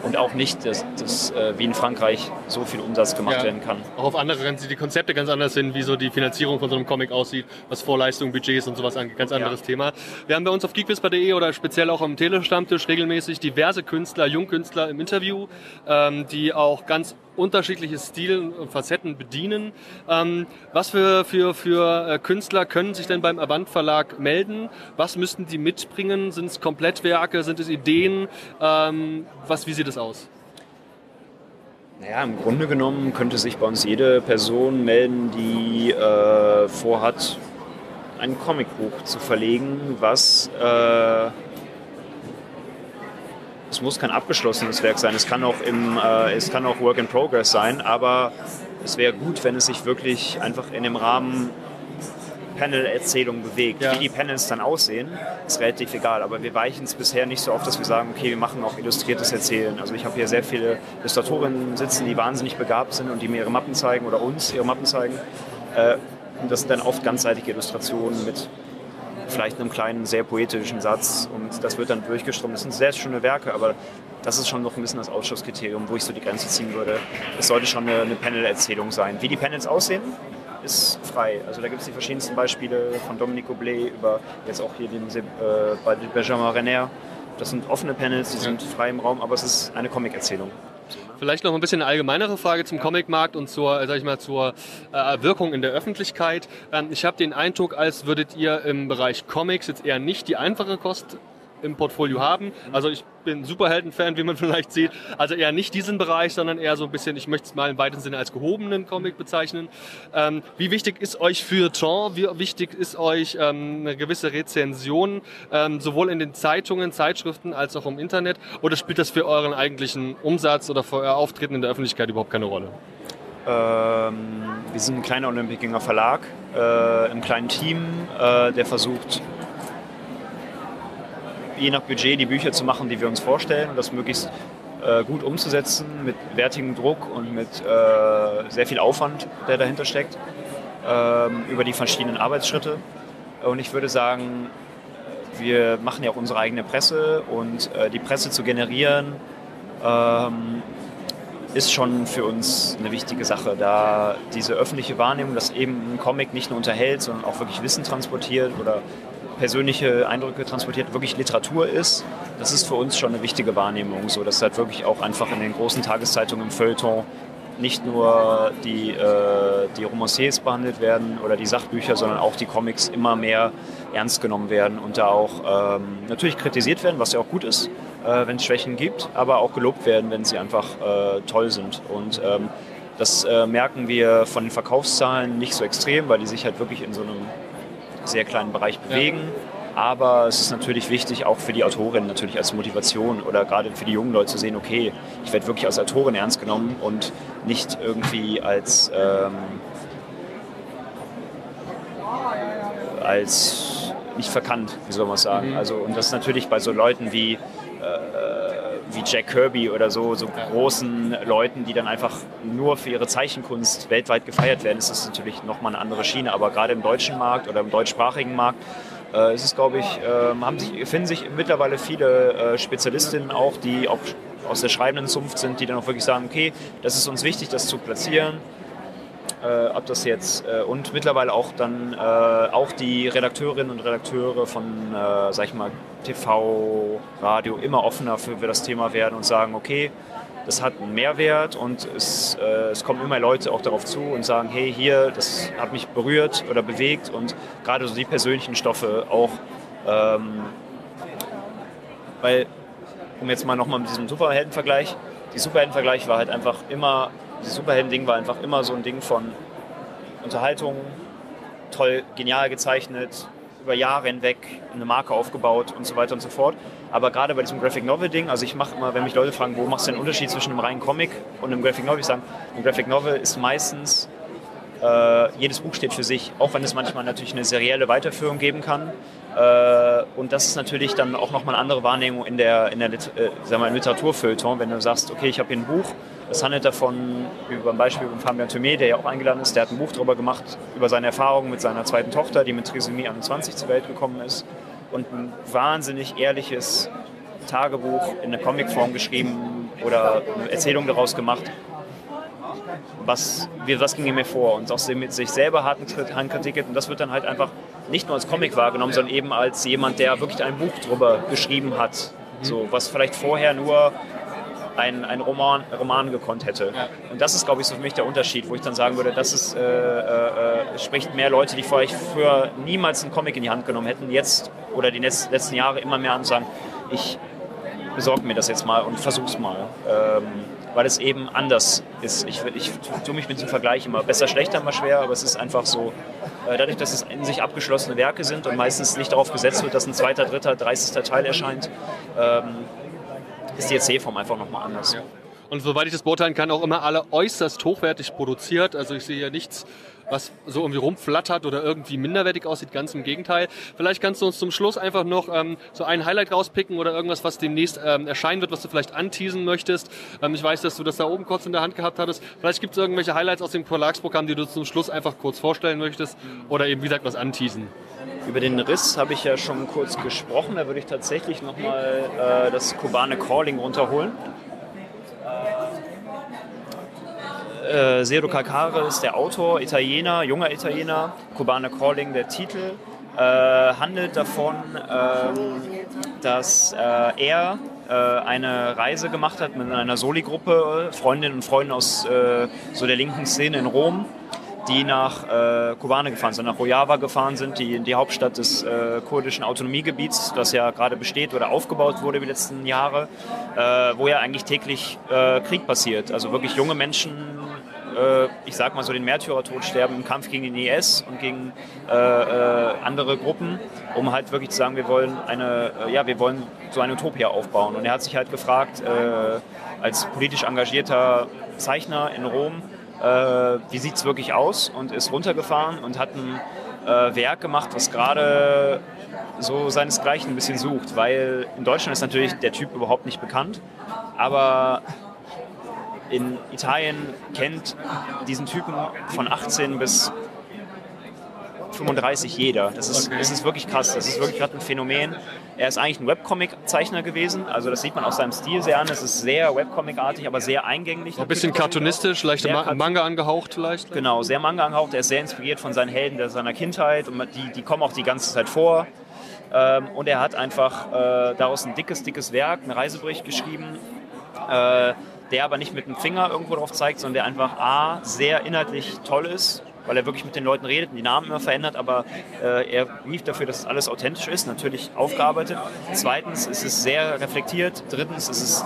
und auch nicht, dass, dass äh, wie in Frankreich so viel Umsatz gemacht Ja. werden kann. Auch auf andere ganz, die Konzepte ganz anders sind, wie so die Finanzierung von so einem Comic aussieht, was Vorleistungen, Budgets und sowas angeht. Ganz anderes Thema. Wir haben bei uns auf geekwhisper.de oder speziell auch am Telestammtisch regelmäßig diverse Künstler, Jungkünstler im Interview, ähm, die auch ganz unterschiedliche Stil und Facetten bedienen. Ähm, was für, für, für äh, Künstler können sich denn beim Avant Verlag melden? Was müssten die mitbringen? Sind es Komplettwerke? Sind es Ideen? Ähm, was, wie sieht es aus? Naja, im Grunde genommen könnte sich bei uns jede Person melden, die äh, vorhat, ein Comicbuch zu verlegen, was äh, es muss kein abgeschlossenes Werk sein, es kann auch im, äh, es kann auch Work in Progress sein, aber es wäre gut, wenn es sich wirklich einfach in dem Rahmen Panel-Erzählung bewegt. Ja. Wie die Panels dann aussehen, ist relativ egal. Aber wir weichen es bisher nicht so oft, dass wir sagen, okay, wir machen auch illustriertes Erzählen. Also ich habe hier sehr viele Illustratorinnen sitzen, die wahnsinnig begabt sind und die mir ihre Mappen zeigen oder uns ihre Mappen zeigen. Äh, und das sind dann oft ganzseitige Illustrationen mit vielleicht einem kleinen, sehr poetischen Satz und das wird dann durchgestrommt. Das sind sehr schöne Werke, aber das ist schon noch ein bisschen das Ausschlusskriterium, wo ich so die Grenze ziehen würde. Es sollte schon eine, eine Panel-Erzählung sein. Wie die Panels aussehen, ist frei. Also da gibt es die verschiedensten Beispiele von Dominique Oblet über jetzt auch hier den äh, bei Benjamin Renner. Das sind offene Panels, die sind frei im Raum, aber es ist eine Comic-Erzählung. Vielleicht noch ein bisschen eine allgemeinere Frage zum Comicmarkt und zur, sag ich mal, zur äh, Wirkung in der Öffentlichkeit. Ähm, ich habe den Eindruck, als würdet ihr im Bereich Comics jetzt eher nicht die einfache Kost im Portfolio haben. Also ich bin Superhelden-Fan, wie man vielleicht sieht. Also eher nicht diesen Bereich, sondern eher so ein bisschen, ich möchte es mal im weitesten Sinne als gehobenen Comic bezeichnen. Ähm, wie wichtig ist euch Feuilleton? Wie wichtig ist euch ähm, eine gewisse Rezension, ähm, sowohl in den Zeitungen, Zeitschriften als auch im Internet? Oder spielt das für euren eigentlichen Umsatz oder für euer Auftreten in der Öffentlichkeit überhaupt keine Rolle? Ähm, wir sind ein kleiner Olympikinger Verlag, äh, im kleinen Team, äh, der versucht, je nach Budget die Bücher zu machen, die wir uns vorstellen und das möglichst äh, gut umzusetzen mit wertigem Druck und mit äh, sehr viel Aufwand, der dahinter steckt, ähm, über die verschiedenen Arbeitsschritte. Und ich würde sagen, wir machen ja auch unsere eigene Presse und äh, die Presse zu generieren, ähm, ist schon für uns eine wichtige Sache, da diese öffentliche Wahrnehmung, dass eben ein Comic nicht nur unterhält, sondern auch wirklich Wissen transportiert oder persönliche Eindrücke transportiert, wirklich Literatur ist, das ist für uns schon eine wichtige Wahrnehmung, so dass halt wirklich auch einfach in den großen Tageszeitungen im Feuilleton nicht nur die, äh, die Romanciers behandelt werden oder die Sachbücher, sondern auch die Comics immer mehr ernst genommen werden und da auch ähm, natürlich kritisiert werden, was ja auch gut ist, äh, wenn es Schwächen gibt, aber auch gelobt werden, wenn sie einfach äh, toll sind. Und ähm, das äh, merken wir von den Verkaufszahlen nicht so extrem, weil die sich halt wirklich in so einem sehr kleinen Bereich bewegen. Aber es ist natürlich wichtig, auch für die Autorin natürlich als Motivation oder gerade für die jungen Leute zu sehen, okay, ich werde wirklich als Autorin ernst genommen und nicht irgendwie als, ähm, als nicht verkannt, wie soll man sagen. Mhm. Also, und das ist natürlich bei so Leuten wie, äh, wie Jack Kirby oder so, so großen Leuten, die dann einfach nur für ihre Zeichenkunst weltweit gefeiert werden, ist das natürlich nochmal eine andere Schiene. Aber gerade im deutschen Markt oder im deutschsprachigen Markt äh, ist es, glaube ich, äh, haben sich, finden sich mittlerweile viele äh, Spezialistinnen auch, die auch aus der schreibenden Zunft sind, die dann auch wirklich sagen, okay, das ist uns wichtig, das zu platzieren. Äh, ob das jetzt äh, und mittlerweile auch dann äh, auch die Redakteurinnen und Redakteure von, äh, sag ich mal, TV, Radio immer offener für, das Thema werden und sagen, okay, das hat einen Mehrwert und es, äh, es kommen immer Leute auch darauf zu und sagen, hey, hier, das hat mich berührt oder bewegt und gerade so die persönlichen Stoffe auch, ähm, weil, um jetzt mal nochmal mit diesem Superheldenvergleich, die Superheldenvergleich war halt einfach immer, das Superhelden-Ding war einfach immer so ein Ding von Unterhaltung, toll, genial gezeichnet, über Jahre hinweg eine Marke aufgebaut und so weiter und so fort. Aber gerade bei diesem Graphic Novel Ding, also ich mache immer, wenn mich Leute fragen, wo machst du den Unterschied zwischen einem reinen Comic und einem Graphic Novel, ich sage, ein Graphic Novel ist meistens, äh, jedes Buch steht für sich, auch wenn es manchmal natürlich eine serielle Weiterführung geben kann. Äh, und das ist natürlich dann auch nochmal eine andere Wahrnehmung in der, in der äh, Literaturfeuilleton, wenn du sagst, okay, ich habe hier ein Buch, das handelt davon, über ein Beispiel von Fabian Thomé, der ja auch eingeladen ist, der hat ein Buch darüber gemacht, über seine Erfahrungen mit seiner zweiten Tochter, die mit Trisomie 21 zur Welt gekommen ist. Und ein wahnsinnig ehrliches Tagebuch in eine Comicform geschrieben oder eine Erzählung daraus gemacht. Was, wie, was ging mir vor? Und auch mit sich selber harten Handkritik. Und das wird dann halt einfach nicht nur als Comic wahrgenommen, sondern eben als jemand, der wirklich ein Buch darüber geschrieben hat. So, was vielleicht vorher nur ein, ein Roman, Roman gekonnt hätte. Und das ist, glaube ich, so für mich der Unterschied, wo ich dann sagen würde, das ist, äh, äh, spricht mehr Leute, die vorher früher niemals einen Comic in die Hand genommen hätten, jetzt oder die letzten Jahre immer mehr an und sagen, ich besorge mir das jetzt mal und versuch's mal. Ähm, weil es eben anders ist. Ich, ich tue mich mit diesem Vergleich immer besser, schlechter, immer schwer, aber es ist einfach so, äh, dadurch, dass es in sich abgeschlossene Werke sind und meistens nicht darauf gesetzt wird, dass ein zweiter, dritter, dreißigster Teil erscheint, ähm, ist die Erzählform einfach nochmal anders. Ja. Und soweit ich das beurteilen kann, auch immer alle äußerst hochwertig produziert. Also ich sehe hier nichts, was so irgendwie rumflattert oder irgendwie minderwertig aussieht. Ganz im Gegenteil. Vielleicht kannst du uns zum Schluss einfach noch ähm, so ein Highlight rauspicken oder irgendwas, was demnächst ähm, erscheinen wird, was du vielleicht anteasen möchtest. Ähm, ich weiß, dass du das da oben kurz in der Hand gehabt hattest. Vielleicht gibt es irgendwelche Highlights aus dem Verlagsprogramm, die du zum Schluss einfach kurz vorstellen möchtest oder eben, wie gesagt, was anteasen. Über den Riss habe ich ja schon kurz gesprochen. Da würde ich tatsächlich nochmal äh, das Kubane Calling runterholen. Äh, Zero Calcare ist der Autor, Italiener, junger Italiener, Cubana Calling der Titel. Äh, handelt davon, äh, dass er äh, eine Reise gemacht hat mit einer Soli-Gruppe, Freundinnen und Freunden aus äh, so der linken Szene in Rom, die nach äh, Kobane gefahren sind, nach Rojava gefahren sind, die, die Hauptstadt des äh, kurdischen Autonomiegebiets, das ja gerade besteht oder aufgebaut wurde die letzten Jahre, äh, wo ja eigentlich täglich äh, Krieg passiert. Also wirklich junge Menschen äh, ich sag mal so, den Märtyrertod sterben im Kampf gegen den IS und gegen äh, andere Gruppen, um halt wirklich zu sagen, wir wollen eine, ja, wir wollen so eine Utopia aufbauen. Und er hat sich halt gefragt, als politisch engagierter Zeichner in Rom, äh, wie sieht es wirklich aus? Und ist runtergefahren und hat ein Werk gemacht, was gerade so seinesgleichen ein bisschen sucht, weil in Deutschland ist natürlich der Typ überhaupt nicht bekannt, aber in Italien kennt diesen Typen von 18 bis 35 jeder. Das ist, okay. das ist wirklich krass. Das ist wirklich gerade ein Phänomen. Er ist eigentlich ein Webcomic-Zeichner gewesen. Also das sieht man aus seinem Stil sehr an. Es ist sehr Webcomic-artig, aber sehr eingänglich. Ein bisschen cartoonistisch, leicht Ma Manga angehaucht vielleicht? Genau, sehr Manga angehaucht. Er ist sehr inspiriert von seinen Helden seiner Kindheit und die, die kommen auch die ganze Zeit vor. Ähm, und er hat einfach äh, daraus ein dickes, dickes Werk, einen Reisebericht geschrieben. Äh, der aber nicht mit dem Finger irgendwo drauf zeigt, sondern der einfach A, sehr inhaltlich toll ist, weil er wirklich mit den Leuten redet und die Namen immer verändert, aber äh, er lief dafür, dass alles authentisch ist, natürlich aufgearbeitet. Zweitens ist es sehr reflektiert. Drittens ist es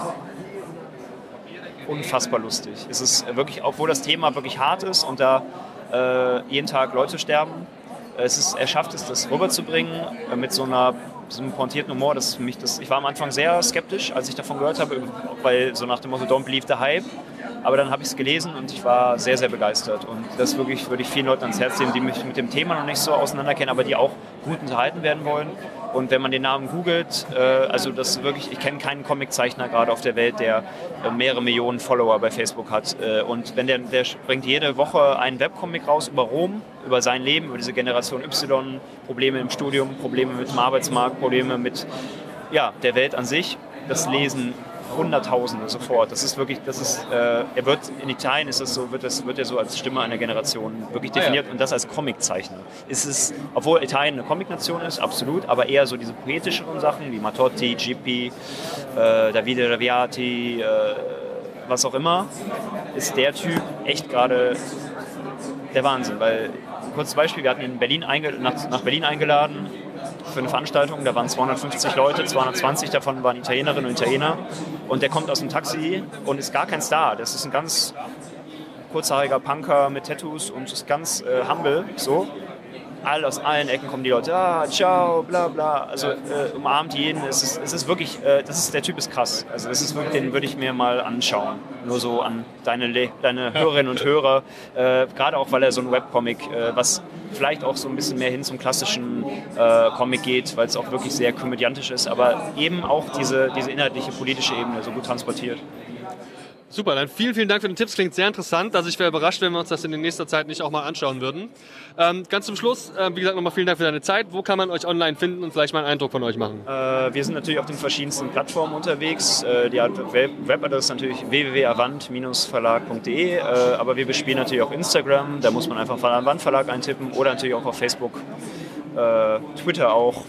unfassbar lustig. Es ist wirklich, obwohl das Thema wirklich hart ist und da äh, jeden Tag Leute sterben, es ist, er schafft es, das rüberzubringen äh, mit so einer so einem pointierten Humor. Das mich das, ich war am Anfang sehr skeptisch, als ich davon gehört habe, weil so nach dem Motto Don't believe the hype. Aber dann habe ich es gelesen und ich war sehr, sehr begeistert. Und das wirklich würde ich vielen Leuten ans Herz legen, die mich mit dem Thema noch nicht so auseinanderkennen, aber die auch gut unterhalten werden wollen. Und wenn man den Namen googelt, äh, also das wirklich, ich kenne keinen Comiczeichner gerade auf der Welt, der äh, mehrere Millionen Follower bei Facebook hat. Äh, und wenn der, der bringt jede Woche einen Webcomic raus über Rom, über sein Leben, über diese Generation Y, Probleme im Studium, Probleme mit dem Arbeitsmarkt, Probleme mit ja, der Welt an sich. Das lesen Hunderttausende sofort. Das ist wirklich, das ist, äh, er wird in Italien ist das so, wird das, wird er so als Stimme einer Generation wirklich definiert ah, ja. und das als Comiczeichner. Ist es, obwohl Italien eine Comicnation ist, absolut, aber eher so diese poetischeren Sachen wie Matotti, Gippi, äh, Davide Raviati, äh, was auch immer, ist der Typ echt gerade der Wahnsinn. Weil, kurzes Beispiel, wir hatten ihn in Berlin nach, nach Berlin eingeladen für eine Veranstaltung. Da waren 250 Leute, 220 davon waren Italienerinnen und Italiener. Und der kommt aus dem Taxi und ist gar kein Star. Das ist ein ganz kurzhaariger Punker mit Tattoos und ist ganz äh, humble so all, aus allen Ecken kommen die Leute, ah, ciao, bla bla. Also äh, umarmt jeden. Es ist, es ist wirklich, äh, das ist, der Typ ist krass. Also das ist wirklich, den würde ich mir mal anschauen. Nur so an deine, deine Hörerinnen und Hörer. Äh, Gerade auch, weil er so ein Webcomic, äh, was vielleicht auch so ein bisschen mehr hin zum klassischen äh, Comic geht, weil es auch wirklich sehr komödiantisch ist, aber eben auch diese, diese inhaltliche politische Ebene so gut transportiert. Super, dann vielen, vielen Dank für den Tipps. Klingt sehr interessant. Also ich wäre überrascht, wenn wir uns das in nächster Zeit nicht auch mal anschauen würden. Ähm, ganz zum Schluss, äh, wie gesagt, nochmal vielen Dank für deine Zeit. Wo kann man euch online finden und vielleicht mal einen Eindruck von euch machen? Äh, wir sind natürlich auf den verschiedensten Plattformen unterwegs. Äh, die Webadresse ist natürlich www.avant-verlag.de, äh, aber wir bespielen natürlich auch Instagram. Da muss man einfach Avant Verlag eintippen oder natürlich auch auf Facebook, äh, Twitter auch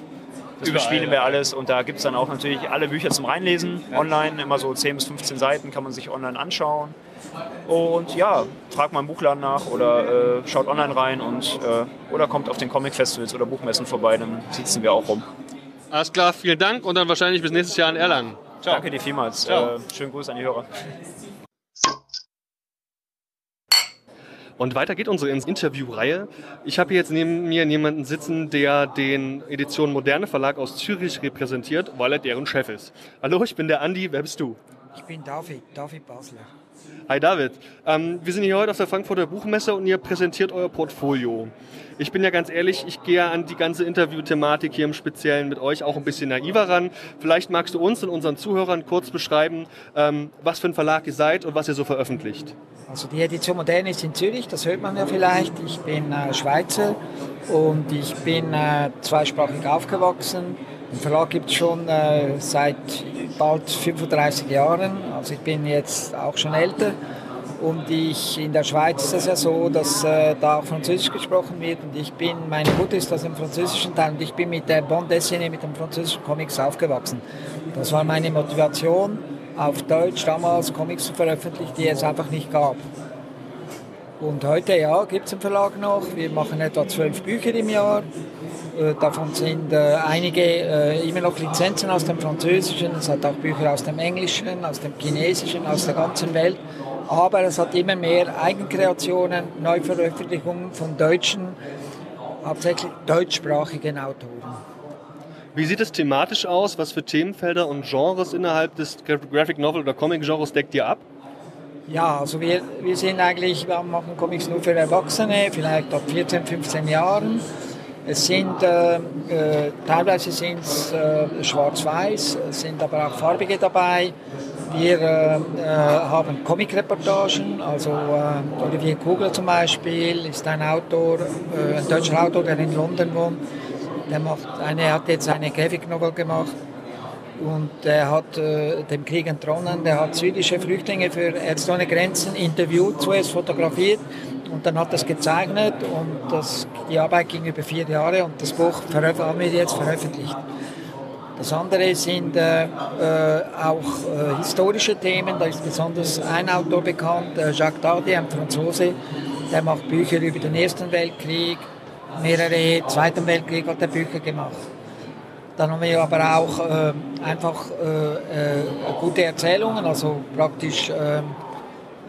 Das Überall, bespielen wir alles und da gibt es dann auch natürlich alle Bücher zum Reinlesen online. Immer so 10 bis 15 Seiten kann man sich online anschauen. Und ja, fragt mal im Buchladen nach oder äh, schaut online rein und äh, oder kommt auf den Comic-Festivals oder Buchmessen vorbei, dann sitzen wir auch rum. Alles klar, vielen Dank und dann wahrscheinlich bis nächstes Jahr in Erlangen. Ciao. Danke dir vielmals. Ciao. Äh, schönen Gruß an die Hörer. Und weiter geht unsere Interviewreihe. Ich habe hier jetzt neben mir jemanden sitzen, der den Edition Moderne Verlag aus Zürich repräsentiert, weil er deren Chef ist. Hallo, ich bin der Andi, wer bist du? Ich bin David, David Basler. Hi David, ähm, wir sind hier heute auf der Frankfurter Buchmesse und ihr präsentiert euer Portfolio. Ich bin ja ganz ehrlich, ich gehe an die ganze Interviewthematik hier im Speziellen mit euch auch ein bisschen naiver ran. Vielleicht magst du uns und unseren Zuhörern kurz beschreiben, ähm, was für ein Verlag ihr seid und was ihr so veröffentlicht. Also die Edition Moderne ist in Zürich, das hört man ja vielleicht. Ich bin äh, Schweizer und ich bin äh, zweisprachig aufgewachsen. Den Verlag gibt es schon äh, seit bald 35 Jahren, also ich bin jetzt auch schon älter. Und ich, in der Schweiz ist es ja so, dass äh, da auch Französisch gesprochen wird. Und ich bin, meine Mutter ist aus dem französischen Teil und ich bin mit der Bande dessinée, mit den französischen Comics aufgewachsen. Das war meine Motivation, auf Deutsch damals Comics zu veröffentlichen, die es einfach nicht gab. Und heute, ja, gibt es einen Verlag noch. Wir machen etwa zwölf Bücher im Jahr. Äh, Davon sind äh, einige äh, immer noch Lizenzen aus dem Französischen. Es hat auch Bücher aus dem Englischen, aus dem Chinesischen, aus der ganzen Welt. Aber es hat immer mehr Eigenkreationen, Neuveröffentlichungen von deutschen, hauptsächlich deutschsprachigen Autoren. Wie sieht es thematisch aus? Was für Themenfelder und Genres innerhalb des Graphic Novel oder Comic Genres deckt ihr ab? Ja, also wir, wir sind eigentlich, wir machen Comics nur für Erwachsene, vielleicht ab 14, 15 Jahren. Es sind, äh, äh, teilweise sind es äh, schwarz-weiß, sind aber auch farbige dabei. Wir äh, äh, haben Comic-Reportagen, also äh, Olivier Kugler zum Beispiel ist ein Autor, ein deutscher Autor, der in London wohnt. Der macht eine, hat jetzt eine Graphic Novel gemacht und der hat äh, dem Krieg entronnen, der hat syrische Flüchtlinge für Ärzte ohne Grenzen interviewt, zuerst fotografiert und dann hat das gezeichnet und das, die Arbeit ging über vier Jahre und das Buch haben wir jetzt veröffentlicht. Das andere sind äh, äh, auch äh, historische Themen, da ist besonders ein Autor bekannt, äh, Jacques Tardy, ein Franzose, der macht Bücher über den Ersten Weltkrieg, mehrere Zweiten Weltkrieg hat er Bücher gemacht. Dann haben wir aber auch äh, einfach gute Erzählungen, also praktisch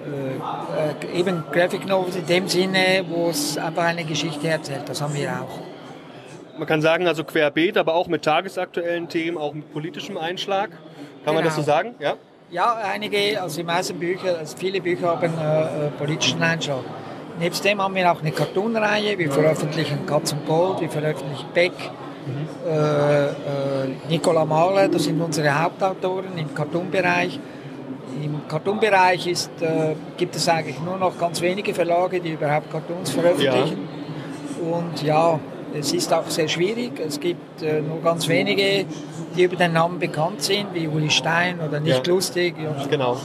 äh, äh, eben Graphic Novels in dem Sinne, wo es einfach eine Geschichte erzählt. Das haben wir auch. Man kann sagen, also querbeet, aber auch mit tagesaktuellen Themen, auch mit politischem Einschlag. Kann man das so Genau. sagen? Ja? Ja, einige, also die meisten Bücher, also viele Bücher haben äh, äh, politischen Einschlag. Nebst dem haben wir auch eine Cartoon-Reihe. Wir veröffentlichen Katz und Gold, wir veröffentlichen Beck, äh, äh, Nicola Mahler, das sind unsere Hauptautoren im Cartoon-Bereich. Im Cartoon-Bereich ist, äh, gibt es eigentlich nur noch ganz wenige Verlage, die überhaupt Cartoons veröffentlichen. Und ja, es ist auch sehr schwierig. Es gibt äh, nur ganz wenige, die über den Namen bekannt sind, wie Uli Stein oder Nicht Ja. Lustig. Genau.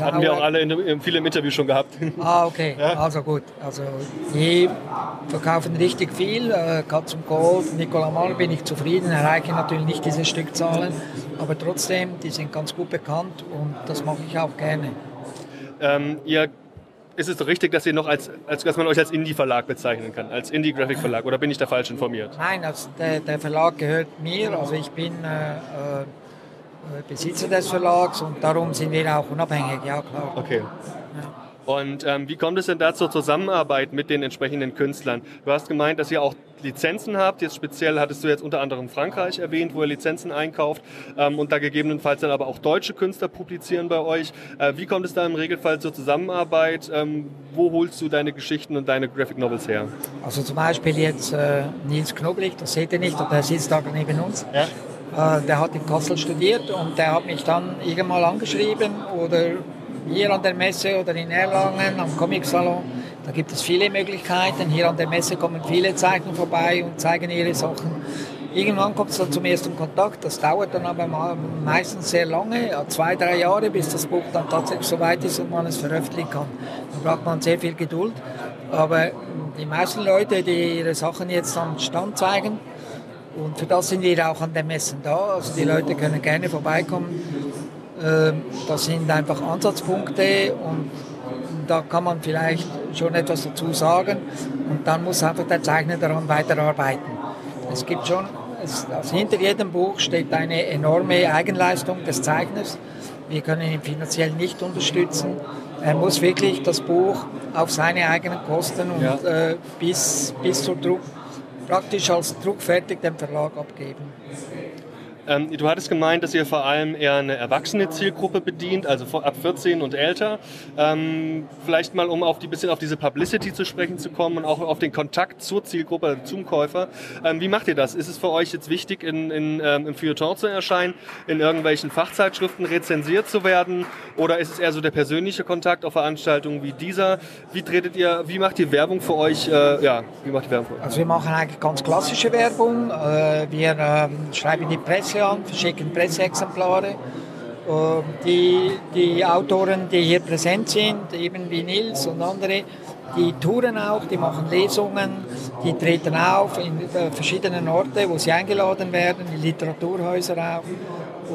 Hatten wir auch alle in, in, viele im Interview schon gehabt. Ah, okay. Also gut. Also die verkaufen richtig viel. Äh, Katz und Gold, Nicola Mahler bin ich zufrieden, erreichen natürlich nicht diese Stückzahlen, aber trotzdem, die sind ganz gut bekannt und das mache ich auch gerne. Ähm, ihr, ist es doch richtig, dass, ihr noch als, als, dass man euch als Indie-Verlag bezeichnen kann, als Indie-Graphic-Verlag? Oder bin ich da falsch informiert? Nein, also der, der Verlag gehört mir, also ich bin äh, äh, Besitzer des Verlags und darum sind wir auch unabhängig, ja klar. Okay. Und ähm, wie kommt es denn da zur Zusammenarbeit mit den entsprechenden Künstlern? Du hast gemeint, dass ihr auch Lizenzen habt. Jetzt speziell hattest du jetzt unter anderem Frankreich erwähnt, wo ihr Lizenzen einkauft ähm, und da gegebenenfalls dann aber auch deutsche Künstler publizieren bei euch. Äh, wie kommt es da im Regelfall zur Zusammenarbeit? Ähm, wo holst du deine Geschichten und deine Graphic Novels her? Also zum Beispiel jetzt äh, Nils Knoblich, das seht ihr nicht, aber der sitzt da neben uns. Äh, der hat in Kassel studiert und der hat mich dann irgendwann mal angeschrieben oder hier an der Messe oder in Erlangen am Comic-Salon. Da gibt es viele Möglichkeiten. Hier an der Messe kommen viele Zeichner vorbei und zeigen ihre Sachen. Irgendwann kommt es dann zum ersten Kontakt. Das dauert dann aber meistens sehr lange, zwei, drei Jahre, bis das Buch dann tatsächlich so weit ist und man es veröffentlichen kann. Da braucht man sehr viel Geduld. Aber die meisten Leute, die ihre Sachen jetzt am Stand zeigen, Und für das sind wir auch an den Messen da. Also die Leute können gerne vorbeikommen. Ähm, Das sind einfach Ansatzpunkte und da kann man vielleicht schon etwas dazu sagen. Und dann muss einfach der Zeichner daran weiterarbeiten. Es gibt schon, es, also hinter jedem Buch steht eine enorme Eigenleistung des Zeichners. Wir können ihn finanziell nicht unterstützen. Er muss wirklich das Buch auf seine eigenen Kosten und Ja. äh, bis, bis zur Druck, praktisch als druckfertig dem Verlag abgeben. Ähm, du hattest gemeint, dass ihr vor allem eher eine erwachsene Zielgruppe bedient, also ab 14 und älter. Ähm, vielleicht mal, um auf die bisschen auf diese Publicity zu sprechen zu kommen und auch auf den Kontakt zur Zielgruppe, also zum Käufer. Ähm, wie macht ihr das? Ist es für euch jetzt wichtig, in, in, ähm, im Feuilleton zu erscheinen, in irgendwelchen Fachzeitschriften rezensiert zu werden? Oder ist es eher so der persönliche Kontakt auf Veranstaltungen wie dieser? Wie tretet ihr, wie macht ihr Werbung für euch? Äh, ja, wie macht ihr Werbung für euch? Also wir machen eigentlich ganz klassische Werbung. Äh, Wir ähm, schreiben die Presse an, verschicken Presseexemplare. Äh, Die, die Autoren, die hier präsent sind, eben wie Nils und andere, die touren auch, die machen Lesungen, die treten auf in äh, verschiedenen Orten, wo sie eingeladen werden, in Literaturhäuser auch.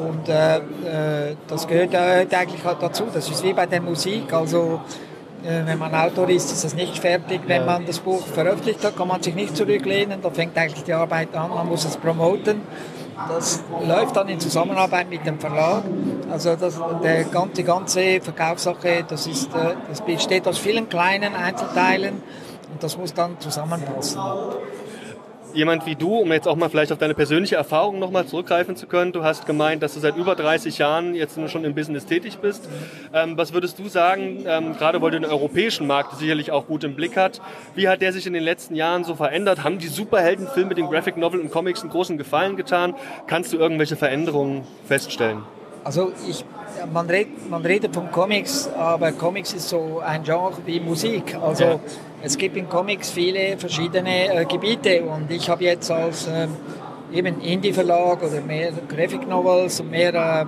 Und äh, äh, das gehört äh, eigentlich auch dazu. Das ist wie bei der Musik. Also äh, wenn man Autor ist, ist das nicht fertig. Wenn man das Buch veröffentlicht hat, kann man sich nicht zurücklehnen. Da fängt eigentlich die Arbeit an. Man muss es promoten. Das läuft dann in Zusammenarbeit mit dem Verlag. Also das, der, die ganze Verkaufssache, das, ist, äh, das besteht aus vielen kleinen Einzelteilen und das muss dann zusammenpassen. Jemand wie du, um jetzt auch mal vielleicht auf deine persönliche Erfahrung nochmal zurückgreifen zu können, du hast gemeint, dass du seit über 30 Jahren jetzt schon im Business tätig bist. Ähm, was würdest du sagen, ähm, gerade weil du den europäischen Markt sicherlich auch gut im Blick hat, wie hat der sich in den letzten Jahren so verändert? Haben die Superheldenfilme, den Graphic Novel und Comics einen großen Gefallen getan? Kannst du irgendwelche Veränderungen feststellen? Also ich, man, redet, man redet von Comics, aber Comics ist so ein Genre wie Musik. Also Ja. Es gibt in Comics viele verschiedene äh, Gebiete und ich habe jetzt als ähm, eben Indie-Verlag oder mehr Graphic Novels und mehr, äh, äh,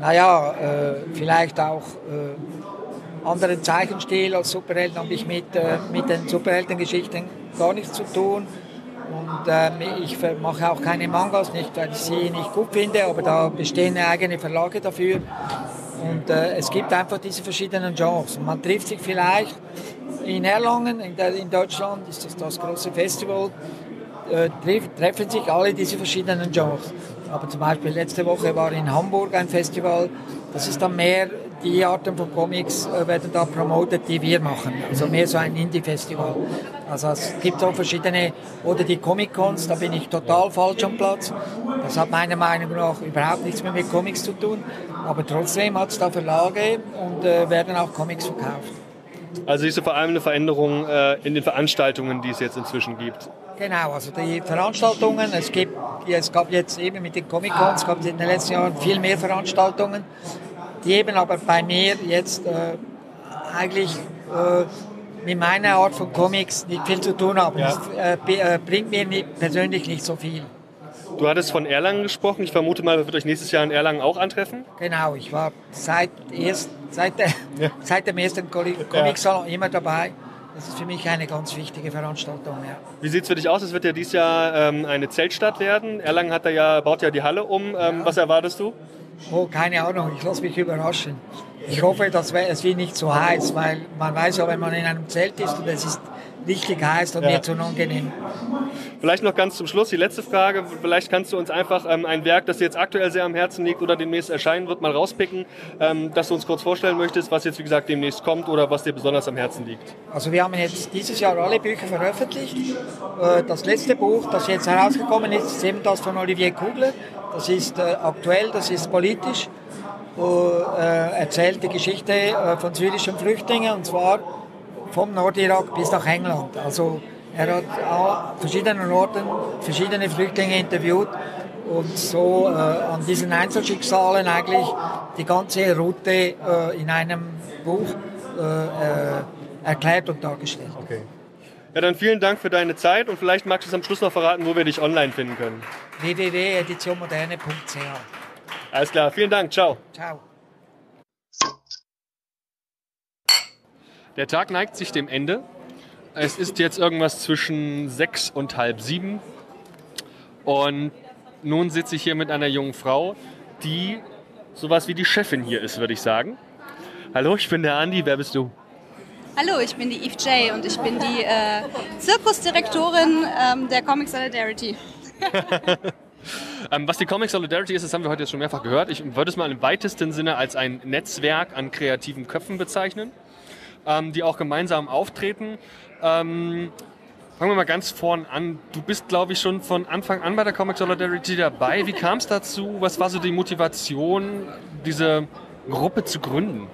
naja, äh, vielleicht auch äh, anderen Zeichenstil als Superhelden habe ich mit, äh, mit den Superheldengeschichten gar nichts zu tun. Und ähm, ich mache auch keine Mangas, nicht weil ich sie nicht gut finde, aber da bestehen eigene Verlage dafür. Und äh, es gibt einfach diese verschiedenen Genres. Man trifft sich vielleicht in Erlangen, in, der, in Deutschland ist das das große Festival, äh, treff, treffen sich alle diese verschiedenen Genres. Aber zum Beispiel letzte Woche war in Hamburg ein Festival, das ist dann mehr, die Arten von Comics äh, werden da promotet, die wir machen. Also mehr so ein Indie-Festival. Also es gibt so verschiedene, oder die Comic-Cons, da bin ich total falsch am Platz. Das hat meiner Meinung nach überhaupt nichts mehr mit Comics zu tun. Aber trotzdem hat es da Verlage und äh, werden auch Comics verkauft. Also siehst du vor allem eine Veränderung äh, in den Veranstaltungen, die es jetzt inzwischen gibt? Genau, also die Veranstaltungen, es, gibt, es gab jetzt eben mit den Comic-Cons, gab es in den letzten Jahren viel mehr Veranstaltungen, die eben aber bei mir jetzt äh, eigentlich äh, mit meiner Art von Comics nicht viel zu tun haben. Ja. Das äh, äh, bringt mir nicht, persönlich nicht so viel. Du hattest von Erlangen gesprochen. Ich vermute mal, wir wird euch nächstes Jahr in Erlangen auch antreffen. Genau, ich war seit, erst, seit, der, seit dem ersten Comic-Salon immer dabei. Das ist für mich eine ganz wichtige Veranstaltung. Ja. Wie sieht es für dich aus? Es wird ja dieses Jahr ähm, eine Zeltstadt werden. Erlangen hat da ja, baut ja die Halle um. Ähm, Was erwartest du? Oh, keine Ahnung, ich lasse mich überraschen. Ich hoffe, dass es wird nicht so heiß, weil man weiß ja, wenn man in einem Zelt ist und es ist richtig heiß, dann Ja. wird es unangenehm. Vielleicht noch ganz zum Schluss die letzte Frage. Vielleicht kannst du uns einfach ähm, ein Werk, das dir jetzt aktuell sehr am Herzen liegt oder demnächst erscheinen wird, mal rauspicken, ähm, das du uns kurz vorstellen möchtest, was jetzt wie gesagt demnächst kommt oder was dir besonders am Herzen liegt. Also wir haben jetzt dieses Jahr alle Bücher veröffentlicht. Äh, Das letzte Buch, das jetzt herausgekommen ist, ist eben das von Olivier Kugler. Das ist äh, aktuell, das ist politisch. Äh, erzählt die Geschichte äh, von syrischen Flüchtlingen und zwar vom Nordirak bis nach England. Also er hat an verschiedenen Orten verschiedene Flüchtlinge interviewt und so äh, an diesen Einzelschicksalen eigentlich die ganze Route äh, in einem Buch äh, äh, erklärt und dargestellt. Okay. Ja, dann vielen Dank für deine Zeit und vielleicht magst du es am Schluss noch verraten, wo wir dich online finden können. www.editionmoderne.ch Alles klar, vielen Dank, ciao. Ciao. Der Tag neigt sich dem Ende. Es ist jetzt irgendwas zwischen sechs und halb sieben. Und nun sitze ich hier mit einer jungen Frau, die sowas wie die Chefin hier ist, würde ich sagen. Hallo, ich bin der Andi. Wer bist du? Hallo, ich bin die Eve J und ich bin die äh, Zirkusdirektorin ähm, der Comic Solidarity. Ähm, was die Comic Solidarity ist, das haben wir heute jetzt schon mehrfach gehört. Ich würde es mal im weitesten Sinne als ein Netzwerk an kreativen Köpfen bezeichnen, ähm, die auch gemeinsam auftreten. Ähm, fangen wir mal ganz vorn an. Du bist, glaube ich, schon von Anfang an bei der Comic Solidarity dabei. Wie kam es dazu? Was war so die Motivation, diese Gruppe zu gründen?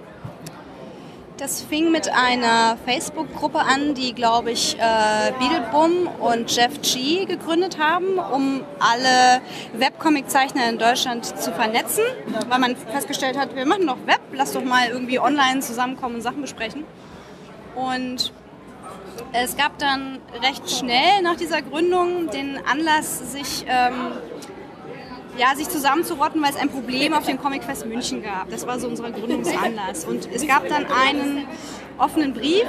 Das fing mit einer Facebook-Gruppe an, die, glaube ich, äh, Beetlebum und Jeff G. gegründet haben, um alle Webcomic-Zeichner in Deutschland zu vernetzen, weil man festgestellt hat, wir machen doch Web, lass doch mal irgendwie online zusammenkommen und Sachen besprechen. Und es gab dann recht schnell nach dieser Gründung den Anlass, sich ähm, ja, sich zusammenzurotten, weil es ein Problem auf dem Comicfest München gab. Das war so unser Gründungsanlass. Und es gab dann einen offenen Brief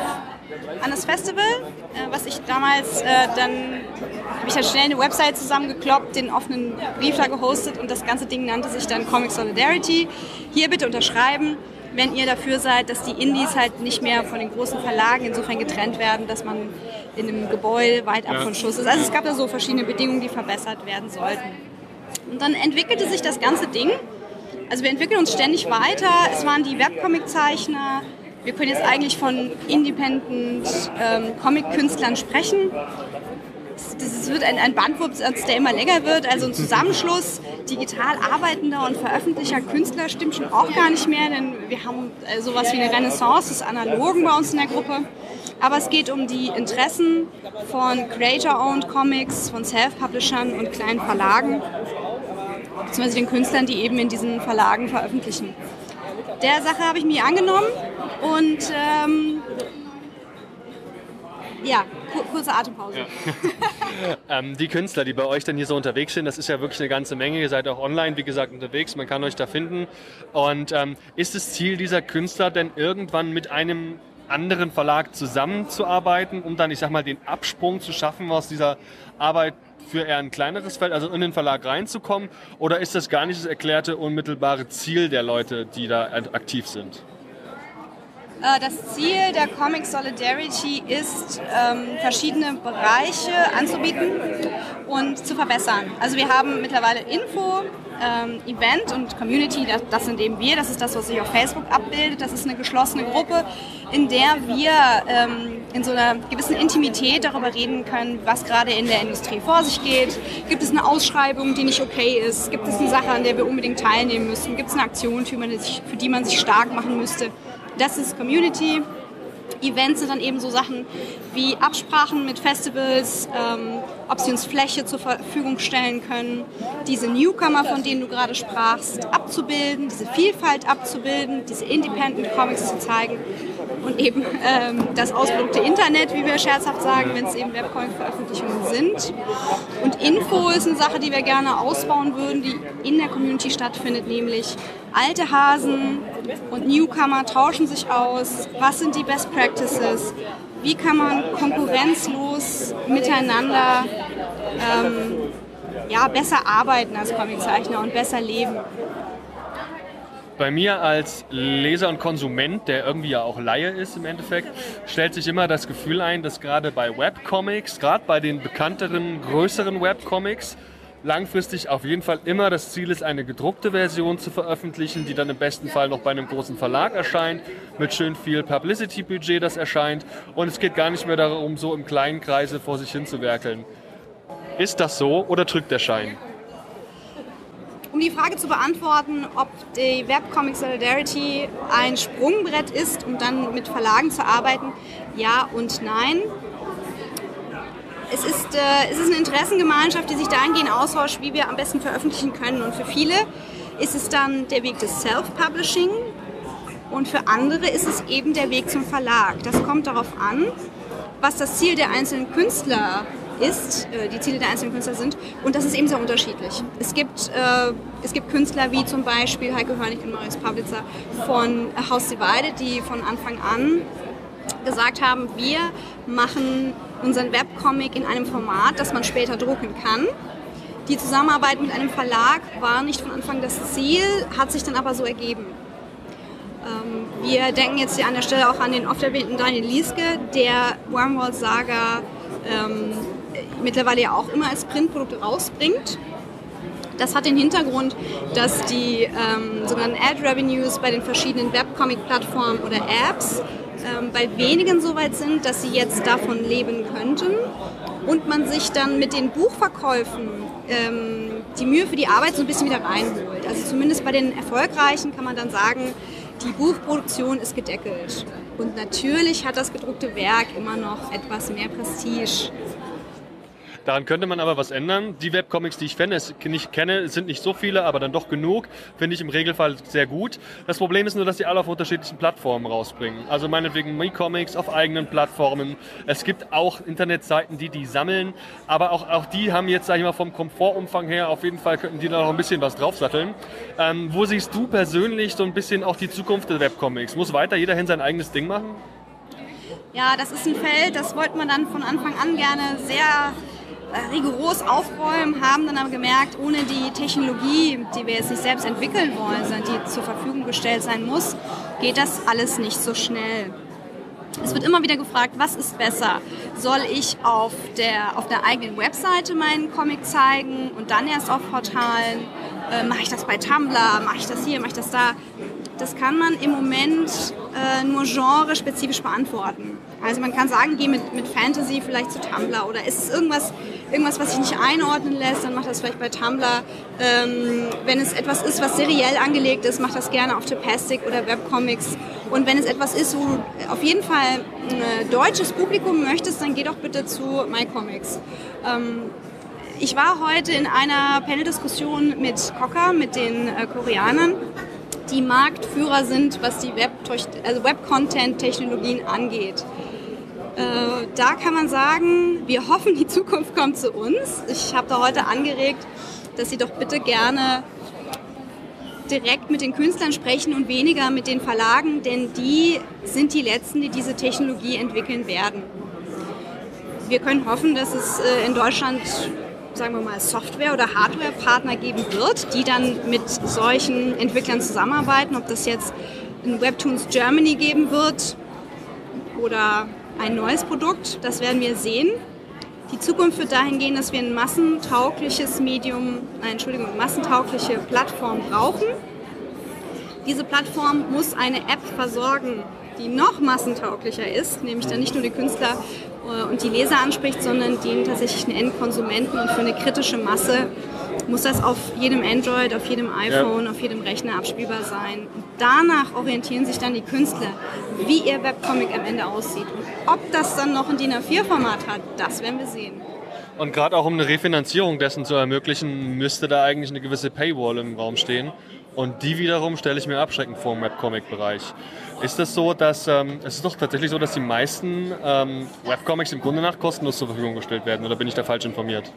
an das Festival, äh, was ich damals äh, dann habe ich dann schnell eine Website zusammengekloppt, den offenen Brief da gehostet und das ganze Ding nannte sich dann Comic Solidarity. Hier bitte unterschreiben, wenn ihr dafür seid, dass die Indies halt nicht mehr von den großen Verlagen insofern getrennt werden, dass man in einem Gebäude weit ab von Schuss ist. Also es gab da so verschiedene Bedingungen, die verbessert werden sollten. Und dann entwickelte sich das ganze Ding. Also wir entwickeln uns ständig weiter. Es waren die Webcomic-Zeichner. Wir können jetzt eigentlich von Independent ähm, Comic-Künstlern sprechen. Das wird ein, ein Bandwurz, der immer länger wird. Also ein Zusammenschluss digital arbeitender und veröffentlichter Künstler stimmt schon auch gar nicht mehr, denn wir haben äh, sowas wie eine Renaissance des Analogen bei uns in der Gruppe. Aber es geht um die Interessen von Creator-Owned Comics, von Self-Publishern und kleinen Verlagen beziehungsweise den Künstlern, die eben in diesen Verlagen veröffentlichen. Der Sache habe ich mich angenommen und ähm, ja, kurze Atempause. Ja. ähm, die Künstler, die bei euch dann hier so unterwegs sind, das ist ja wirklich eine ganze Menge. Ihr seid auch online, wie gesagt, unterwegs. Man kann euch da finden. Und ähm, ist das Ziel dieser Künstler denn irgendwann mit einem anderen Verlag zusammenzuarbeiten, um dann, ich sag mal, den Absprung zu schaffen aus dieser Arbeit für eher ein kleineres Feld, also in den Verlag reinzukommen? Oder ist das gar nicht das erklärte unmittelbare Ziel der Leute, die da aktiv sind? Äh, das Ziel der Comic Solidarity ist, ähm, verschiedene Bereiche anzubieten und zu verbessern. Also wir haben mittlerweile Info, ähm, Event und Community, das, sind eben wir, das ist das, was sich auf Facebook abbildet. Das ist eine geschlossene Gruppe, in der wir ähm, in so einer gewissen Intimität darüber reden können, was gerade in der Industrie vor sich geht. Gibt es eine Ausschreibung, die nicht okay ist? Gibt es eine Sache, an der wir unbedingt teilnehmen müssen? Gibt es eine Aktion, für die man sich stark machen müsste? Das ist Community. Events sind dann eben so Sachen wie Absprachen mit Festivals, ähm, ob sie uns Fläche zur Verfügung stellen können, diese Newcomer, von denen du gerade sprachst, abzubilden, diese Vielfalt abzubilden, diese Independent Comics zu zeigen und eben ähm, das ausgedruckte Internet, wie wir scherzhaft sagen, wenn es eben Webcomic-Veröffentlichungen sind. Und Info ist eine Sache, die wir gerne ausbauen würden, die in der Community stattfindet, nämlich alte Hasen und Newcomer tauschen sich aus. Was sind die Best Practices? Wie kann man konkurrenzlos miteinander ähm, ja, besser arbeiten als Comiczeichner und besser leben? bei mir als Leser und Konsument, der irgendwie ja auch Laie ist im Endeffekt, stellt sich immer das Gefühl ein, dass gerade bei Webcomics, gerade bei den bekannteren, größeren Webcomics, langfristig auf jeden Fall immer das Ziel ist, eine gedruckte Version zu veröffentlichen, die dann im besten Fall noch bei einem großen Verlag erscheint, mit schön viel Publicity-Budget, das erscheint. Und es geht gar nicht mehr darum, so im kleinen Kreise vor sich hin zu werkeln. Ist das so oder drückt der Schein? Um die Frage zu beantworten, ob die Webcomic Solidarity ein Sprungbrett ist, um dann mit Verlagen zu arbeiten, ja und nein. Es ist, äh, es ist eine Interessengemeinschaft, die sich dahingehend austauscht, wie wir am besten veröffentlichen können. Und für viele ist es dann der Weg des Self-Publishing und für andere ist es eben der Weg zum Verlag. Das kommt darauf an, was das Ziel der einzelnen Künstler ist, äh, die Ziele der einzelnen Künstler sind. Und das ist eben sehr unterschiedlich. Es gibt, äh, es gibt Künstler wie zum Beispiel Heike Hörnig und Marius Pavlitzer von House Divided, die von Anfang an gesagt haben, wir machen unseren Webcomic in einem Format, das man später drucken kann. Die Zusammenarbeit mit einem Verlag war nicht von Anfang das Ziel, hat sich dann aber so ergeben. Ähm, wir denken jetzt hier an der Stelle auch an den oft erwähnten Daniel Lieske, der Wormhole Saga ähm, mittlerweile ja auch immer als Printprodukt rausbringt. Das hat den Hintergrund, dass die ähm, sogenannten Ad-Revenues bei den verschiedenen Webcomic-Plattformen oder Apps ähm, bei wenigen so weit sind, dass sie jetzt davon leben könnten und man sich dann mit den Buchverkäufen ähm, die Mühe für die Arbeit so ein bisschen wieder reinholt. Also zumindest bei den erfolgreichen kann man dann sagen, die Buchproduktion ist gedeckelt. Und natürlich hat das gedruckte Werk immer noch etwas mehr Prestige. Daran könnte man aber was ändern. Die Webcomics, die ich nicht kenne, sind nicht so viele, aber dann doch genug. Finde ich im Regelfall sehr gut. Das Problem ist nur, dass die alle auf unterschiedlichen Plattformen rausbringen. Also meinetwegen MeComics auf eigenen Plattformen. Es gibt auch Internetseiten, die die sammeln. Aber auch, auch die haben jetzt, sag ich mal, vom Komfortumfang her, auf jeden Fall könnten die da noch ein bisschen was draufsatteln. Ähm, wo siehst du persönlich so ein bisschen auch die Zukunft der Webcomics? Muss weiter jeder hin sein eigenes Ding machen? Ja, das ist ein Feld, das wollte man dann von Anfang an gerne sehr rigoros aufräumen, haben dann aber gemerkt, ohne die Technologie, die wir jetzt nicht selbst entwickeln wollen, sondern die zur Verfügung gestellt sein muss, geht das alles nicht so schnell. Es wird immer wieder gefragt, was ist besser? Soll ich auf der, auf der eigenen Webseite meinen Comic zeigen und dann erst auf Portalen? Äh, mache ich das bei Tumblr? Mache ich das hier? Mache ich das da? Das kann man im Moment äh, nur genrespezifisch beantworten. Also man kann sagen, geh mit, mit Fantasy vielleicht zu Tumblr oder ist es irgendwas, irgendwas, was sich nicht einordnen lässt, dann macht das vielleicht bei Tumblr. Ähm, wenn es etwas ist, was seriell angelegt ist, macht das gerne auf Tapastic oder Webcomics. Und wenn es etwas ist, wo du auf jeden Fall ein äh, deutsches Publikum möchtest, dann geh doch bitte zu MyComics. Ähm, ich war heute in einer Panel-Diskussion mit Cocker, mit den äh, Koreanern, die Marktführer sind, was die Web-Content-Technologien also Web angeht. Äh, da kann man sagen, wir hoffen, die Zukunft kommt zu uns. Ich habe da heute angeregt, dass Sie doch bitte gerne direkt mit den Künstlern sprechen und weniger mit den Verlagen, denn die sind die Letzten, die diese Technologie entwickeln werden. Wir können hoffen, dass es äh, in Deutschland sagen wir mal, Software- oder Hardware-Partner geben wird, die dann mit solchen Entwicklern zusammenarbeiten. Ob das jetzt ein Webtoons Germany geben wird oder ein neues Produkt, das werden wir sehen. Die Zukunft wird dahin gehen, dass wir ein massentaugliches Medium, nein, Entschuldigung, massentaugliche Plattform brauchen. Diese Plattform muss eine App versorgen, die noch massentauglicher ist, nämlich dann nicht nur die Künstler und die Leser anspricht, sondern die tatsächlich einen Endkonsumenten und für eine kritische Masse muss das auf jedem Android, auf jedem iPhone, ja. auf jedem Rechner abspielbar sein. Und danach orientieren sich dann die Künstler, wie ihr Webcomic am Ende aussieht. Und ob das dann noch ein DIN A4-Format hat, das werden wir sehen. Und gerade auch um eine Refinanzierung dessen zu ermöglichen, müsste da eigentlich eine gewisse Paywall im Raum stehen. Und die wiederum stelle ich mir abschreckend vor im Webcomic-Bereich. Ist das so, dass ähm, es ist doch tatsächlich so, dass die meisten ähm, Webcomics im Grunde nach kostenlos zur Verfügung gestellt werden? Oder bin ich da falsch informiert?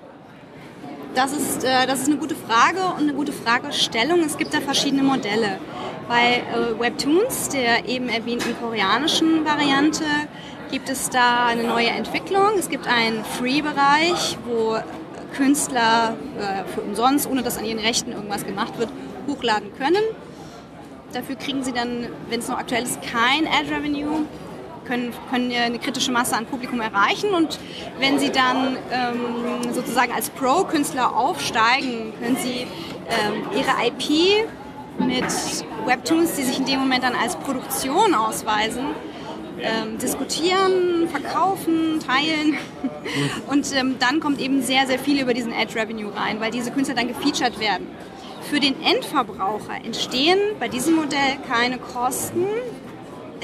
Das ist, äh, das ist eine gute Frage und eine gute Fragestellung. Es gibt da verschiedene Modelle. Bei äh, Webtoons, der eben erwähnten koreanischen Variante, gibt es da eine neue Entwicklung. Es gibt einen Free-Bereich, wo Künstler äh, für umsonst, ohne dass an ihren Rechten irgendwas gemacht wird, hochladen können. Dafür kriegen sie dann, wenn es noch aktuell ist, kein Ad-Revenue, können, können eine kritische Masse an Publikum erreichen und wenn sie dann ähm, sozusagen als Pro-Künstler aufsteigen, können sie ähm, ihre IP mit Webtoons, die sich in dem Moment dann als Produktion ausweisen, ähm, diskutieren, verkaufen, teilen. Und ähm, dann kommt eben sehr, sehr viel über diesen Ad-Revenue rein, weil diese Künstler dann gefeatured werden. Für den Endverbraucher entstehen bei diesem Modell keine Kosten,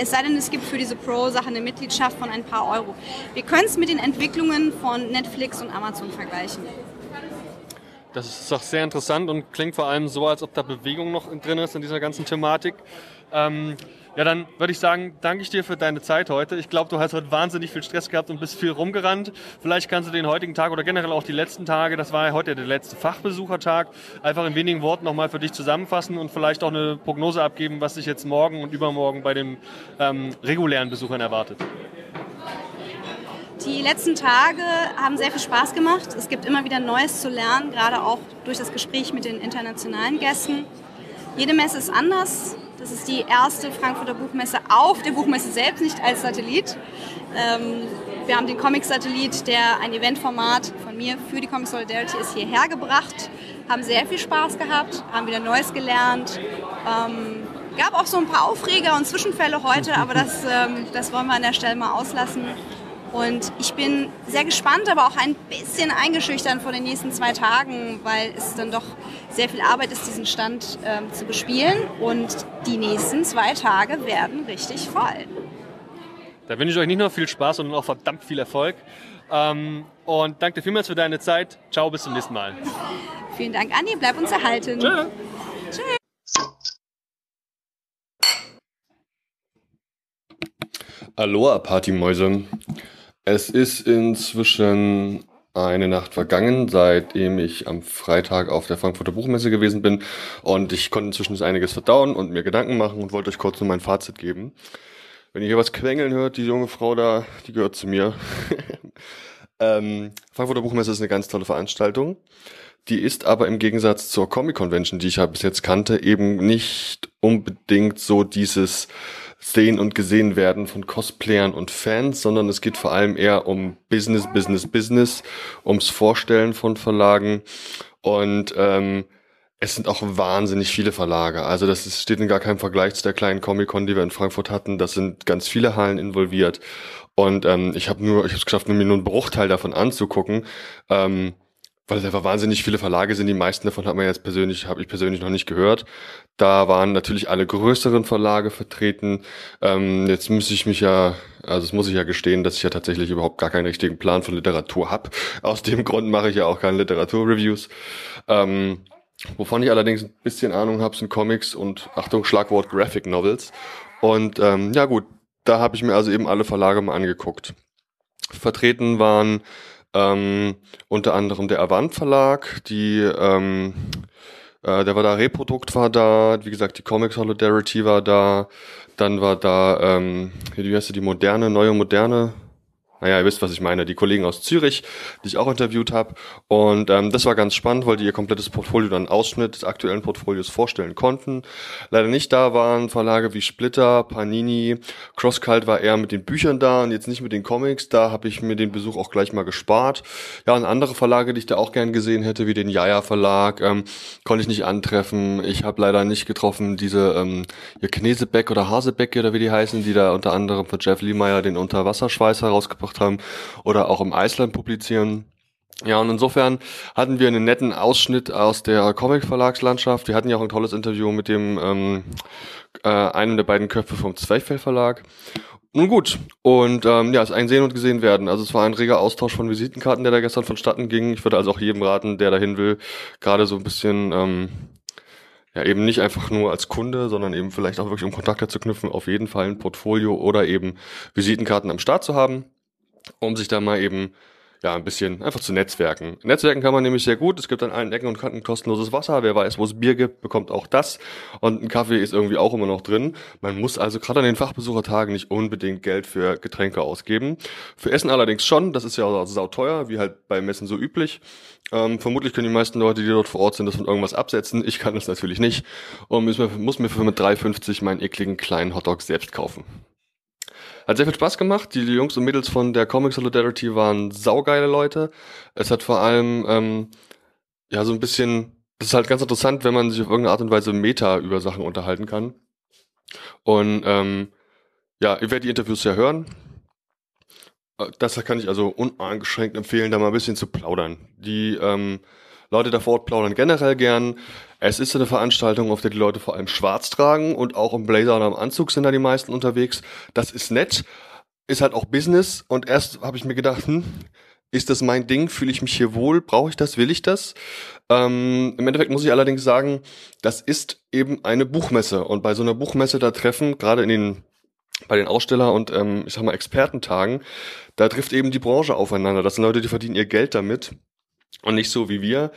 es sei denn, es gibt für diese Pro-Sache eine Mitgliedschaft von ein paar Euro. Wir können es mit den Entwicklungen von Netflix und Amazon vergleichen. Das ist doch sehr interessant und klingt vor allem so, als ob da Bewegung noch drin ist in dieser ganzen Thematik. Ähm, ja, dann würde ich sagen, danke ich dir für deine Zeit heute. Ich glaube, du hast heute wahnsinnig viel Stress gehabt und bist viel rumgerannt. Vielleicht kannst du den heutigen Tag oder generell auch die letzten Tage, das war ja heute der letzte Fachbesuchertag, einfach in wenigen Worten nochmal für dich zusammenfassen und vielleicht auch eine Prognose abgeben, was sich jetzt morgen und übermorgen bei den ähm, regulären Besuchern erwartet. Die letzten Tage haben sehr viel Spaß gemacht. Es gibt immer wieder Neues zu lernen, gerade auch durch das Gespräch mit den internationalen Gästen. Jede Messe ist anders. Das ist die erste Frankfurter Buchmesse auf der Buchmesse selbst, nicht als Satellit. Ähm, wir haben den Comic-Satellit, der ein Eventformat von mir für die Comic Solidarity ist, hierher gebracht. Haben sehr viel Spaß gehabt, haben wieder Neues gelernt. Ähm, gab auch so ein paar Aufreger und Zwischenfälle heute, aber das, ähm, das wollen wir an der Stelle mal auslassen. Und ich bin sehr gespannt, aber auch ein bisschen eingeschüchtert vor den nächsten zwei Tagen, weil es dann doch sehr viel Arbeit ist, diesen Stand ähm, zu bespielen. Und die nächsten zwei Tage werden richtig voll. Da wünsche ich euch nicht nur viel Spaß, sondern auch verdammt viel Erfolg. Ähm, und danke dir vielmals für deine Zeit. Ciao, bis zum nächsten Mal. Vielen Dank, Andi. Bleib uns erhalten. Tschö. Tschüss. Aloha, Partymäuse. Es ist inzwischen eine Nacht vergangen, seitdem ich am Freitag auf der Frankfurter Buchmesse gewesen bin. Und ich konnte inzwischen einiges verdauen und mir Gedanken machen und wollte euch kurz nur mein Fazit geben. Wenn ihr hier was quengeln hört, die junge Frau da, die gehört zu mir. ähm, Frankfurter Buchmesse ist eine ganz tolle Veranstaltung. Die ist aber im Gegensatz zur Comic Convention, die ich ja bis jetzt kannte, eben nicht unbedingt so dieses Sehen und gesehen werden von Cosplayern und Fans, sondern es geht vor allem eher um Business, Business, Business, ums Vorstellen von Verlagen und ähm, es sind auch wahnsinnig viele Verlage. Also das ist, steht in gar keinem Vergleich zu der kleinen Comic-Con, die wir in Frankfurt hatten. Das sind ganz viele Hallen involviert. Und ähm, ich habe nur, ich habe es geschafft, mir nur einen Bruchteil davon anzugucken. Ähm, weil es einfach wahnsinnig viele Verlage sind. Die meisten davon hat man jetzt persönlich, habe ich persönlich noch nicht gehört. Da waren natürlich alle größeren Verlage vertreten. Ähm, jetzt muss ich mich ja, also es muss ich ja gestehen, dass ich ja tatsächlich überhaupt gar keinen richtigen Plan von Literatur habe. Aus dem Grund mache ich ja auch keine Literaturreviews. Ähm, wovon ich allerdings ein bisschen Ahnung habe, sind Comics und Achtung, Schlagwort Graphic Novels. Und ähm, ja gut, da habe ich mir also eben alle Verlage mal angeguckt. Vertreten waren ähm, unter anderem der Avant Verlag, die ähm, äh, der war da, Reprodukt war da, wie gesagt, die Comic Solidarity war da, dann war da, ähm, wie heißt die, die moderne, neue moderne naja, ihr wisst, was ich meine, die Kollegen aus Zürich, die ich auch interviewt habe. Und ähm, das war ganz spannend, weil die ihr komplettes Portfolio dann Ausschnitt des aktuellen Portfolios vorstellen konnten. Leider nicht da waren Verlage wie Splitter, Panini, Crosscult war eher mit den Büchern da und jetzt nicht mit den Comics. Da habe ich mir den Besuch auch gleich mal gespart. Ja, und andere Verlage, die ich da auch gern gesehen hätte, wie den Jaja Verlag, ähm, konnte ich nicht antreffen. Ich habe leider nicht getroffen, diese ähm, Knesebeck oder Hasebeck oder wie die heißen, die da unter anderem von Jeff Lemire den Unterwasserschweiß herausgebracht gemacht haben oder auch im Eisland publizieren. Ja, und insofern hatten wir einen netten Ausschnitt aus der Comic-Verlagslandschaft. Wir hatten ja auch ein tolles Interview mit dem ähm, äh, einem der beiden Köpfe vom Zwerchfell Verlag. Nun gut, und ähm, ja, es ist ein Sehen und Gesehen werden. Also es war ein reger Austausch von Visitenkarten, der da gestern vonstatten ging. Ich würde also auch jedem raten, der dahin will, gerade so ein bisschen ähm, ja eben nicht einfach nur als Kunde, sondern eben vielleicht auch wirklich um Kontakte zu knüpfen, auf jeden Fall ein Portfolio oder eben Visitenkarten am Start zu haben um sich da mal eben ja, ein bisschen einfach zu netzwerken. Netzwerken kann man nämlich sehr gut. Es gibt an allen Ecken und Kanten kostenloses Wasser. Wer weiß, wo es Bier gibt, bekommt auch das. Und ein Kaffee ist irgendwie auch immer noch drin. Man muss also gerade an den Fachbesuchertagen nicht unbedingt Geld für Getränke ausgeben. Für Essen allerdings schon. Das ist ja sauteuer, wie halt bei Messen so üblich. Ähm, vermutlich können die meisten Leute, die dort vor Ort sind, das von irgendwas absetzen. Ich kann das natürlich nicht. Und muss mir, muss mir für mit 3,50 meinen ekligen kleinen Hotdog selbst kaufen. Hat sehr viel Spaß gemacht. Die Jungs und Mädels von der Comic Solidarity waren saugeile Leute. Es hat vor allem, ähm, ja, so ein bisschen, das ist halt ganz interessant, wenn man sich auf irgendeine Art und Weise Meta über Sachen unterhalten kann. Und ähm, ja, ihr werdet die Interviews ja hören. Äh, das kann ich also uneingeschränkt empfehlen, da mal ein bisschen zu plaudern. Die ähm, Leute da vor Ort plaudern generell gern. Es ist eine Veranstaltung, auf der die Leute vor allem schwarz tragen und auch im Blazer oder im Anzug sind da die meisten unterwegs. Das ist nett, ist halt auch Business und erst habe ich mir gedacht, hm, ist das mein Ding? Fühle ich mich hier wohl? Brauche ich das? Will ich das? Ähm, Im Endeffekt muss ich allerdings sagen, das ist eben eine Buchmesse und bei so einer Buchmesse da treffen, gerade in den bei den Aussteller und ähm, ich sag mal Expertentagen, da trifft eben die Branche aufeinander. Das sind Leute, die verdienen ihr Geld damit und nicht so wie wir,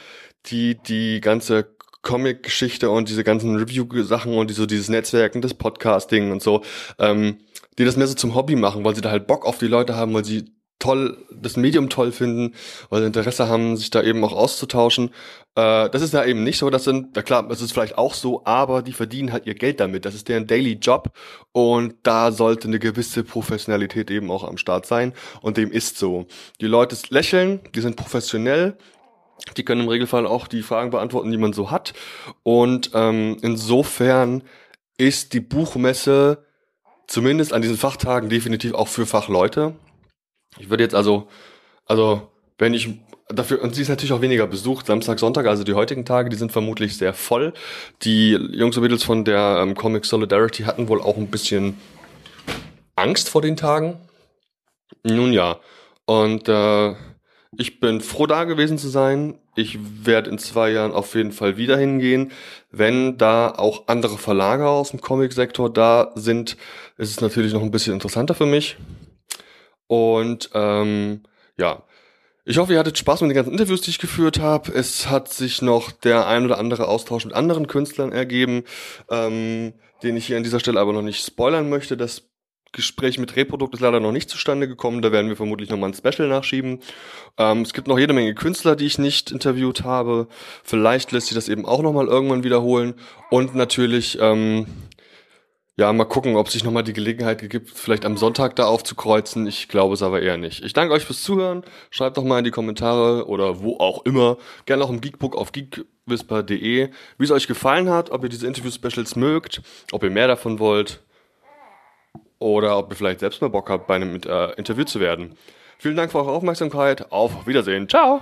die die ganze Comic-Geschichte und diese ganzen Review-Sachen und die, so dieses Netzwerken, das Podcasting und so, ähm, die das mehr so zum Hobby machen, weil sie da halt Bock auf die Leute haben, weil sie toll, das Medium toll finden, weil sie Interesse haben, sich da eben auch auszutauschen. Äh, das ist ja eben nicht so. Das sind, na klar, das ist vielleicht auch so, aber die verdienen halt ihr Geld damit. Das ist deren Daily Job und da sollte eine gewisse Professionalität eben auch am Start sein und dem ist so. Die Leute lächeln, die sind professionell, die können im Regelfall auch die Fragen beantworten, die man so hat. Und ähm, insofern ist die Buchmesse zumindest an diesen Fachtagen definitiv auch für Fachleute. Ich würde jetzt also, also wenn ich dafür, und sie ist natürlich auch weniger besucht, Samstag, Sonntag, also die heutigen Tage, die sind vermutlich sehr voll. Die Jungs und Mädels von der ähm, Comic Solidarity hatten wohl auch ein bisschen Angst vor den Tagen. Nun ja, und äh, ich bin froh da gewesen zu sein. Ich werde in zwei Jahren auf jeden Fall wieder hingehen. Wenn da auch andere Verlage aus dem Comic-Sektor da sind, ist es natürlich noch ein bisschen interessanter für mich. Und ähm, ja, ich hoffe, ihr hattet Spaß mit den ganzen Interviews, die ich geführt habe. Es hat sich noch der ein oder andere Austausch mit anderen Künstlern ergeben, ähm, den ich hier an dieser Stelle aber noch nicht spoilern möchte. Das Gespräch mit Reprodukt ist leider noch nicht zustande gekommen. Da werden wir vermutlich nochmal ein Special nachschieben. Ähm, es gibt noch jede Menge Künstler, die ich nicht interviewt habe. Vielleicht lässt sich das eben auch nochmal irgendwann wiederholen. Und natürlich ähm, ja, mal gucken, ob sich nochmal die Gelegenheit gibt, vielleicht am Sonntag da aufzukreuzen. Ich glaube es aber eher nicht. Ich danke euch fürs Zuhören. Schreibt doch mal in die Kommentare oder wo auch immer. Gerne auch im Geekbook auf geekwhisper.de, wie es euch gefallen hat, ob ihr diese Interview-Specials mögt, ob ihr mehr davon wollt oder ob ihr vielleicht selbst mal Bock habt, bei einem äh, Interview zu werden. Vielen Dank für eure Aufmerksamkeit. Auf Wiedersehen. Ciao.